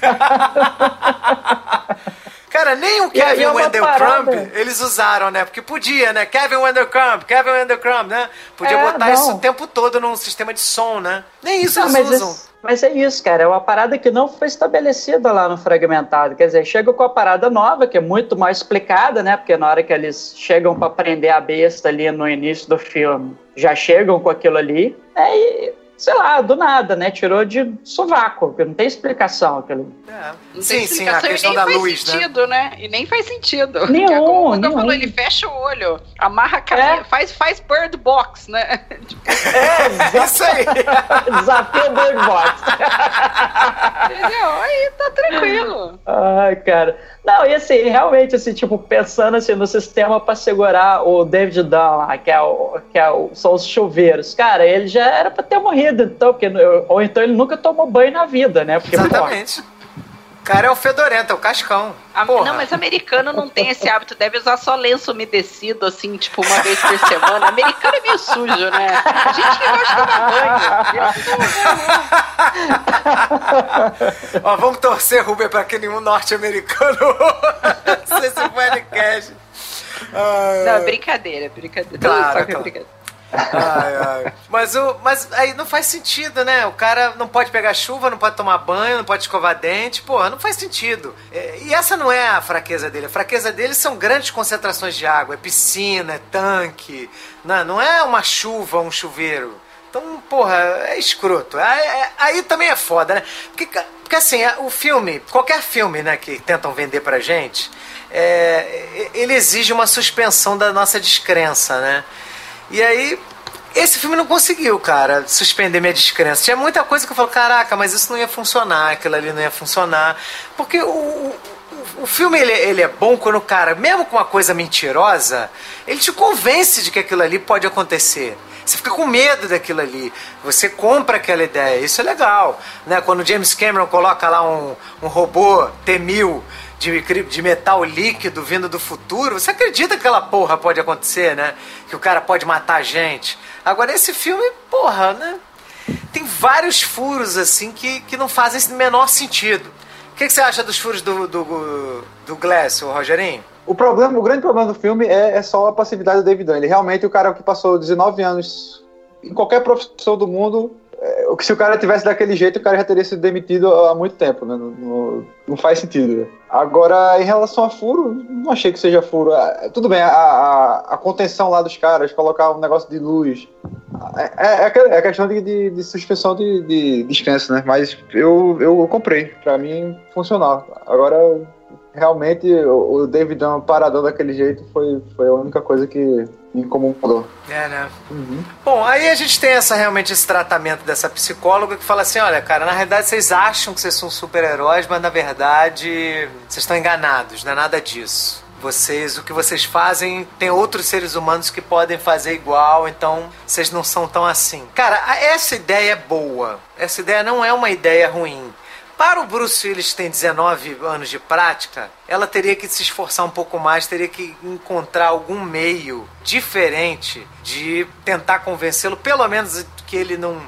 Cara, nem o Kevin é Wendelcrumb eles usaram, né? Porque podia, né? Kevin Wendelcrumb, Kevin Wendelcrumb, né? Podia é, botar não. isso o tempo todo num sistema de som, né? Nem isso não, eles usam. Esse, mas é isso, cara. É uma parada que não foi estabelecida lá no Fragmentado. Quer dizer, chega com a parada nova, que é muito mais explicada, né? Porque na hora que eles chegam para prender a besta ali no início do filme, já chegam com aquilo ali. É, sei lá, do nada, né? Tirou de sovaco, porque não tem explicação aquilo. É. Não sim, sim, a questão da luz, né? sentido, né? né? E nem faz sentido. Nenhum, nenhum. falou, ele fecha o olho, amarra a cabeça, é. faz, faz bird box, né? <laughs> É, isso aí. <laughs> Desafio bird box. Entendeu? Aí tá tranquilo. Ai, cara. Não, e assim, realmente, assim, tipo, pensando assim, no sistema pra segurar o David Dunn lá, que, é o, que é o, são os chuveiros. Cara, ele já era pra ter morrido, então, porque, ou então ele nunca tomou banho na vida, né? Porque, Exatamente. Pô, cara é o fedorento, é o cascão. A, não, mas americano não tem esse hábito, deve usar só lenço umedecido, assim, tipo, uma vez por semana. Americano é meio sujo, né? A gente que gosta de banho. <laughs> <laughs> Ó, vamos torcer, Ruber, pra que nenhum norte-americano <laughs> se esse podcast. Não, é brincadeira, brincadeira. Claro, claro. brincadeira. Ai, ai. Mas, o, mas aí não faz sentido, né? O cara não pode pegar chuva, não pode tomar banho, não pode escovar dente. Porra, não faz sentido. É, e essa não é a fraqueza dele. A fraqueza dele são grandes concentrações de água. É piscina, é tanque. Não, não é uma chuva, um chuveiro. Então, porra, é escroto. Aí, é, aí também é foda, né? Porque, porque assim, é, o filme, qualquer filme, né, que tentam vender pra gente, é, ele exige uma suspensão da nossa descrença, né? E aí, esse filme não conseguiu, cara, suspender minha descrença. Tinha muita coisa que eu falo, caraca, mas isso não ia funcionar, aquilo ali não ia funcionar. Porque o, o, o filme ele, ele, é bom quando o cara, mesmo com uma coisa mentirosa, ele te convence de que aquilo ali pode acontecer. Você fica com medo daquilo ali. Você compra aquela ideia. Isso é legal. Né? Quando James Cameron coloca lá um, um robô T-1000 de, de metal líquido vindo do futuro, você acredita que aquela porra pode acontecer, né? Que o cara pode matar a gente. Agora, esse filme, porra, né? Tem vários furos, assim, que, que não fazem o menor sentido. O que, que você acha dos furos do, do, do Glass, o Rogerinho? O problema, o grande problema do filme é, é só a passividade do David Dunn. Ele realmente o cara que passou 19 anos em qualquer profissão do mundo é, se o cara tivesse daquele jeito, o cara já teria sido demitido há muito tempo, né? Não, não, não faz sentido. Agora, em relação a furo, não achei que seja furo. É, tudo bem, a, a, a contenção lá dos caras, colocar um negócio de luz. É, é, é, é questão de, de, de suspensão de, de descanso, né? Mas eu, eu comprei. Pra mim, funcionava. Agora, realmente, o, David Dunn paradão daquele jeito foi, foi a única coisa que incomodou. É, né? Uhum. Bom, aí a gente tem essa realmente esse tratamento dessa psicóloga que fala assim: olha, cara, na realidade vocês acham que vocês são super-heróis, mas na verdade vocês estão enganados, não é nada disso. Vocês, o que vocês fazem, tem outros seres humanos que podem fazer igual, então vocês não são tão assim. Cara, essa ideia é boa. Essa ideia não é uma ideia ruim. Para o Bruce Willis, que tem 19 anos de prática, ela teria que se esforçar um pouco mais, teria que encontrar algum meio diferente de tentar convencê-lo, pelo menos que ele não.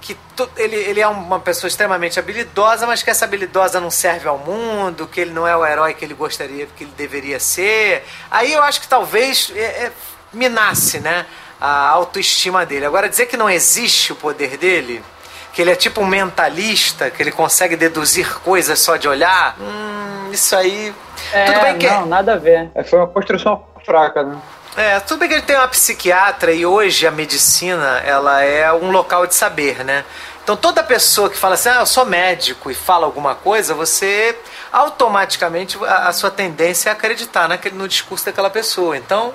que ele, ele é uma pessoa extremamente habilidosa, mas que essa habilidosa não serve ao mundo, que ele não é o herói que ele gostaria, que ele deveria ser. Aí eu acho que talvez é, é, minasse, né? A autoestima dele. Agora, dizer que não existe o poder dele que ele é tipo um mentalista, que ele consegue deduzir coisas só de olhar. Hum, isso aí. É, tudo bem que. Não, nada a ver. É, foi uma construção fraca, né? É, tudo bem que ele tem uma psiquiatra e hoje a medicina ela é um local de saber, né? Então toda pessoa que fala assim, ah, eu sou médico e fala alguma coisa, você automaticamente a, a sua tendência é acreditar naquele, no discurso daquela pessoa. Então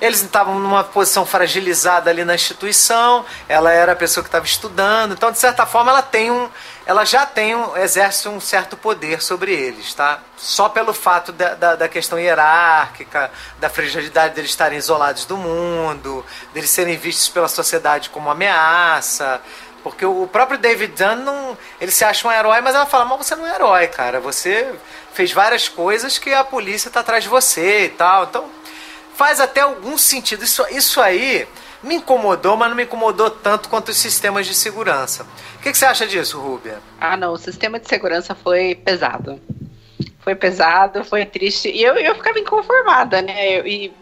eles estavam numa posição fragilizada ali na instituição, ela era a pessoa que estava estudando, então de certa forma ela tem um, ela já tem um, exerce um certo poder sobre eles, tá? Só pelo fato da, da, da questão hierárquica, da fragilidade deles estarem isolados do mundo, deles serem vistos pela sociedade como ameaça, porque o próprio David Dunn, não, ele se acha um herói, mas ela fala, mas você não é herói, cara. Você fez várias coisas que a polícia está atrás de você e tal. Então, faz até algum sentido. Isso, isso aí me incomodou, mas não me incomodou tanto quanto os sistemas de segurança. O que, que você acha disso, Rubia? Ah, não. O sistema de segurança foi pesado. Foi pesado, foi triste. E eu, eu ficava inconformada, né? E,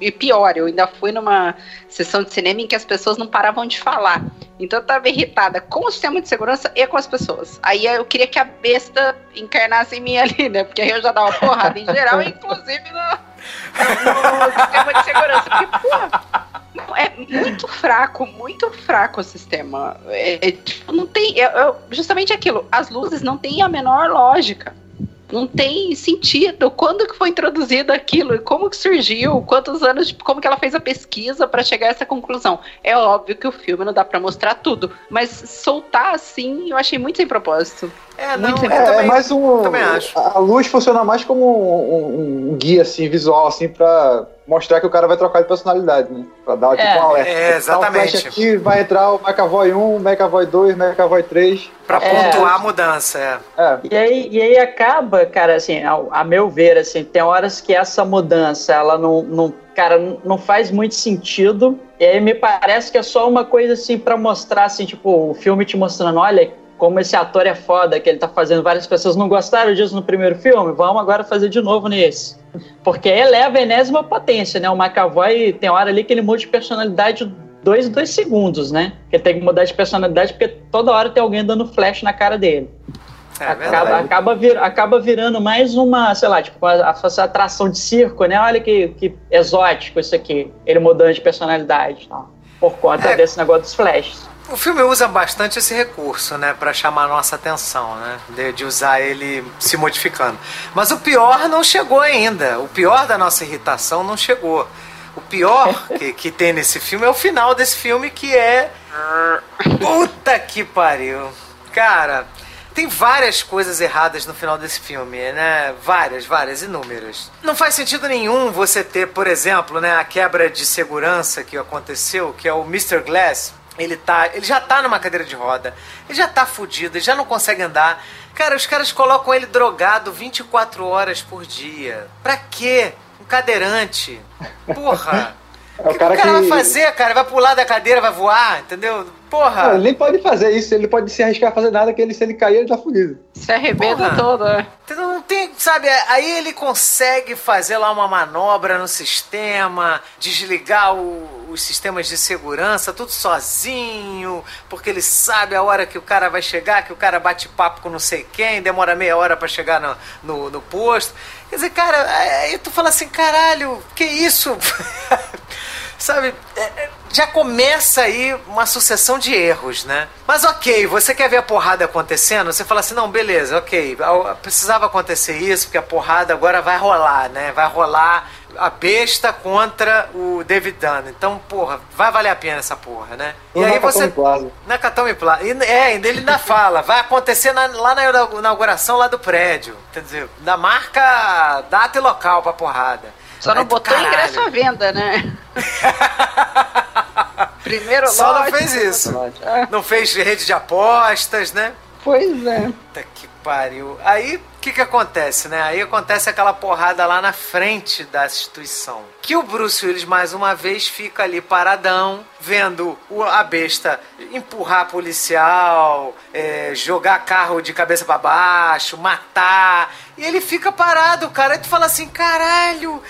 e pior, eu ainda fui numa sessão de cinema em que as pessoas não paravam de falar. Então eu tava irritada com o sistema de segurança e com as pessoas. Aí eu queria que a besta encarnasse em mim ali, né? Porque aí eu já dava porrada em geral, <laughs> inclusive no no sistema de segurança. Porque, pô, é muito fraco, muito fraco o sistema. É, é, tipo, não tem. É, justamente aquilo, as luzes não têm a menor lógica. Não tem sentido. Quando que foi introduzido aquilo? Como que surgiu? Quantos anos, como que ela fez a pesquisa para chegar a essa conclusão? É óbvio que o filme não dá para mostrar tudo, mas soltar assim, eu achei muito sem propósito. É, não, Muito eu É, também, é mais um. também acho. A luz funciona mais como um, um guia assim, visual, assim, pra mostrar que o cara vai trocar de personalidade, né? Pra dar tipo É. um alerta. É, exatamente. flash aqui, vai entrar o McAvoy 1, McAvoy 2, McAvoy 3. Pra É. pontuar a mudança, é. É. E aí, e aí acaba, cara, assim, ao- a, meu ver, assim, tem horas que essa mudança, ela não, não cara, não- não faz muito sentido. E aí me parece que é só uma coisa, assim, pra mostrar, assim, tipo, o filme te mostrando, olha como esse ator é foda, que ele tá fazendo várias pessoas não gostaram disso no primeiro filme, vamos agora fazer de novo nesse. Porque eleva a enésima potência, né? O McAvoy tem hora ali que ele muda de personalidade dois, dois segundos, né? Que ele tem que mudar de personalidade porque toda hora tem alguém dando flash na cara dele. É acaba, acaba, vir- acaba virando mais uma, sei lá, tipo, a, a, a atração de circo, né? Olha que, que exótico isso aqui. Ele mudando de personalidade tal. Por conta É. desse negócio dos flashes. O filme usa bastante esse recurso, né, Pra chamar a nossa atenção, né, de, de usar ele se modificando. Mas o pior não chegou ainda. O pior da nossa irritação não chegou. O pior <laughs> que, que tem nesse filme é o final desse filme que é puta que pariu, cara. Tem várias coisas erradas no final desse filme, né? Várias, várias, inúmeras. Não faz sentido nenhum você ter, por exemplo, né, a quebra de segurança que aconteceu, que é o Mr. Glass. Ele tá, ele já tá numa cadeira de roda. Ele já tá fudido, ele já não consegue andar. Cara, os caras colocam ele drogado 24 horas por dia. Pra quê? Um cadeirante. Porra. <laughs> É O que, que o cara vai fazer, cara? Vai pular da cadeira, vai voar, entendeu? Porra. Não, ele nem pode fazer isso, ele pode se arriscar a fazer nada, que ele, se ele cair, ele tá fudido. Se arrebenta Porra. todo, é. Entendeu? Não tem, sabe? Aí ele consegue fazer lá uma manobra no sistema, desligar o- os sistemas de segurança, tudo sozinho, porque ele sabe a hora que o cara vai chegar, que o cara bate papo com não sei quem, demora meia hora pra chegar no, no, no posto. Quer dizer, cara, aí tu fala assim, caralho, que isso? <laughs> sabe? é, é, já começa aí uma sucessão de erros, né? Mas ok, você quer ver a porrada acontecendo, você fala assim, não, beleza, ok, precisava acontecer isso, porque a porrada agora vai rolar, né? Vai rolar a besta contra o David Dunn. Então, porra, vai valer a pena essa porra, né? E No aí você. Plaza. Na Katami Plaza. E, É, ainda ele ainda fala, vai acontecer na- lá na inau- inauguração lá do prédio. Quer dizer, da marca data e local pra porrada. Só não botou caralho. ingresso à venda, né? <laughs> Primeiro Só não lote. fez isso. É. Não fez rede de apostas, né? Pois é. Puta que pariu. Aí, o que que acontece, né? Aí acontece aquela porrada lá na frente da instituição. Que o Bruce Willis, mais uma vez, fica ali paradão, vendo a besta empurrar policial, é, jogar carro de cabeça pra baixo, matar. E ele fica parado, cara. Aí tu fala assim, caralho...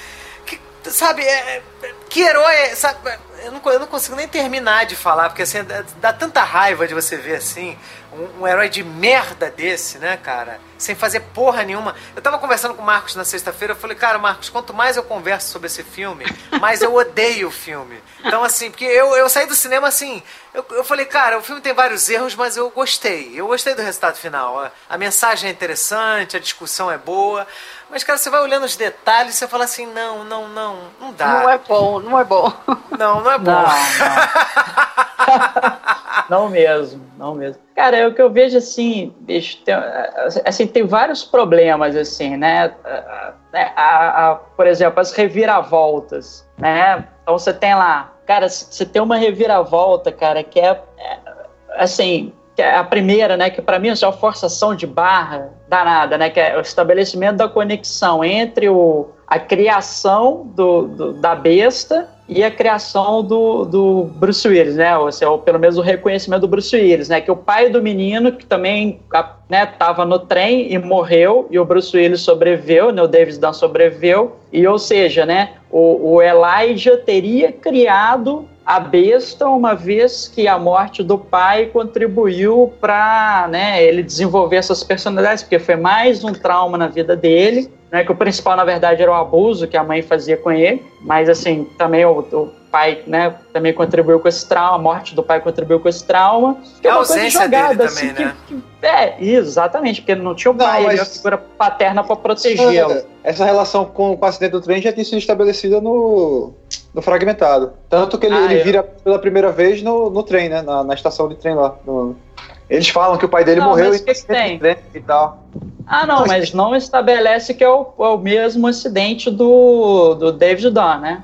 Sabe, é, é, que herói, sabe, eu não, eu não consigo nem terminar de falar, porque assim, dá, dá tanta raiva de você ver assim, um, um herói de merda desse, né, cara? Sem fazer porra nenhuma. Eu tava conversando com o Marcos na sexta-feira, eu falei, cara, Marcos, quanto mais eu converso sobre esse filme, mais eu odeio o filme. Então, assim, porque eu, eu saí do cinema assim, eu, eu falei, cara, o filme tem vários erros, mas eu gostei. Eu gostei do resultado final. A, a mensagem é interessante, a discussão é boa. Mas, cara, você vai olhando os detalhes e você fala assim, não, não, não, não dá. Não é bom, não é bom. <laughs> Não, não é bom. Não, não. <laughs> não mesmo, não mesmo. Cara, é o que eu vejo assim, bicho, tem, assim, tem vários problemas, assim, né? A- a- a- por exemplo, as reviravoltas, né? Então você tem lá, cara, você tem uma reviravolta, cara, que é, é, assim, que é a primeira, né? Que para mim é uma forçação de barra danada, né? Que é o estabelecimento da conexão entre o, a criação do, do- da besta e a criação do, do Bruce Willis, né? Ou, seja, ou pelo menos o reconhecimento do Bruce Willis, né? Que o pai do menino, que também a- né, no trem e morreu, e o Bruce Willis sobreviveu, né? O David Dunn sobreviveu, e ou seja, né? O, o Elijah teria criado a besta, uma vez que a morte do pai contribuiu para né, ele desenvolver essas personalidades, porque foi mais um trauma na vida dele, né, que o principal, na verdade, era o abuso que a mãe fazia com ele, mas, assim, também o, o pai, né, também contribuiu com esse trauma, a morte do pai contribuiu com esse trauma. Que é a uma coisa ausência dele jogada, também, assim, né? que, que- é, exatamente, porque ele não tinha o Não, pai, ele mas- tinha a figura paterna pra protegê-lo. Essa relação com, com o acidente do trem já tinha sido estabelecida no, no fragmentado. Tanto que ele, Ah, ele eu- vira pela primeira vez no, no trem, né? Na, na estação de trem lá. no- Eles falam que o pai dele Não, morreu o que acidente tem? e tal. Ah, não, mas não estabelece que é o, é o mesmo acidente do, do David Dunn, né?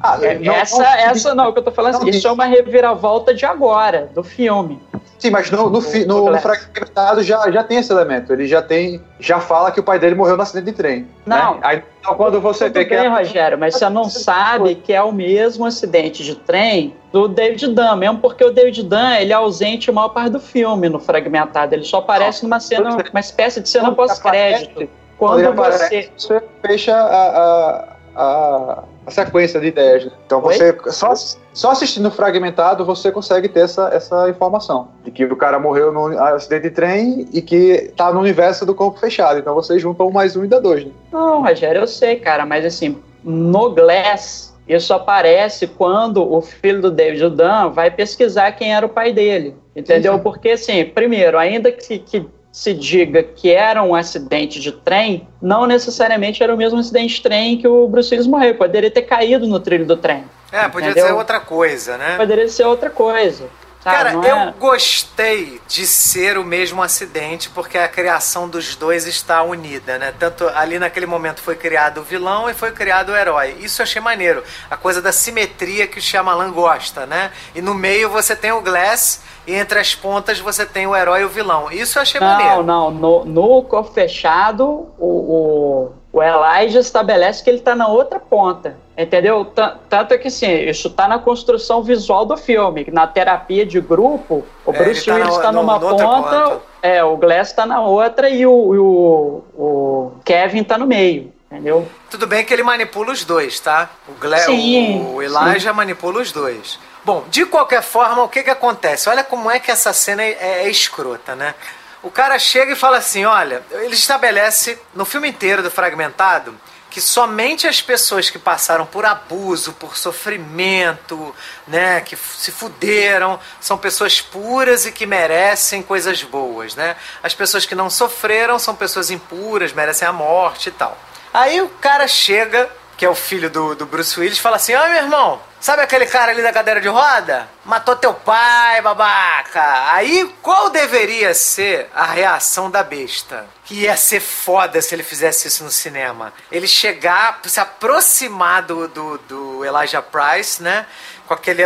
Ah, É, não- essa, não- essa não, o que eu tô falando não assim, isso é uma reviravolta de agora, do filme. Sim, mas no, no, fi- no- no fragmentado já, já tem esse elemento. Ele já tem. Já fala que o pai dele morreu no acidente de trem. Não. Né? Aí, então, quando você Tudo vê que. bem, é- Rogério, mas você não sabe que é o mesmo acidente de trem do David Dunn, mesmo porque o David Dunn ele é ausente a maior parte do filme no fragmentado. Ele só aparece numa cena, é. uma espécie de cena pós-crédito. Quando Quando ele você. aparece, você fecha a, a, a, a sequência de ideias. né? Então Oi? você só, só assistindo fragmentado você consegue ter essa, essa informação de que o cara morreu no acidente de trem e que tá no universo do corpo fechado. Então você junta um mais um e dá dois. Né? Não, Rogério, eu sei, cara, mas assim, no Glass, isso aparece quando o filho do David Dunn vai pesquisar quem era o pai dele. Entendeu? Sim, sim. Porque, assim, primeiro, ainda que, que se diga que era um acidente de trem, não necessariamente era o mesmo acidente de trem que o Bruce Willis morreu. Poderia ter caído no trilho do trem. É, Entendeu? ser outra coisa, né? Poderia ser outra coisa. Cara, Não é- eu gostei de ser o mesmo acidente porque a criação dos dois está unida, né? Tanto ali naquele momento foi criado o vilão e foi criado o herói. Isso eu achei maneiro. A coisa da simetria que o Shyamalan gosta, né? E no meio você tem o Glass e entre as pontas você tem o herói e o vilão. Isso eu achei Não, maneiro. não. No, no corpo fechado, o, o, o Elijah estabelece que ele tá na outra ponta. Entendeu? Tan- Tanto é que, assim, isso tá na construção visual do filme. Na terapia de grupo, o É, Bruce tá Willis tá no- numa no ponta, ponta. é, o Glass tá na outra e o, e o, o Kevin tá no meio. Entendeu? Tudo bem que ele manipula os dois, tá? O, Gle Sim, o Elijah manipula os dois. Bom, de qualquer forma, o que que acontece? Olha como é que essa cena é, é escrota, né? O cara chega e fala assim, olha, ele estabelece no filme inteiro do Fragmentado que somente as pessoas que passaram por abuso, por sofrimento, né, que se fuderam, são pessoas puras e que merecem coisas boas, né? As pessoas que não sofreram são pessoas impuras, merecem a morte e tal. Aí o cara chega, que é o filho do, do Bruce Willis, fala assim: Ó, meu irmão, sabe aquele cara ali da cadeira de roda? Matou teu pai, babaca. Aí qual deveria ser a reação da besta? Que ia ser foda se ele fizesse isso no cinema. Ele chegar, se aproximar do, do, do Elijah Price, né? Com aquele,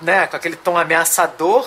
né? com aquele tom ameaçador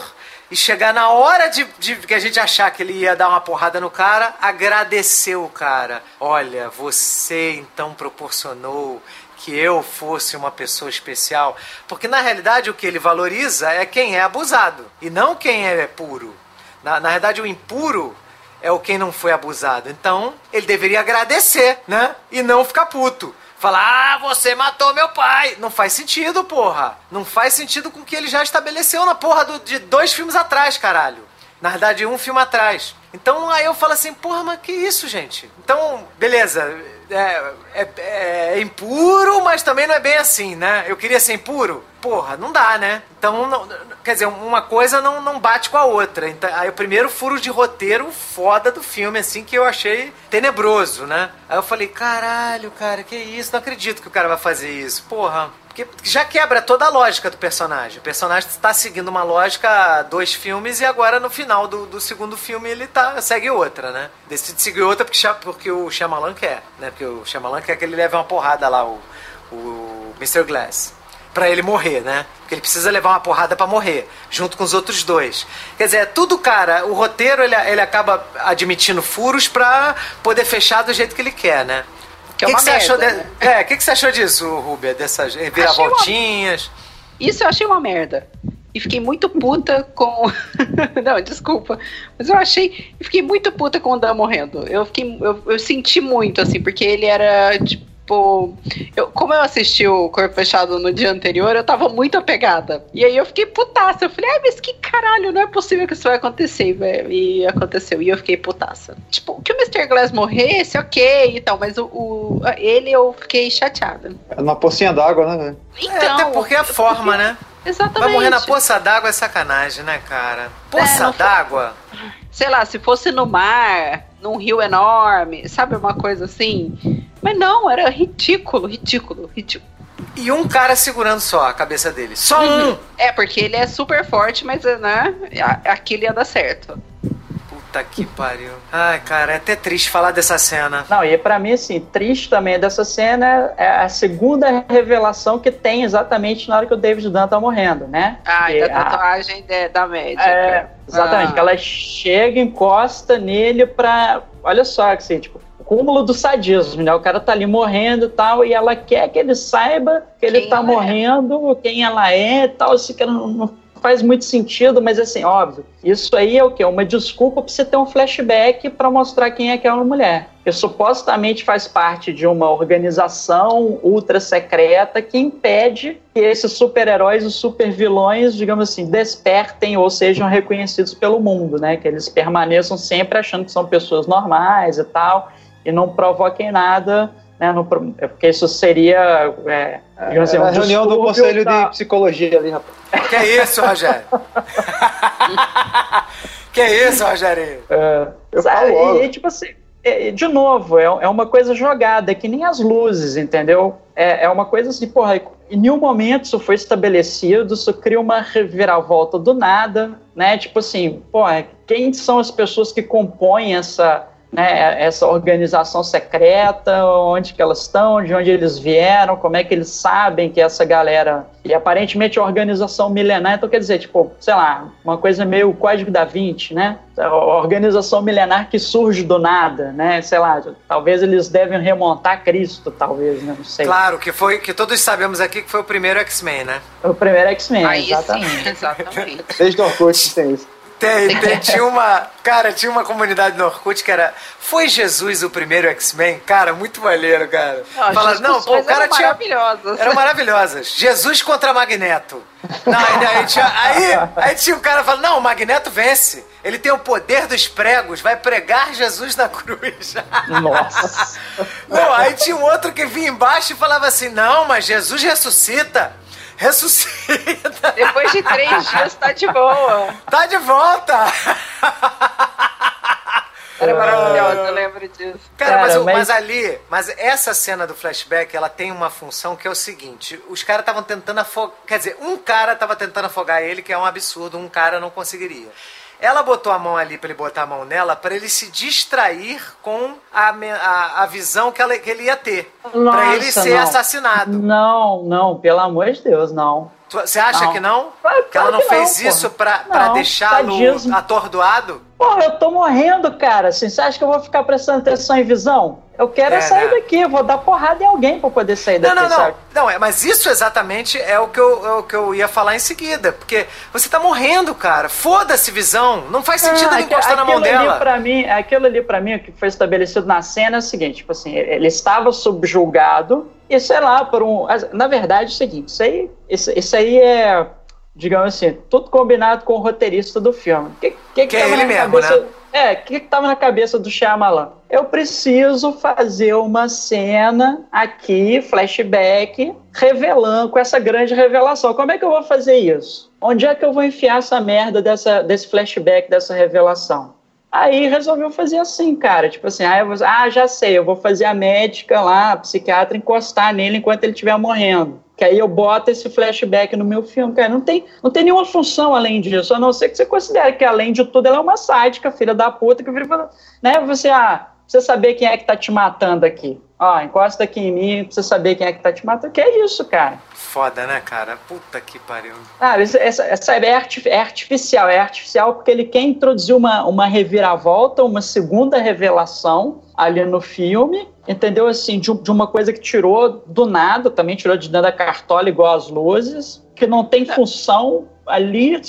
e chegar na hora de, de que a gente achar que ele ia dar uma porrada no cara, agradecer o cara. Olha, você então proporcionou que eu fosse uma pessoa especial. Porque na realidade o que ele valoriza é quem é abusado e não quem é puro. Na, na verdade, o impuro é o quem não foi abusado. Então, ele deveria agradecer, né? E não ficar puto. Falar, ah, você matou meu pai. Não faz sentido, porra. Não faz sentido com o que ele já estabeleceu na porra do- de dois filmes atrás, caralho. Na verdade, um filme atrás. Então aí eu falo assim, porra, mas que isso, gente? Então, beleza. É, é- é impuro, mas também não é bem assim, né? Eu queria ser impuro? Porra, não dá, né? Então, não- quer dizer, uma coisa não, não bate com a outra. Então, aí o primeiro furo de roteiro foda do filme, assim, que eu achei tenebroso, né? Aí eu falei, caralho, cara, que isso? Não acredito que o cara vai fazer isso. Porra, porque já quebra toda a lógica do personagem. O personagem está seguindo uma lógica dois filmes e agora no final do, do segundo filme ele tá, segue outra, né? Decide seguir outra porque, porque o Shyamalan quer, né? Porque o Shyamalan quer que ele leve uma porrada lá, o, o Mr. Glass. Pra ele morrer, né? Porque ele precisa levar uma porrada pra morrer, junto com os outros dois. Quer dizer, é tudo, cara, o roteiro ele, ele acaba admitindo furos pra poder fechar do jeito que ele quer, né? Que é que uma que você achou merda, de- né? É, o que, que você achou disso, Rubia? Dessas reviravoltinhas? Isso eu achei uma merda. E fiquei muito puta com. <laughs> Não, desculpa. Mas eu achei. Eu fiquei muito puta com o Dan morrendo. Eu, fiquei, eu, eu senti muito, assim, porque ele era. tipo, tipo, eu, como eu assisti o Corpo Fechado no dia anterior, eu tava muito apegada. E aí eu fiquei putaça. Eu falei, ai, mas que caralho, não é possível que isso vai acontecer. E aconteceu. E eu fiquei putaça. Tipo, que o Mr. Glass morresse, ok e tal, mas o, o ele eu fiquei chateada. É Numa pocinha d'água, né? Então, É, até porque a forma, né? Exatamente. Vai morrer na poça d'água é sacanagem, né, cara? Poça não foi- d'água? sei lá, se fosse no mar, num rio enorme, sabe, uma coisa assim. Mas não, era ridículo, ridículo, ridículo. E um cara segurando só a cabeça dele. Só um! É, porque ele é super forte, mas, né, a- aquilo ia dar certo. Puta que pariu. Ai, cara, é até triste falar dessa cena. Não, e pra mim, assim, triste também dessa cena é a segunda revelação que tem exatamente na hora que o David Dunn tá morrendo, né? Ah, Que da a- tatuagem de- da médica. É, exatamente, Ah. que ela chega, encosta nele pra. Olha só, assim, tipo, cúmulo do sadismo, né? O cara tá ali morrendo e tal, e ela quer que ele saiba que ele Quem tá é. morrendo, quem ela é e tal, assim, que não, não faz muito sentido, mas assim, óbvio, isso aí é o quê? Uma desculpa pra você ter um flashback pra mostrar quem é aquela mulher. Que supostamente faz parte de uma organização ultra secreta que impede que esses super-heróis e super-vilões, digamos assim, despertem ou sejam reconhecidos pelo mundo, né? Que eles permaneçam sempre achando que são pessoas normais e tal, e não provoquem nada, né? Não é porque isso seria, é, assim, Era um a reunião do conselho da- de psicologia ali, rapaz. Que é isso, Rogério? <laughs> que é isso, Rogério? Eu Sabe? falo logo. E, tipo assim, é- de novo, é, é uma coisa jogada, é que nem as luzes, entendeu? É, é uma coisa assim, porra, em nenhum momento isso foi estabelecido, isso cria uma reviravolta do nada, né? Tipo assim, porra, quem são as pessoas que compõem essa, né, essa organização secreta, onde que elas estão, de onde eles vieram, como é que eles sabem que essa galera. E aparentemente é uma organização milenar, então quer dizer, tipo, sei lá, uma coisa meio Código da Vinci, né? A organização milenar que surge do nada, né? Sei lá, talvez eles devem remontar a Cristo, talvez, né? Não sei. Claro, que foi que todos sabemos aqui que foi o primeiro X-Men, né? O primeiro X-Men, exatamente. sim, exatamente. Desde o Orkut tem isso. Tem, tem- tinha uma. Cara, tinha uma comunidade no Orkut que era. Foi Jesus o primeiro X-Men? Cara, muito maneiro, cara. Não, as Fala, não, pô, o cara eram tinha. maravilhosas. Eram maravilhosas. Jesus contra Magneto. Não, aí, aí tinha, aí, aí tinha um cara falando, não, o Magneto vence. Ele tem o poder dos pregos, vai pregar Jesus na <laughs> cruz. Nossa. Não, aí tinha um outro que vinha embaixo e falava assim, não, mas Jesus ressuscita. Ressuscita. Depois de três dias tá de boa. Tá de volta. Era maravilhosa, eu lembro disso. Cara, Cara, mas, mas- mas ali, mas essa cena do flashback, ela tem uma função que é o seguinte: os caras estavam tentando afogar. Quer dizer, um cara tava tentando afogar ele, que é um absurdo, um cara não conseguiria. Ela botou a mão ali pra ele botar a mão nela pra ele se distrair com a, a, a visão que, ela- que ele ia ter. pra ele ser não. assassinado. Não, não, pelo amor de Deus, não. Você acha Não. que não? Claro- que ela não que não, fez isso porra. pra, pra Não, deixá-lo atordoado? Porra, eu tô morrendo, cara. Assim, você acha que eu vou ficar prestando atenção em visão? Eu quero É, sair né? daqui, eu vou dar porrada em alguém pra poder sair Não, daqui, não, não. Não, é, mas isso exatamente é o, que eu, é o que eu ia falar em seguida. Porque você tá morrendo, cara. Foda-se visão. Não faz sentido Ah, ele encostar na mão dela. Pra mim, aquilo ali pra mim, o que foi estabelecido na cena é o seguinte, tipo assim, ele estava subjulgado e, sei lá, por um... Na verdade, é o seguinte, isso aí, isso, isso aí é, digamos assim, tudo combinado com o roteirista do filme. O que, que, Que é ele mesmo, cabeça, né? É, o que, que tava na cabeça do Shyamalan? Eu preciso fazer uma cena aqui, flashback, revelando, com essa grande revelação. Como é que eu vou fazer isso? Onde é que eu vou enfiar essa merda dessa, desse flashback, dessa revelação? Aí resolveu fazer assim, cara. Tipo assim, ah, eu vou- ah, já sei, eu vou fazer a médica lá, a psiquiatra, encostar nele enquanto ele estiver morrendo. Que aí eu boto esse flashback no meu filme. Cara, não tem, não tem nenhuma função além disso, a não ser que você considere que, além de tudo, ela é uma sádica, filha da puta, que vira né? Você, ah, precisa saber quem é que tá te matando aqui. Ó, encosta aqui em mim, precisa saber quem é que tá te matando. Que é isso, cara. Foda, né, cara? Puta que pariu. Ah, isso- essa, essa é, arti- é artificial, é artificial porque ele quer introduzir uma, uma reviravolta, uma segunda revelação ali no filme, entendeu? Assim, de, de uma coisa que tirou do nada, também tirou de dentro da cartola igual as luzes, que não tem função ali,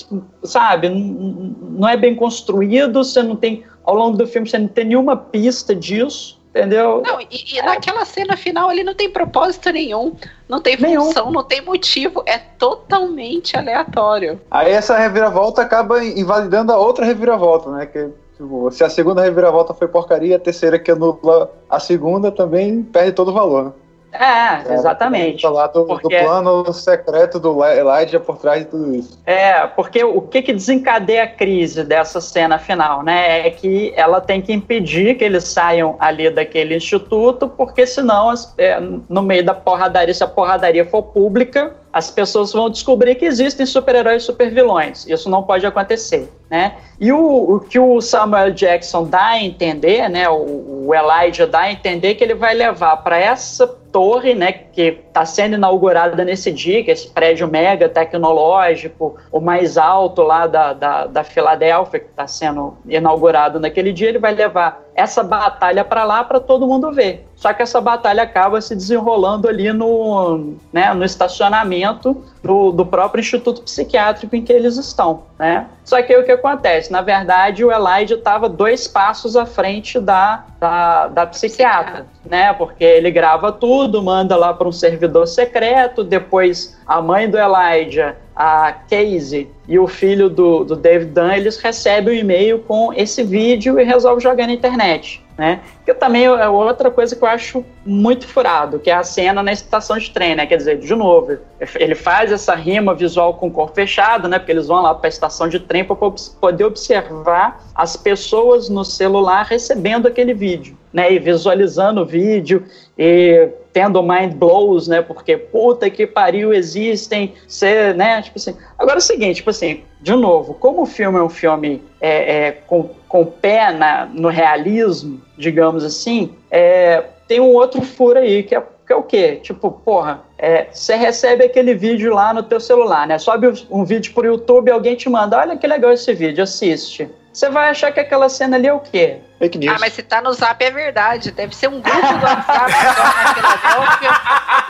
sabe? Não é bem construído, você não tem, ao longo do filme, você não tem nenhuma pista disso. Entendeu? Não, e, e naquela cena final ele não tem propósito nenhum, não tem Nenhum. função, não tem motivo, é totalmente aleatório. Aí essa reviravolta acaba invalidando a outra reviravolta, né? Que, tipo, se a segunda reviravolta foi porcaria, a terceira que anula a segunda também perde todo o valor, né? É, exatamente. Falar do, do Porque- plano secreto do Elijah por trás de tudo isso. É, porque o que, que desencadeia a crise dessa cena final, né? É que ela tem que impedir que eles saiam ali daquele instituto, porque senão, é, no meio da porradaria, se a porradaria for pública, as pessoas vão descobrir que existem super-heróis e super-vilões. Isso não pode acontecer, né? E o, o que o Samuel Jackson dá a entender, né? O, o Elijah dá a entender que ele vai levar para essa torre, né, que está sendo inaugurada nesse dia, que é esse prédio mega tecnológico, o mais alto lá da, da, da Filadélfia, que está sendo inaugurado naquele dia, ele vai levar essa batalha para lá para todo mundo ver. Só que essa batalha acaba se desenrolando ali no, né, no estacionamento do, do próprio Instituto Psiquiátrico em que eles estão. Né? Só que aí o que acontece? Na verdade, o Elijah estava dois passos à frente da, da, da psiquiatra, né? Porque ele grava tudo, manda lá para um servidor secreto, depois a mãe do Elijah, a Casey e o filho do, do David Dunn, eles recebem um e-mail com esse vídeo e resolvem jogar na internet. Né? Que também é outra coisa que eu acho muito furado, que é a cena na estação de trem, né? Quer dizer, de novo, ele faz essa rima visual com o corpo fechado, né? Porque eles vão lá para a estação de trem para poder observar as pessoas no celular recebendo aquele vídeo, né? E visualizando o vídeo e tendo mind blows, né? Porque puta que pariu existem, ser, né? Tipo assim. Agora é o seguinte, tipo assim, de novo, como o filme é um filme é, é, com, com pé na, no realismo, digamos assim, é, tem um outro furo aí que é que é o quê? Tipo, porra, é, você recebe aquele vídeo lá no teu celular, né? Sobe um vídeo pro YouTube e alguém te manda, olha que legal esse vídeo, assiste. Você vai achar que aquela cena ali é o quê? Fake news. Ah, mas se tá no zap é verdade. Deve ser um grupo do WhatsApp só na Filadélfia.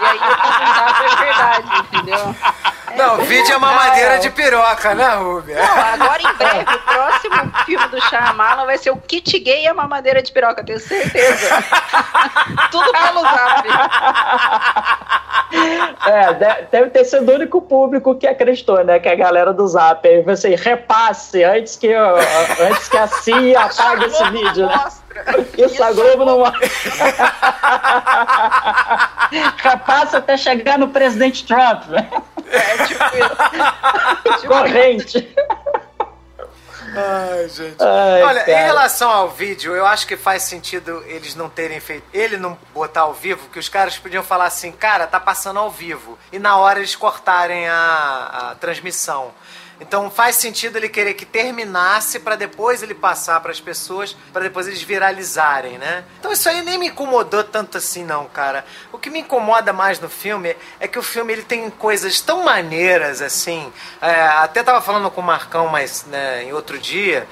E aí o que tá no zap é verdade, entendeu? <laughs> Não, o vídeo é mamadeira de piroca, né, Rubia? Não, agora em breve, o próximo filme do Shyamalan vai ser o Kit Gay e a mamadeira de piroca, tenho certeza. <laughs> Tudo pelo zap. É, de- deve ter sido o único público que acreditou, né? Que a galera do Zap. Aí você repasse antes que, eu- antes que a CIA <laughs> apague esse vídeo, né? Isso a Globo não mostra. <laughs> Até chegar no presidente Trump. É, tipo isso. <laughs> Corrente. Ai, gente. Ai, Olha, em cara. relação ao vídeo, eu acho que faz sentido eles não terem feito. Ele não botar ao vivo, que os caras podiam falar assim, cara, tá passando ao vivo. E na hora eles cortarem a, a transmissão. Então faz sentido ele querer que terminasse pra depois ele passar pras pessoas, pra depois eles viralizarem, né? Então isso aí nem me incomodou tanto assim não, cara. O que me incomoda mais no filme é que o filme ele tem coisas tão maneiras assim. É, até tava falando com o Marcão, mas né, em outro dia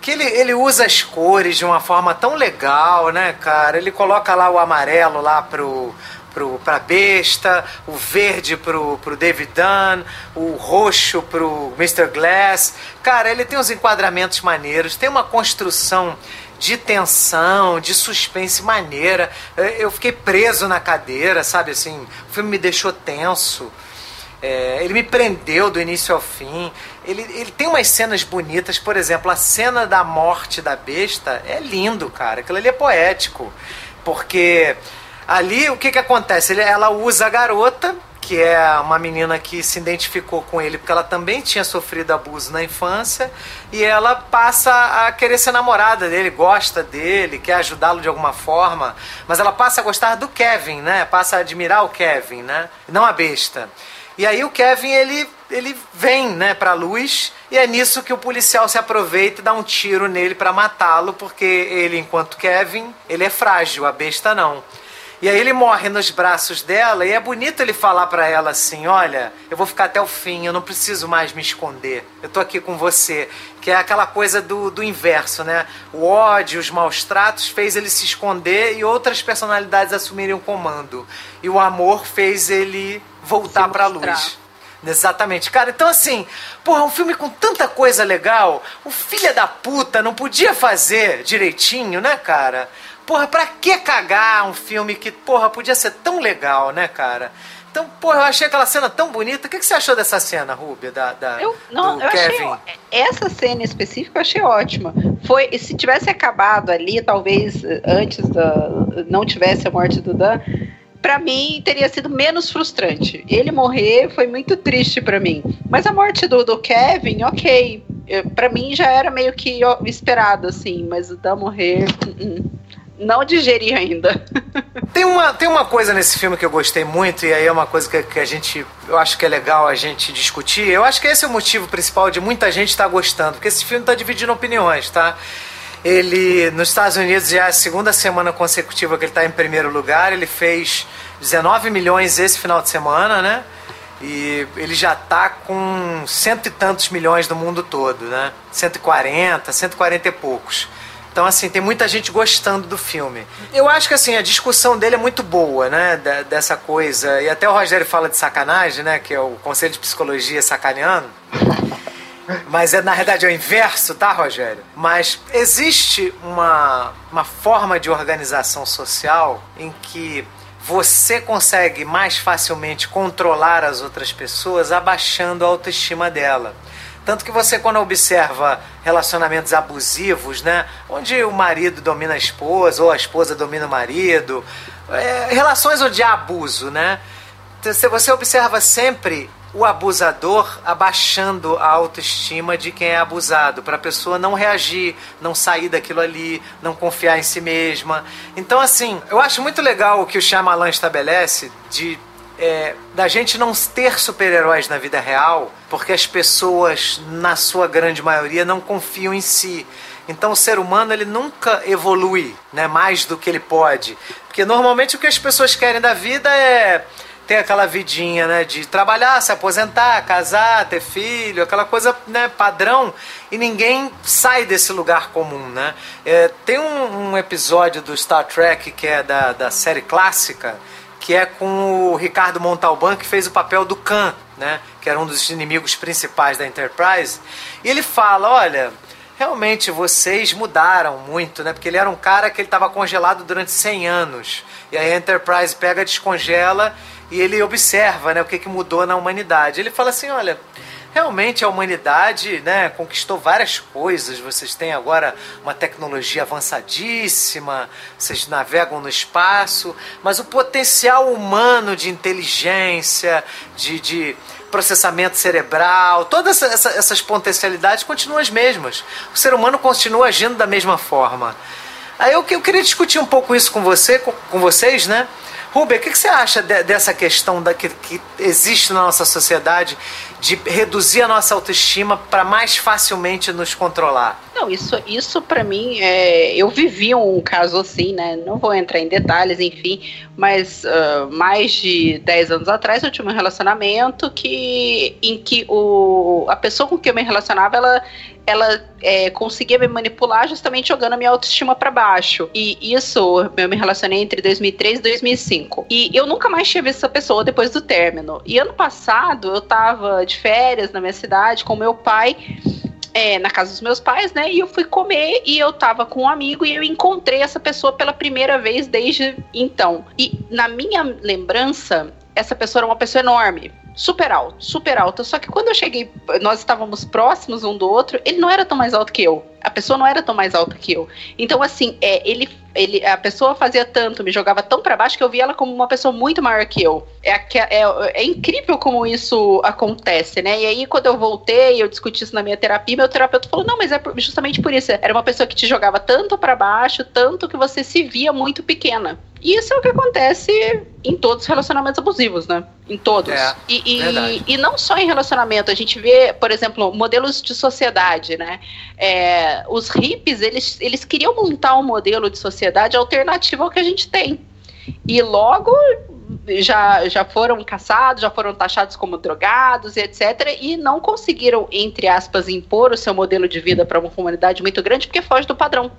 que ele, ele usa as cores de uma forma tão legal, né, cara? Ele coloca lá o amarelo lá pro, pro, pra besta, o verde pro, pro David Dunn, o roxo pro Mr. Glass. Cara, ele tem uns enquadramentos maneiros, tem uma construção de tensão, de suspense maneira. Eu- Eu fiquei preso na cadeira, sabe assim? O filme me deixou tenso. É, ele me prendeu do início ao fim. Ele, ele tem umas cenas bonitas, por exemplo, a cena da morte da besta é lindo, cara. Aquilo ali é poético. Porque ali o que, que acontece? Ele- ela usa a garota, que é uma menina que se identificou com ele porque ela também tinha sofrido abuso na infância, e ela passa a querer ser namorada dele, gosta dele, quer ajudá-lo de alguma forma, mas ela passa a gostar do Kevin, né? Passa a admirar o Kevin, né? Não a besta. E aí o Kevin, ele, ele vem, né, pra luz, e é nisso que o policial se aproveita e dá um tiro nele pra matá-lo, porque ele, enquanto Kevin, ele é frágil, a besta não. E aí ele morre nos braços dela e é bonito ele falar pra ela assim, olha, eu vou ficar até o fim, eu não preciso mais me esconder. Eu tô aqui com você, que é aquela coisa do, do inverso, né? O ódio, os maus tratos fez ele se esconder e outras personalidades assumirem o comando. E o amor fez ele voltar mostrar. luz. Exatamente. Cara, então assim, porra, um filme com tanta coisa legal, o filho da puta não podia fazer direitinho, né, cara? Porra, pra que cagar um filme que, porra, podia ser tão legal, né, cara? Então, porra, eu achei aquela cena tão bonita. O que, que você achou dessa cena, Rubia, da, da, Eu, não, eu Kevin? achei. Essa cena específica eu achei ótima. Foi, se tivesse acabado ali, talvez eh, antes da. não tivesse a morte do Dan, pra mim teria sido menos frustrante. Ele morrer foi muito triste pra mim. Mas a morte do, do Kevin, ok. Eu, pra mim já era meio que esperado, assim, mas o Dan morrer. uh, uh, não digeri ainda. <laughs> Tem uma, tem uma coisa nesse filme que eu gostei muito, e aí é uma coisa que, que a gente. Eu acho que é legal a gente discutir. Eu acho que esse é o motivo principal de muita gente estar gostando, porque esse filme está dividindo opiniões, tá? Ele, nos Estados Unidos, já é a segunda semana consecutiva que ele está em primeiro lugar. Ele fez 19 milhões esse final de semana, né? E ele já tá com cento e tantos milhões no mundo todo, né? 140, 140 e poucos. Então, assim, tem muita gente gostando do filme. Eu acho que, assim, a discussão dele é muito boa, né? Da- dessa coisa. E até o Rogério fala de sacanagem, né? Que é o Conselho de Psicologia sacaneando. <laughs> Mas é, na verdade é o inverso, tá, Rogério? Mas existe uma, uma forma de organização social em que você consegue mais facilmente controlar as outras pessoas abaixando a autoestima dela. Tanto que você, quando observa relacionamentos abusivos, né? Onde o marido domina a esposa, ou a esposa domina o marido, é, relações onde há abuso, né? Então, se Você observa sempre o abusador abaixando a autoestima de quem é abusado, para a pessoa não reagir, não sair daquilo ali, não confiar em si mesma. Então, assim, eu acho muito legal o que o Shyamalan estabelece de é, da gente não ter super-heróis na vida real, porque as pessoas, na sua grande maioria, não confiam em si. Então o ser humano ele nunca evolui né, mais do que ele pode. Porque normalmente o que as pessoas querem da vida é ter aquela vidinha né, de trabalhar, se aposentar, casar, ter filho, aquela coisa né, padrão, e ninguém sai desse lugar comum. Né? É, tem um, um episódio do Star Trek que é da, da série clássica, que é com o Ricardo Montalban, que fez o papel do Khan, né? Que era um dos inimigos principais da Enterprise. E ele fala, olha, realmente vocês mudaram muito, né? Porque ele era um cara que ele estava congelado durante 100 anos. E aí a Enterprise pega, descongela e ele observa, né, o que, que mudou na humanidade. Ele fala assim, olha, realmente a humanidade né, conquistou várias coisas. Vocês têm agora uma tecnologia avançadíssima, vocês navegam no espaço, mas o potencial humano de inteligência, de, de processamento cerebral, todas essa- essa- essas potencialidades continuam as mesmas. O ser humano continua agindo da mesma forma. Aí eu, eu queria discutir um pouco isso com você, com, com vocês, né? Rubem, o que, que você acha de- dessa questão da, que, que existe na nossa sociedade de reduzir a nossa autoestima para mais facilmente nos controlar? Não, isso, isso para mim, é, eu vivi um caso assim, né? Não vou entrar em detalhes, enfim, mas ah, mais de 10 anos atrás eu tive um relacionamento que, em que o, a pessoa com quem eu me relacionava, ela, ela é, conseguia me manipular justamente jogando a minha autoestima para baixo. E isso, eu me relacionei entre 2003 e 2005. E eu nunca mais visto essa pessoa depois do término. E ano passado eu tava de férias na minha cidade com meu pai é, na casa dos meus pais, né? E eu fui comer e eu tava com um amigo e eu encontrei essa pessoa pela primeira vez desde então. E na minha lembrança, essa pessoa era uma pessoa enorme. Super alto, super alta. Só que quando eu cheguei, nós estávamos próximos um do outro, ele não era tão mais alto que eu. A pessoa não era tão mais alta que eu. Então, assim, é, ele, ele, a pessoa fazia tanto, me jogava tão para baixo que eu via ela como uma pessoa muito maior que eu. É, é, é incrível como isso acontece, né? E aí, quando eu voltei, eu discuti isso na minha terapia, meu terapeuta falou: não, mas é justamente por isso. Era uma pessoa que te jogava tanto para baixo, tanto que você se via muito pequena. E isso é o que acontece em todos os relacionamentos abusivos, né? Em todos. É, e, e, e não só em relacionamento, a gente vê, por exemplo, modelos de sociedade, né? É, os hippies, eles, eles queriam montar um modelo de sociedade alternativo ao que a gente tem. E logo já, já foram caçados, já foram taxados como drogados e etc. E não conseguiram, entre aspas, impor o seu modelo de vida para uma comunidade muito grande porque foge do padrão.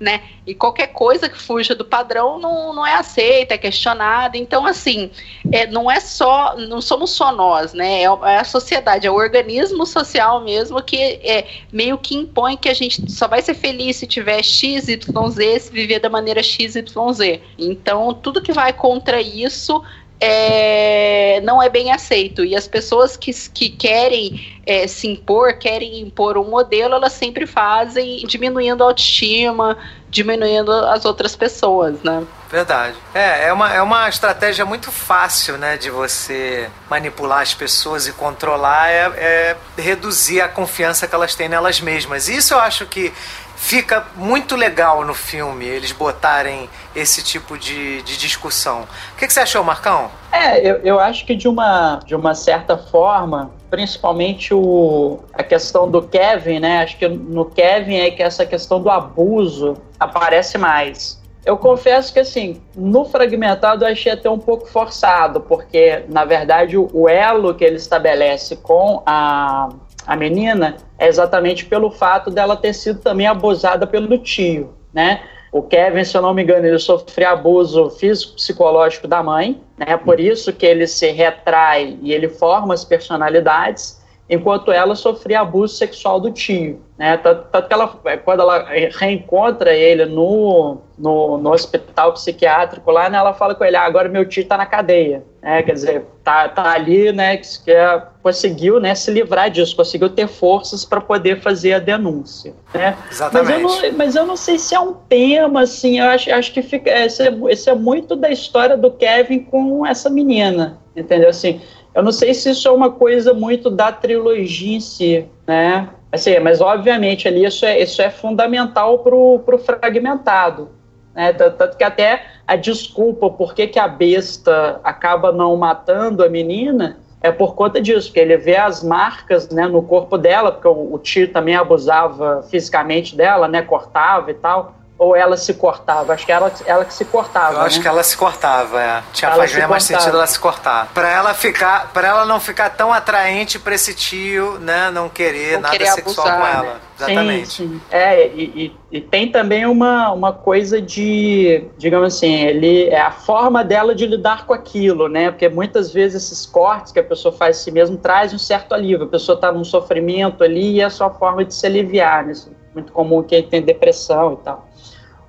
Né? E qualquer coisa que fuja do padrão não, não é aceita, é questionada. Então, assim, é, não é só, não somos só nós, né? É, é a sociedade, é o organismo social mesmo que é meio que impõe que a gente só vai ser feliz se tiver X, Y, Z, se viver da maneira X, Y, Z. Então, tudo que vai contra isso é, não é bem aceito. E as pessoas que, que querem é, se impor, querem impor um modelo, elas sempre fazem diminuindo a autoestima, diminuindo as outras pessoas, né? Verdade. É, é uma, é uma estratégia muito fácil, né, de você manipular as pessoas e controlar, é, é reduzir a confiança que elas têm nelas mesmas. Isso eu acho que fica muito legal no filme eles botarem esse tipo de, de discussão. O que, que, você achou, Marcão? É, eu, eu acho que de uma, de uma certa forma, principalmente o, a questão do Kevin, né? Acho que no Kevin é que essa questão do abuso aparece mais. Eu confesso que, assim, no fragmentado eu achei até um pouco forçado, porque, na verdade, o, o elo que ele estabelece com a, a menina é exatamente pelo fato dela ter sido também abusada pelo tio, né? O Kevin, se eu não me engano, ele sofreu abuso físico psicológico da mãe, né? Por isso que ele se retrai e ele forma as personalidades, enquanto ela sofria abuso sexual do tio. Né? Tanto, tanto que ela, quando ela reencontra ele no, no, no hospital psiquiátrico lá, né, ela fala com ele, ah, agora meu tio está na cadeia. Né? Quer dizer, tá, tá ali, né, que, que é, conseguiu né, se livrar disso, conseguiu ter forças para poder fazer a denúncia. Né? Exatamente. Mas eu, não, mas eu não sei se é um tema, assim, eu acho, acho que fica, esse, é, esse é muito da história do Kevin com essa menina, entendeu? Assim, eu não sei se isso é uma coisa muito da trilogia em si, né? Assim, mas obviamente ali isso é, isso é fundamental para o fragmentado. Né? Tanto que até a desculpa por que, que a besta acaba não matando a menina é por conta disso, porque ele vê as marcas né, no corpo dela, porque o, o tio também abusava fisicamente dela, né, cortava e tal ou ela se cortava? Acho que ela, ela que se cortava. Eu acho né? que ela se cortava, é. Tinha ela faz mais sentido ela se cortar. Pra ela ficar, para ela não ficar tão atraente pra esse tio, né? Não querer não nada querer sexual abusar, com ela. Né? Exatamente. Sim, sim. É, e, e, e, tem também uma, uma coisa de, digamos assim, ele é a forma dela de lidar com aquilo, né? Porque muitas vezes esses cortes que a pessoa faz si mesmo traz um certo alívio. A pessoa tá num sofrimento ali e é a sua forma de se aliviar, né? Muito comum quem tem depressão e tal.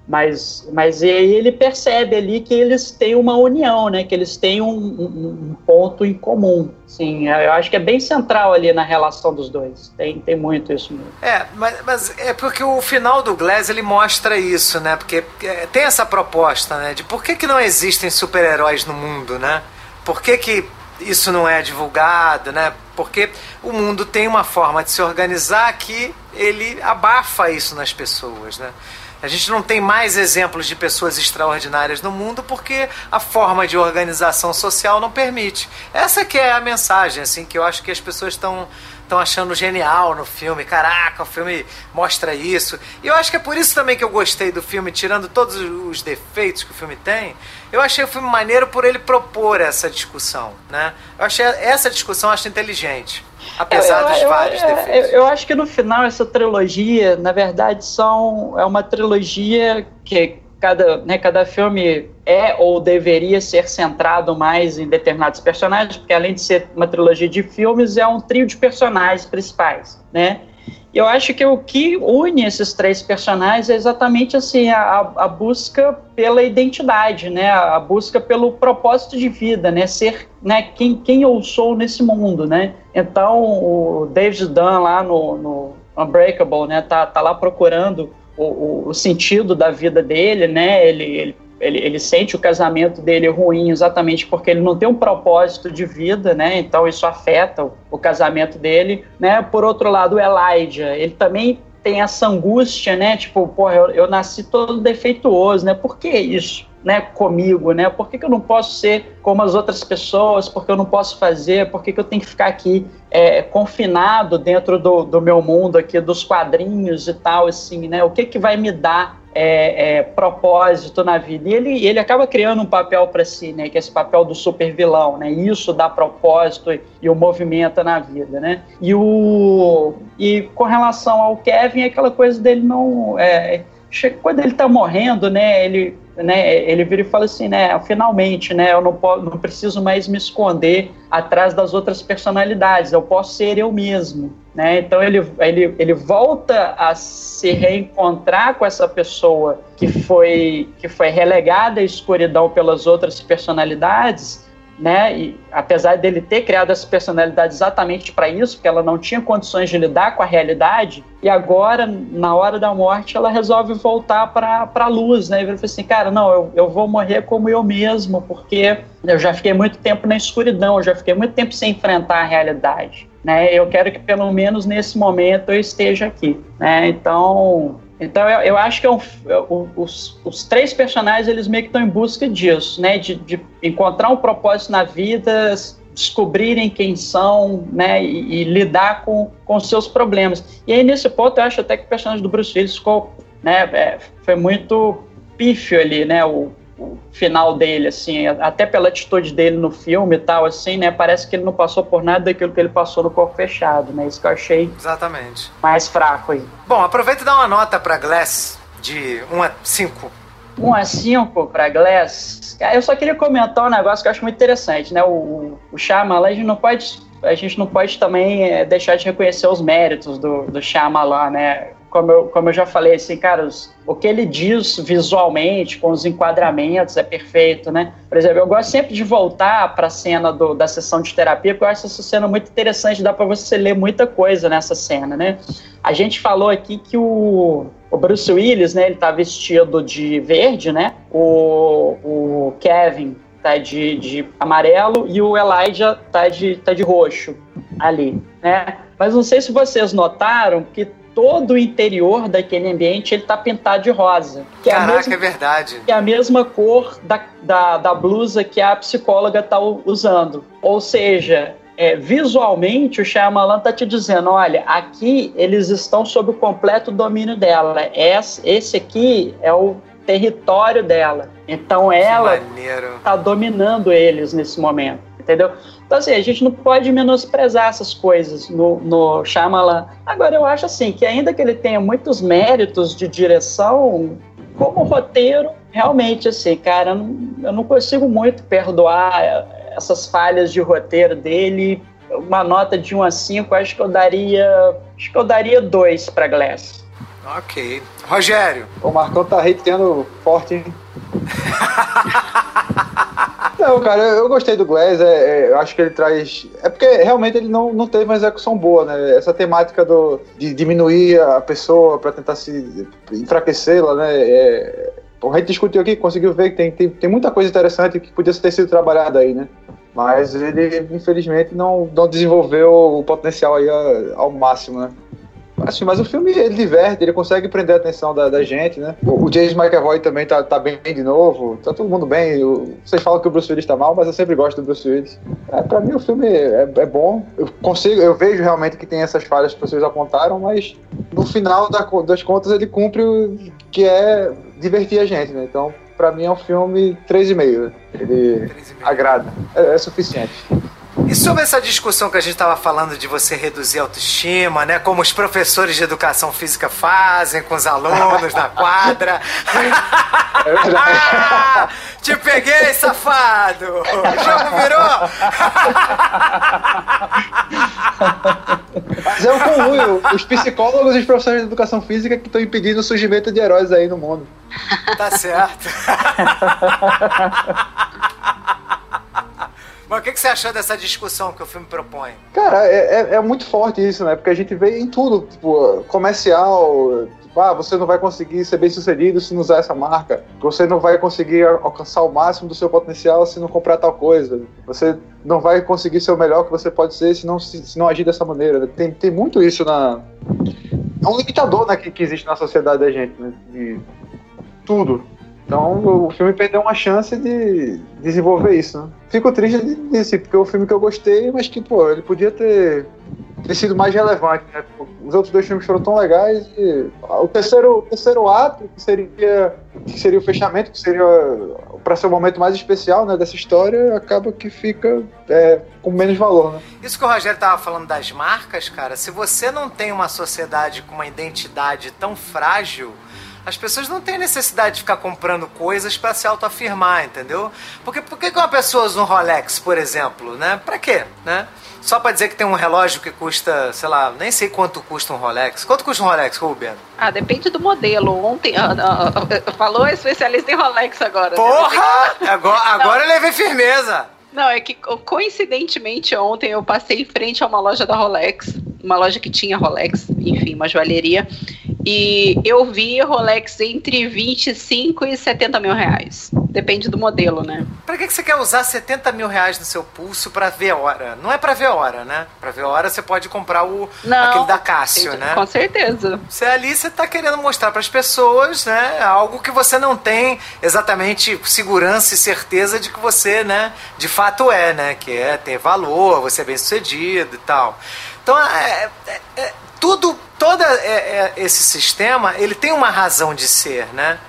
Mas, mas aí ele percebe ali que eles têm uma união, né? Que eles têm um, um, um, ponto em comum. Sim, eu acho que é bem central ali na relação dos dois. Tem, tem muito isso mesmo. É, mas, mas é porque o final do Glass ele mostra isso, né? Porque é, tem essa proposta, né? De por que, que não existem super-heróis no mundo, né? Por que, que isso não é divulgado, né? Porque o mundo tem uma forma de se organizar que ele abafa isso nas pessoas, né? A gente não tem mais exemplos de pessoas extraordinárias no mundo porque a forma de organização social não permite. Essa que é a mensagem, assim, que eu acho que as pessoas estão estão achando genial no filme. Caraca, o filme mostra isso. E eu acho que é por isso também que eu gostei do filme, tirando todos os defeitos que o filme tem. Eu achei o filme maneiro por ele propor essa discussão, né? Eu achei essa discussão acho inteligente. Apesar eu, dos eu, vários eu, defeitos. Eu, acho que no final essa trilogia, na verdade, são é uma trilogia que cada, né, cada filme é ou deveria ser centrado mais em determinados personagens, porque além de ser uma trilogia de filmes, é um trio de personagens principais, né? Eu acho que o que une esses três personagens é exatamente assim a, a busca pela identidade, né? A busca pelo propósito de vida, né? Ser, né? Quem, quem eu sou nesse mundo, né? Então o David Dunn lá no, no Unbreakable, né? Tá, tá lá procurando o, o, o sentido da vida dele, né? Ele, ele ele, ele, sente o casamento dele ruim exatamente porque ele não tem um propósito de vida, né? Então isso afeta o, o casamento dele, né? Por outro lado, o Elijah, ele também tem essa angústia, né? Tipo, porra, eu, eu nasci todo defeituoso, né? Por que isso? Né, comigo, né? Por que, que eu não posso ser como as outras pessoas? Por que eu não posso fazer? Por que, que eu tenho que ficar aqui é, confinado dentro do, do meu mundo aqui, dos quadrinhos e tal, assim, né? O que que vai me dar é, é, propósito na vida. E ele, ele acaba criando um papel para si, né? Que é esse papel do super vilão, né? Isso dá propósito e, o movimenta na vida, né? E, o, e com relação ao Kevin, é aquela coisa dele não... É, quando ele tá morrendo, né, ele, né, ele vira e fala assim, né, finalmente, né, eu não, posso, não preciso mais me esconder atrás das outras personalidades, eu posso ser eu mesmo, né, então ele, ele, ele volta a se reencontrar com essa pessoa que foi, que foi relegada à escuridão pelas outras personalidades, né? E apesar dele ter criado essa personalidade exatamente para isso, porque ela não tinha condições de lidar com a realidade, e agora, na hora da morte, ela resolve voltar para a luz, né? E ele fala assim, cara, não, eu, eu vou morrer como eu mesmo, porque eu já fiquei muito tempo na escuridão, eu já fiquei muito tempo sem enfrentar a realidade. Né, eu quero que pelo menos nesse momento eu esteja aqui. Né? Então, então eu, eu acho que é um, os, os, três personagens eles meio que estão em busca disso, né? De, de, encontrar um propósito na vida, descobrirem quem são, né? E, e lidar com, com seus problemas. E aí nesse ponto eu acho até que o personagem do Bruce Willis ficou, né? É, foi muito pífio ali, né? O, o final dele, assim, até pela atitude dele no filme e tal, assim, né? Parece que ele não passou por nada daquilo que ele passou no corpo fechado, né? Isso que eu achei Exatamente. mais fraco aí. Bom, aproveita e dá uma nota pra Glass de 1 a 5. 1 a 5 pra Glass. Eu só queria comentar um negócio que eu acho muito interessante, né? O, o Shyamalan, a gente não pode, a gente não pode também é, deixar de reconhecer os méritos do, do Shyamalan, né? Como eu, como eu já falei, assim, cara, os, o que ele diz visualmente, com os enquadramentos, é perfeito, né? Por exemplo, eu gosto sempre de voltar para a cena do, da sessão de terapia, porque eu acho essa cena muito interessante, dá para você ler muita coisa nessa cena, né? A gente falou aqui que o, o Bruce Willis, né, ele tá vestido de verde, né? O, o Kevin tá de, de amarelo e o Elijah tá de, tá de roxo ali, né? Mas não sei se vocês notaram que todo o interior daquele ambiente ele tá pintado de rosa. Que Caraca, é, mesma, é verdade. Que é a mesma cor da, da, da blusa que a psicóloga tá usando. Ou seja, é, visualmente o Shyamalan tá te dizendo, olha, aqui eles estão sob o completo domínio dela. Esse, esse aqui é o território dela. Então ela tá dominando eles nesse momento, entendeu? Então, assim, a gente não pode menosprezar essas coisas no, no Shyamalan. Agora, eu acho assim, que ainda que ele tenha muitos méritos de direção, como roteiro, realmente, assim, cara, eu não, eu não consigo muito perdoar essas falhas de roteiro dele. Uma nota de 1 a 5, acho que eu daria. Acho que eu daria 2 para Glass. Ok. Rogério. O Marcão tá hateando forte, hein? <laughs> Não, cara, eu gostei do Glass, é, é, eu acho que ele traz. É porque realmente ele não, não teve uma execução boa, né? Essa temática do, de diminuir a pessoa para tentar se enfraquecê-la, né? É, a gente discutiu aqui, conseguiu ver que tem, tem, tem muita coisa interessante que podia ter sido trabalhada aí, né? Mas ele, infelizmente, não, não desenvolveu o potencial aí ao máximo, né? Assim, mas o filme ele diverte, ele consegue prender a atenção da, da gente, né? O, o, James McAvoy também tá, tá bem de novo, tá todo mundo bem. O, vocês falam que o Bruce Willis tá mal, mas eu sempre gosto do Bruce Willis. É, pra mim o filme é, é bom, eu consigo, eu vejo realmente que tem essas falhas que vocês apontaram, mas no final da, das contas ele cumpre o que é divertir a gente, né? Então, pra mim é um filme 3,5. Ele 3,5. agrada, é, é suficiente. E sobre essa discussão que a gente estava falando de você reduzir a autoestima, né? Como os professores de educação física fazem com os alunos na quadra. É <laughs> Te peguei, safado! O jogo virou! Mas é um comum, os psicólogos e os professores de educação física que estão impedindo o surgimento de heróis aí no mundo. Tá certo. <laughs> Mas o que, que, você achou dessa discussão que o filme propõe? Cara, é, é, é, muito forte isso, né? Porque a gente vê em tudo, tipo, comercial, tipo, ah, você não vai conseguir ser bem sucedido se não usar essa marca. Você não vai conseguir alcançar o máximo do seu potencial se não comprar tal coisa. Você não vai conseguir ser o melhor que você pode ser se não, se, se não agir dessa maneira. Tem, tem muito isso na. É um limitador né, que, que existe na sociedade da gente, né? De tudo. Então o filme perdeu uma chance de desenvolver isso, né? Fico triste disso, porque é um filme que eu gostei, mas que, pô, ele podia ter, ter sido mais relevante, né? Os outros dois filmes foram tão legais e o terceiro, o terceiro ato, que seria, que seria o fechamento, que seria para ser o momento mais especial né, dessa história, acaba que fica é, com menos valor, né? Isso que o Rogério tava falando das marcas, cara, se você não tem uma sociedade com uma identidade tão frágil As pessoas não têm necessidade de ficar comprando coisas para se autoafirmar, entendeu? Porque por que uma pessoa usa um Rolex, por exemplo, né? Pra quê, né? Só pra dizer que tem um relógio que custa, sei lá, nem sei quanto custa um Rolex. Quanto custa um Rolex, Ruben? Ah, depende do modelo. Ontem, ah, ah, ah, falou especialista em Rolex agora. né? Porra! Agora, agora eu levei firmeza. Não, é que coincidentemente ontem eu passei em frente a uma loja da Rolex, uma loja que tinha Rolex, enfim, uma joalheria, e eu vi Rolex entre 25 e 70 mil reais. Depende do modelo, né? Pra que que você quer usar 70 mil reais no seu pulso pra ver hora? Não é pra ver hora, né? Pra ver hora você pode comprar o Não, aquele da Cássio, né? Com certeza. Você ali você tá querendo mostrar pras pessoas, né, algo que você não tem exatamente segurança e certeza de que você, né, de fato é, né, que é ter valor, você é bem-sucedido e tal. Então, é, é- é- tudo, todo é- é- esse sistema, ele tem uma razão de ser, né?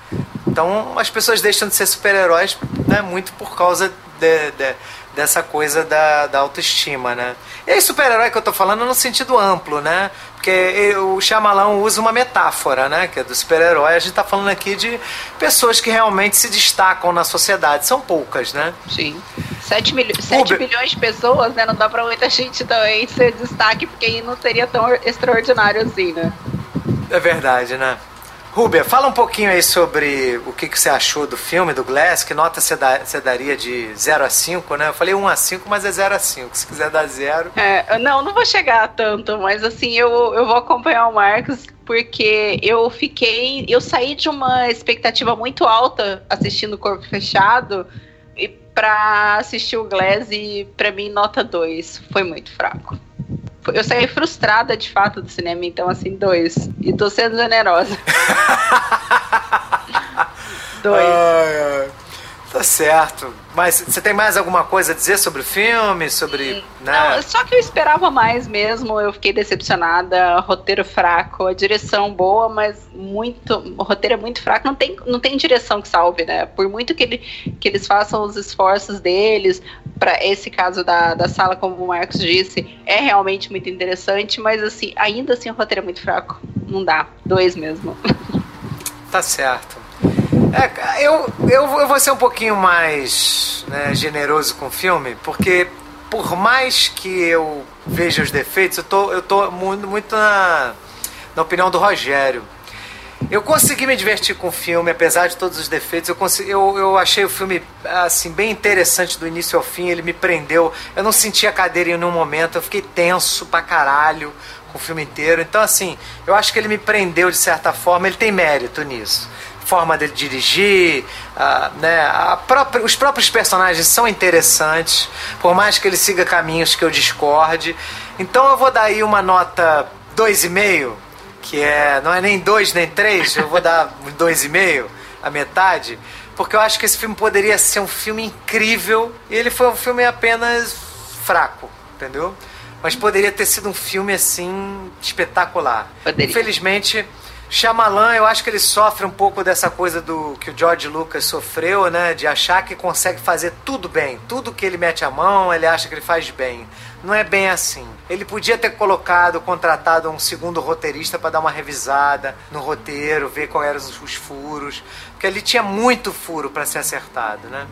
Então, as pessoas deixam de ser super-heróis, né, muito por causa de- de- dessa coisa da, da autoestima, né? E aí, super-herói que eu tô falando no sentido amplo, né? Porque o Shyamalan usa uma metáfora, né? Que é do super-herói. A gente tá falando aqui de pessoas que realmente se destacam na sociedade. São poucas, né? Sim. 7, milho... 7 Uber. milhões de pessoas, né? Não dá pra muita gente também ser destaque, porque aí não seria tão extraordinário assim, né? É verdade, né? Rubia, fala um pouquinho aí sobre o que, que você achou do filme, do Glass, que nota você, dá- você daria de 0 a 5, né? Eu falei 1 a 5, mas é 0 a 5. Se quiser dar 0. É, não, não vou chegar a tanto, mas assim, eu, eu vou acompanhar o Marcos porque eu fiquei. Eu saí de uma expectativa muito alta assistindo Corpo Fechado e pra assistir o Glass e pra mim nota 2. Foi muito fraco. Eu saí frustrada de fato do cinema, então assim, dois. E tô sendo generosa. <laughs> dois. Ai, ai. Tá certo. Mas você tem mais alguma coisa a dizer sobre o filme? Sobre. Não, Né? só que eu esperava mais mesmo, eu fiquei decepcionada, roteiro fraco, a direção boa, mas muito, o roteiro é muito fraco, não tem, não tem direção que salve, né? Por muito que, ele, que eles façam os esforços deles, para esse caso da, da sala, como o Marcos disse, é realmente muito interessante, mas assim, ainda assim o roteiro é muito fraco, não dá, dois mesmo. Tá certo. É, eu, eu, eu vou ser um pouquinho mais né, generoso com o filme, porque por mais que eu veja os defeitos, eu tô, eu tô muito, muito na, na opinião do Rogério. Eu consegui me divertir com o filme, apesar de todos os defeitos. Eu, consegui, eu, eu achei o filme assim bem interessante do início ao fim. Ele me prendeu. Eu não senti a cadeira em nenhum momento. Eu fiquei tenso pra caralho com o filme inteiro. Então, assim, eu acho que ele me prendeu de certa forma. Ele tem mérito nisso. Forma dele dirigir, ah, né? a própria, os próprios personagens são interessantes, por mais que ele siga caminhos que eu discorde. Então, eu vou dar aí uma nota 2,5 que é não é nem dois nem três, eu vou dar <laughs> um dois e meio, a metade, porque eu acho que esse filme poderia ser um filme incrível e ele foi um filme apenas fraco, entendeu? Mas poderia ter sido um filme assim espetacular. Poderia. Infelizmente, Shyamalan, eu acho que ele sofre um pouco dessa coisa do que o George Lucas sofreu, né, de achar que consegue fazer tudo bem, tudo que ele mete a mão, ele acha que ele faz bem. Não é bem assim. Ele podia ter colocado, contratado um segundo roteirista para dar uma revisada no roteiro, ver quais eram os, os furos, porque ali tinha muito furo para ser acertado, né?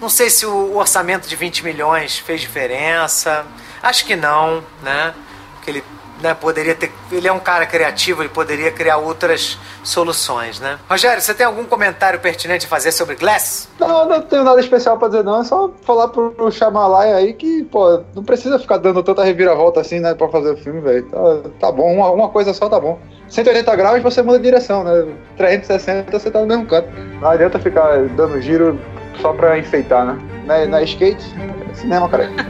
Não sei se o orçamento de 20 milhões fez diferença. Acho que não, né? Que ele né, poderia ter. Ele é um cara criativo, ele poderia criar outras soluções, né? Rogério, você tem algum comentário pertinente a fazer sobre Glass? Não, não tenho nada especial pra dizer, não. É só falar pro, Shyamalan aí que, pô, não precisa ficar dando tanta reviravolta assim, né, pra fazer o filme, velho. Tá, tá bom, uma, uma coisa só tá bom. 180 graus você muda de direção, né? 360 você tá no mesmo canto. Não adianta ficar dando giro só pra enfeitar, né? Na, na skate, é cinema, cara. <laughs>